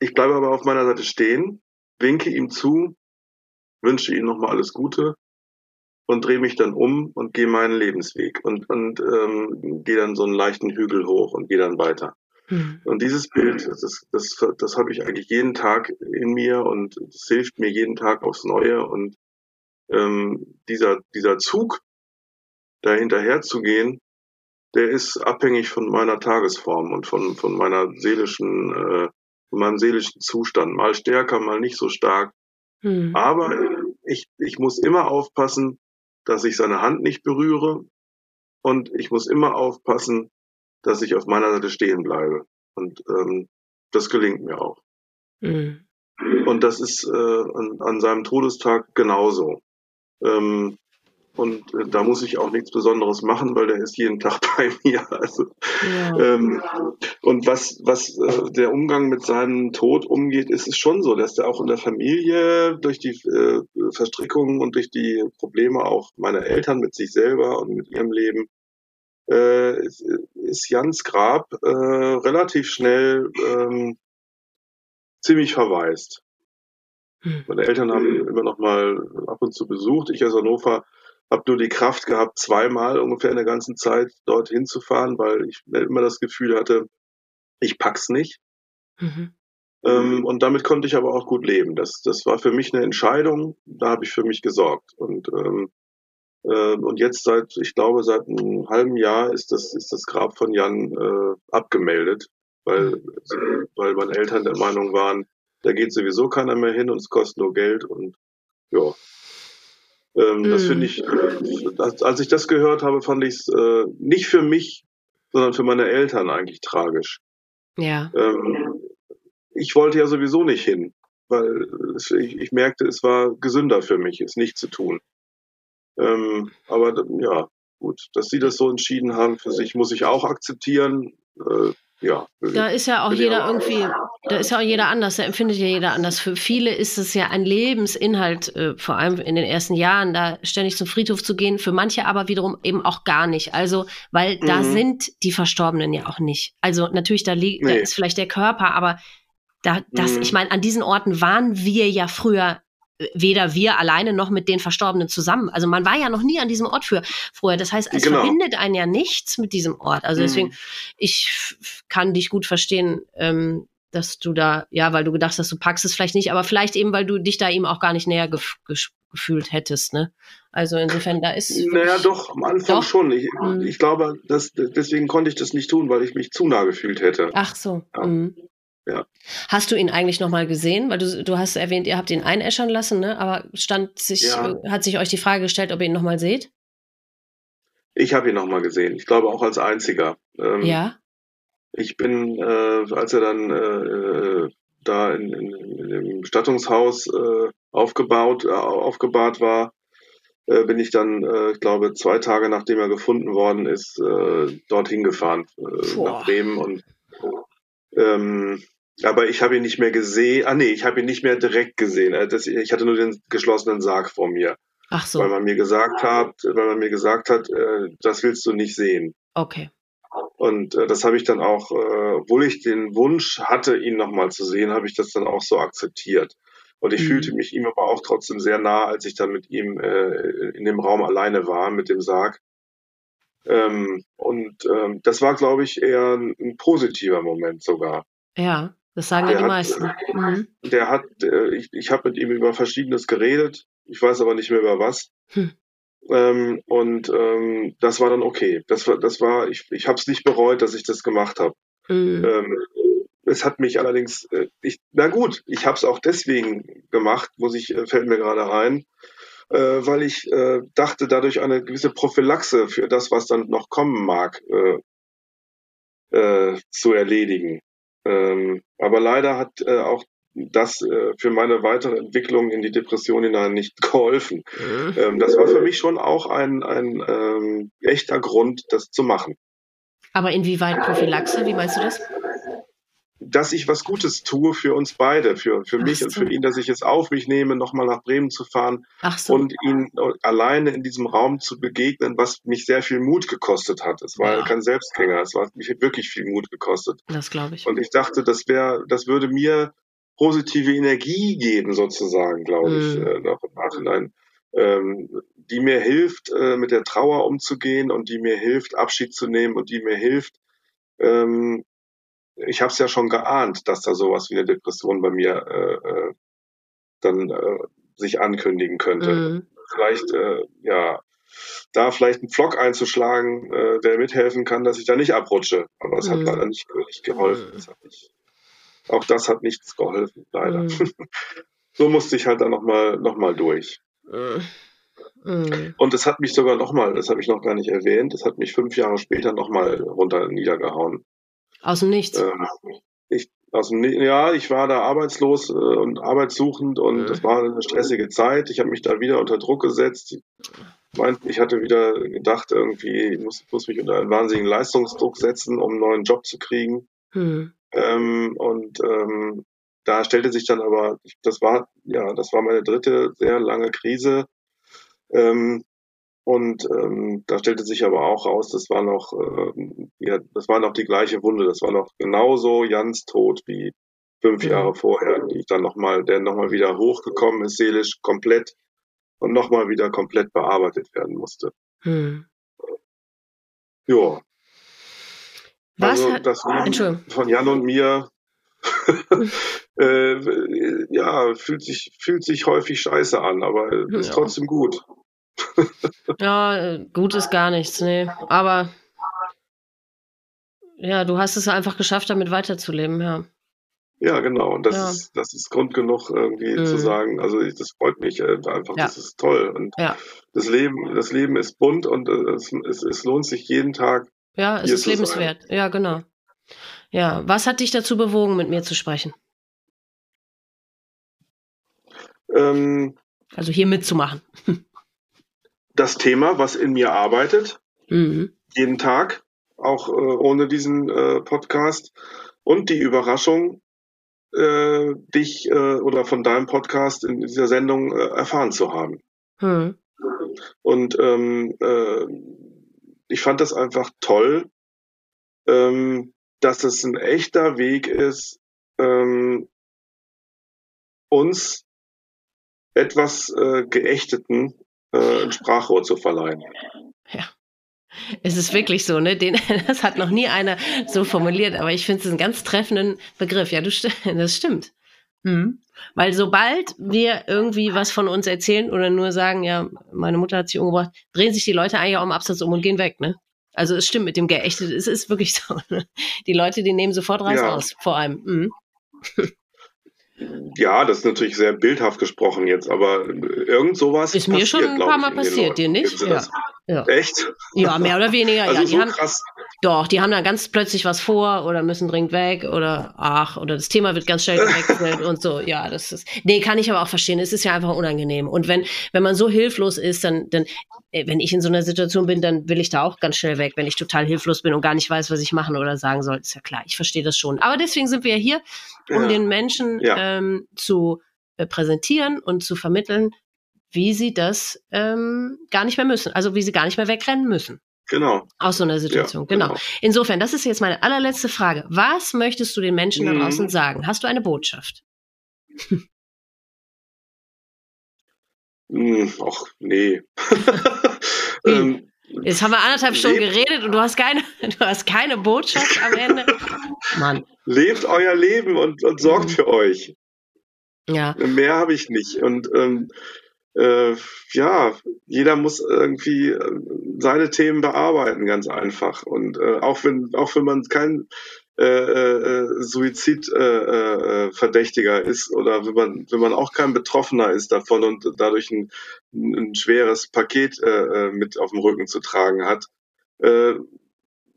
ich bleibe aber auf meiner Seite stehen, winke ihm zu, wünsche ihm nochmal alles Gute und drehe mich dann um und gehe meinen Lebensweg und, und ähm, gehe dann so einen leichten Hügel hoch und gehe dann weiter. Mhm. Und dieses Bild, das, das, das habe ich eigentlich jeden Tag in mir und es hilft mir jeden Tag aufs Neue und ähm, dieser, dieser Zug, da hinterher zu gehen, der ist abhängig von meiner Tagesform und von, von meiner seelischen, äh, von meinem seelischen Zustand. Mal stärker, mal nicht so stark. Mhm. Aber ich, ich muss immer aufpassen, dass ich seine Hand nicht berühre und ich muss immer aufpassen, dass ich auf meiner Seite stehen bleibe. Und ähm, das gelingt mir auch. Mhm. Und das ist äh, an, an, seinem Todestag genauso. Ähm, und äh, da muss ich auch nichts Besonderes machen, weil der ist jeden Tag bei mir. Also, ja. ähm, und was, was äh, der Umgang mit seinem Tod umgeht, ist es schon so, dass der auch in der Familie durch die äh, Verstrickungen und durch die Probleme auch meiner Eltern mit sich selber und mit ihrem Leben äh, ist, ist Jans Grab äh, relativ schnell ähm, ziemlich verwaist. Hm. Meine Eltern haben ihn immer noch mal ab und zu besucht. Ich als Hannover habe nur die Kraft gehabt, zweimal ungefähr in der ganzen Zeit dorthin zu fahren, weil ich immer das Gefühl hatte, ich pack's nicht. Mhm. Ähm, und damit konnte ich aber auch gut leben. Das, das war für mich eine Entscheidung, da habe ich für mich gesorgt. Und, ähm, äh, und jetzt seit, ich glaube, seit einem halben Jahr ist das, ist das Grab von Jan äh, abgemeldet, weil, mhm. weil meine Eltern der Meinung waren, da geht sowieso keiner mehr hin und es kostet nur Geld und ja, ähm, mm. Das finde ich, äh, als ich das gehört habe, fand ich es äh, nicht für mich, sondern für meine Eltern eigentlich tragisch. Ja. Ähm, ich wollte ja sowieso nicht hin, weil es, ich, ich, merkte, es war gesünder für mich, es nicht zu tun. Ähm, aber ja, gut, dass sie das so entschieden haben für sich, muss ich auch akzeptieren. Äh, ja. Da ist ja auch jeder irgendwie, da ist ja auch jeder anders, da empfindet ja jeder anders. Für viele ist es ja ein Lebensinhalt, äh, vor allem in den ersten Jahren, da ständig zum Friedhof zu gehen, für manche aber wiederum eben auch gar nicht. Also, weil mhm. da sind die Verstorbenen ja auch nicht. Also natürlich, da liegt, nee. da ist vielleicht der Körper, aber da, das, mhm. ich meine, an diesen Orten waren wir ja früher weder wir alleine noch mit den Verstorbenen zusammen. Also man war ja noch nie an diesem Ort für vorher. Das heißt, es genau. verbindet einen ja nichts mit diesem Ort. Also deswegen, mhm. ich kann dich gut verstehen, ähm, dass du da, ja, weil du gedacht hast, du packst es vielleicht nicht, aber vielleicht eben, weil du dich da ihm auch gar nicht näher gef gefühlt hättest, ne? Also insofern, da ist. Naja, doch, am Anfang doch? schon. Ich, mhm. ich glaube, dass, deswegen konnte ich das nicht tun, weil ich mich zu nah gefühlt hätte. Ach so. Ja. Mhm. Ja. Hast du ihn eigentlich nochmal gesehen? Weil du, du hast erwähnt, ihr habt ihn einäschern lassen, ne? aber stand sich, ja. hat sich euch die Frage gestellt, ob ihr ihn nochmal seht? Ich habe ihn nochmal gesehen. Ich glaube auch als einziger. Ähm, ja. ich bin, äh, als er dann äh, da in, in, in im Bestattungshaus äh, aufgebaut, äh, aufgebahrt war, äh, bin ich dann, äh, ich glaube, zwei Tage nachdem er gefunden worden ist, äh, dorthin gefahren äh, nach Bremen und ähm, aber ich habe ihn nicht mehr gesehen. Ah nee, ich habe ihn nicht mehr direkt gesehen. Das, ich hatte nur den geschlossenen Sarg vor mir. Ach so. Weil man mir gesagt hat, weil man mir gesagt hat, äh, das willst du nicht sehen. Okay. Und äh, das habe ich dann auch, äh, obwohl ich den Wunsch hatte, ihn nochmal zu sehen, habe ich das dann auch so akzeptiert. Und ich mhm. fühlte mich ihm aber auch trotzdem sehr nah, als ich dann mit ihm äh, in dem Raum alleine war, mit dem Sarg. Ähm, und ähm, das war, glaube ich, eher ein, ein, positiver Moment sogar. Ja, das sagen ja die hat, meisten. Mhm. Der hat, äh, ich, ich habe mit ihm über Verschiedenes geredet, ich weiß aber nicht mehr über was. Hm. Ähm, und ähm, das war dann okay. Das war, das war, ich, ich habe es nicht bereut, dass ich das gemacht habe. Mhm. Ähm, es hat mich allerdings, äh, ich, na gut, ich habe es auch deswegen gemacht, muss ich, äh, fällt mir gerade ein, äh, weil ich äh, dachte, dadurch eine gewisse Prophylaxe für das, was dann noch kommen mag, äh, äh, zu erledigen. Ähm, aber leider hat äh, auch das äh, für meine weitere Entwicklung in die Depression hinein nicht geholfen. Mhm. Ähm, das war für mich schon auch ein, ein ähm, echter Grund, das zu machen. Aber inwieweit Prophylaxe? Wie meinst du das? Dass ich was Gutes tue für uns beide, für, für mich so. und für ihn, dass ich es auf mich nehme, nochmal nach Bremen zu fahren so. und ihn alleine in diesem Raum zu begegnen, was mich sehr viel Mut gekostet hat. Es war ja. kein Selbstgänger, es hat mich wirklich viel Mut gekostet. Das glaube ich. Und ich dachte, das wäre, das würde mir positive Energie geben, sozusagen, glaube ich, mhm. äh, noch im Nachhinein, ähm, die mir hilft, äh, mit der Trauer umzugehen und die mir hilft, Abschied zu nehmen und die mir hilft, ähm, ich habe es ja schon geahnt, dass da sowas wie eine Depression bei mir äh, äh, dann äh, sich ankündigen könnte. Mhm. Vielleicht, äh, ja, da vielleicht einen Pflock einzuschlagen, äh, der mithelfen kann, dass ich da nicht abrutsche. Aber es mhm. hat leider nicht, nicht geholfen. Mhm. Das hat nicht, auch das hat nichts geholfen, leider. Mhm. so musste ich halt dann nochmal noch mal durch. Mhm. Und es hat mich sogar nochmal, das habe ich noch gar nicht erwähnt, es hat mich fünf Jahre später nochmal runter niedergehauen. Aus dem Nichts? Ähm, ich, aus dem, ja, ich war da arbeitslos äh, und arbeitssuchend und es mhm. war eine stressige Zeit. Ich habe mich da wieder unter Druck gesetzt. Ich, meint, ich hatte wieder gedacht, irgendwie, ich muss, muss mich unter einen wahnsinnigen Leistungsdruck setzen, um einen neuen Job zu kriegen. Mhm. Ähm, und ähm, da stellte sich dann aber, das war, ja, das war meine dritte sehr lange Krise. Ähm, und ähm, da stellte sich aber auch raus, das war noch, äh, ja, das war noch die gleiche Wunde, das war noch genauso Jans Tod wie fünf. Jahre vorher, die ich dann nochmal, der nochmal wieder hochgekommen ist, seelisch komplett und nochmal wieder komplett bearbeitet werden musste. Mhm. Ja, was also das Leben von Jan und mir äh, ja, fühlt sich, fühlt sich häufig scheiße an, aber ist ja. trotzdem gut. ja, gut ist gar nichts, nee. Aber ja, du hast es einfach geschafft, damit weiterzuleben, ja. Ja, genau. Und das ja. ist, das ist Grund genug, irgendwie mhm. zu sagen, also ich, das freut mich äh, einfach, ja. das ist toll. Und ja. das Leben, das Leben ist bunt und äh, es, es, es lohnt sich jeden Tag ja, es ist lebenswert. Ja, genau. Ja, was hat dich dazu bewogen, mit mir zu sprechen? Ähm, also hier mitzumachen. Das Thema, was in mir arbeitet, mhm. jeden Tag, auch äh, ohne diesen äh, Podcast. Und die Überraschung, äh, dich äh, oder von deinem Podcast in dieser Sendung äh, erfahren zu haben. Mhm. Und ähm, äh, ich fand das einfach toll, ähm, dass es ein echter Weg ist, ähm, uns etwas äh, Geächteten äh, ein Sprachrohr zu verleihen. Ja. Es ist wirklich so, ne? Den, das hat noch nie einer so formuliert, aber ich finde es einen ganz treffenden Begriff. Ja, du, das stimmt. Mhm. Weil sobald wir irgendwie was von uns erzählen oder nur sagen, ja, meine Mutter hat sich umgebracht, drehen sich die Leute eigentlich auch im Absatz um und gehen weg, ne? Also es stimmt mit dem geächtet, es ist wirklich so. Ne? Die Leute, die nehmen sofort Reis ja. aus, vor allem. Mhm. Ja, das ist natürlich sehr bildhaft gesprochen jetzt, aber irgend sowas ist mir schon ein paar Mal passiert, dir nicht? Ja. Ja. Echt? Ja, mehr oder weniger. Also ja, die so haben, krass. Doch, die haben dann ganz plötzlich was vor oder müssen dringend weg oder ach, oder das Thema wird ganz schnell gewechselt und so. Ja, das ist. Nee, kann ich aber auch verstehen. Es ist ja einfach unangenehm. Und wenn, wenn man so hilflos ist, dann, dann, äh, wenn ich in so einer Situation bin, dann will ich da auch ganz schnell weg, wenn ich total hilflos bin und gar nicht weiß, was ich machen oder sagen soll. Ist ja klar, ich verstehe das schon. Aber deswegen sind wir ja hier, um ja. den Menschen ja. ähm, zu äh, präsentieren und zu vermitteln, wie sie das ähm, gar nicht mehr müssen, also wie sie gar nicht mehr wegrennen müssen. Genau. Aus so einer Situation, ja, genau. genau. Insofern, das ist jetzt meine allerletzte Frage. Was möchtest du den Menschen da draußen mhm. sagen? Hast du eine Botschaft? Hm, ach, nee. ähm, Jetzt haben wir anderthalb Stunden geredet und du hast keine, du hast keine Botschaft am Ende. Mann. Lebt euer Leben und, und sorgt mhm. für euch. Ja. Mehr habe ich nicht. Und ähm, äh, ja, jeder muss irgendwie äh, seine Themen bearbeiten, ganz einfach. Und äh, auch wenn auch wenn man kein äh, äh, Suizidverdächtiger äh, äh, ist oder wenn man wenn man auch kein Betroffener ist davon und dadurch ein, ein schweres Paket äh, äh mit auf dem Rücken zu tragen hat, äh,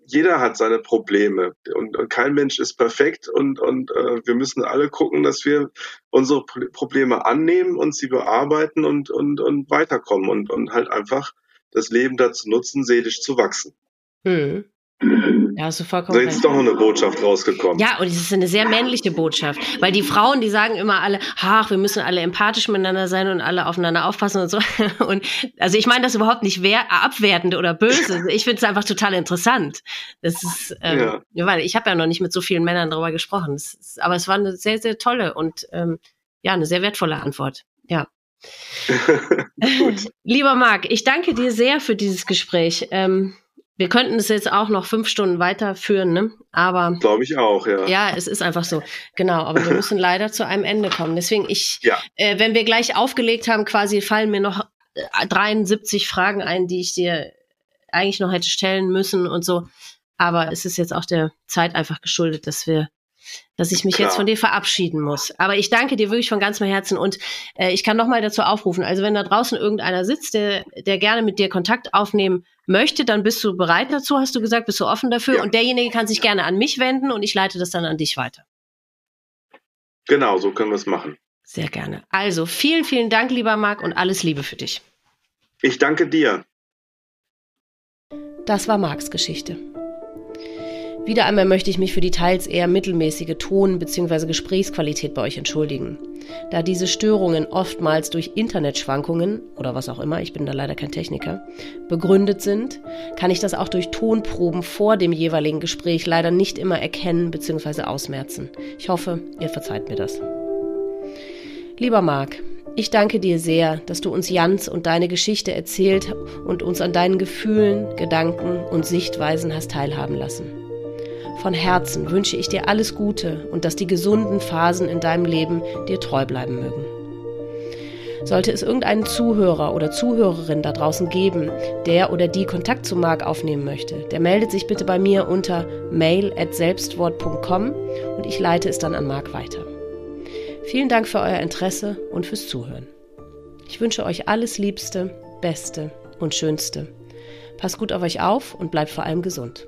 jeder hat seine Probleme und, und kein Mensch ist perfekt und, und äh, wir müssen alle gucken, dass wir unsere Probleme annehmen und sie bearbeiten und, und, und weiterkommen und, und halt einfach das Leben dazu nutzen, seelisch zu wachsen. Hm. Ja, hast du vollkommen Da ist doch noch eine Botschaft rausgekommen. Ja, und es ist eine sehr männliche Botschaft, weil die Frauen, die sagen immer alle, ach, wir müssen alle empathisch miteinander sein und alle aufeinander aufpassen und so. Und also ich meine das überhaupt nicht wer abwertend oder böse. Ich finde es einfach total interessant. Das ist, ähm, ja. weil ich habe ja noch nicht mit so vielen Männern darüber gesprochen. Ist, aber es war eine sehr, sehr tolle und ähm, ja, eine sehr wertvolle Antwort. Ja. Lieber Marc, ich danke dir sehr für dieses Gespräch. Ähm, wir könnten es jetzt auch noch fünf Stunden weiterführen, ne? Aber. Glaube ich auch, ja. Ja, es ist einfach so. Genau, aber wir müssen leider zu einem Ende kommen. Deswegen, ich, ja. äh, wenn wir gleich aufgelegt haben, quasi fallen mir noch 73 äh, Fragen ein, die ich dir eigentlich noch hätte stellen müssen und so. Aber es ist jetzt auch der Zeit einfach geschuldet, dass wir dass ich mich Klar. jetzt von dir verabschieden muss. Aber ich danke dir wirklich von ganzem Herzen und äh, ich kann nochmal dazu aufrufen. Also wenn da draußen irgendeiner sitzt, der, der gerne mit dir Kontakt aufnehmen möchte, dann bist du bereit dazu, hast du gesagt, bist du offen dafür ja. und derjenige kann sich gerne an mich wenden und ich leite das dann an dich weiter. Genau, so können wir es machen. Sehr gerne. Also vielen, vielen Dank, lieber Marc, und alles Liebe für dich. Ich danke dir. Das war Marks Geschichte. Wieder einmal möchte ich mich für die teils eher mittelmäßige Ton- bzw. Gesprächsqualität bei euch entschuldigen. Da diese Störungen oftmals durch Internetschwankungen oder was auch immer, ich bin da leider kein Techniker, begründet sind, kann ich das auch durch Tonproben vor dem jeweiligen Gespräch leider nicht immer erkennen bzw. ausmerzen. Ich hoffe, ihr verzeiht mir das. Lieber Marc, ich danke dir sehr, dass du uns Jans und deine Geschichte erzählt und uns an deinen Gefühlen, Gedanken und Sichtweisen hast teilhaben lassen. Von Herzen wünsche ich dir alles Gute und dass die gesunden Phasen in deinem Leben dir treu bleiben mögen. Sollte es irgendeinen Zuhörer oder Zuhörerin da draußen geben, der oder die Kontakt zu Marc aufnehmen möchte, der meldet sich bitte bei mir unter mail@selbstwort.com und ich leite es dann an Marc weiter. Vielen Dank für euer Interesse und fürs Zuhören. Ich wünsche euch alles Liebste, Beste und Schönste. Passt gut auf euch auf und bleibt vor allem gesund.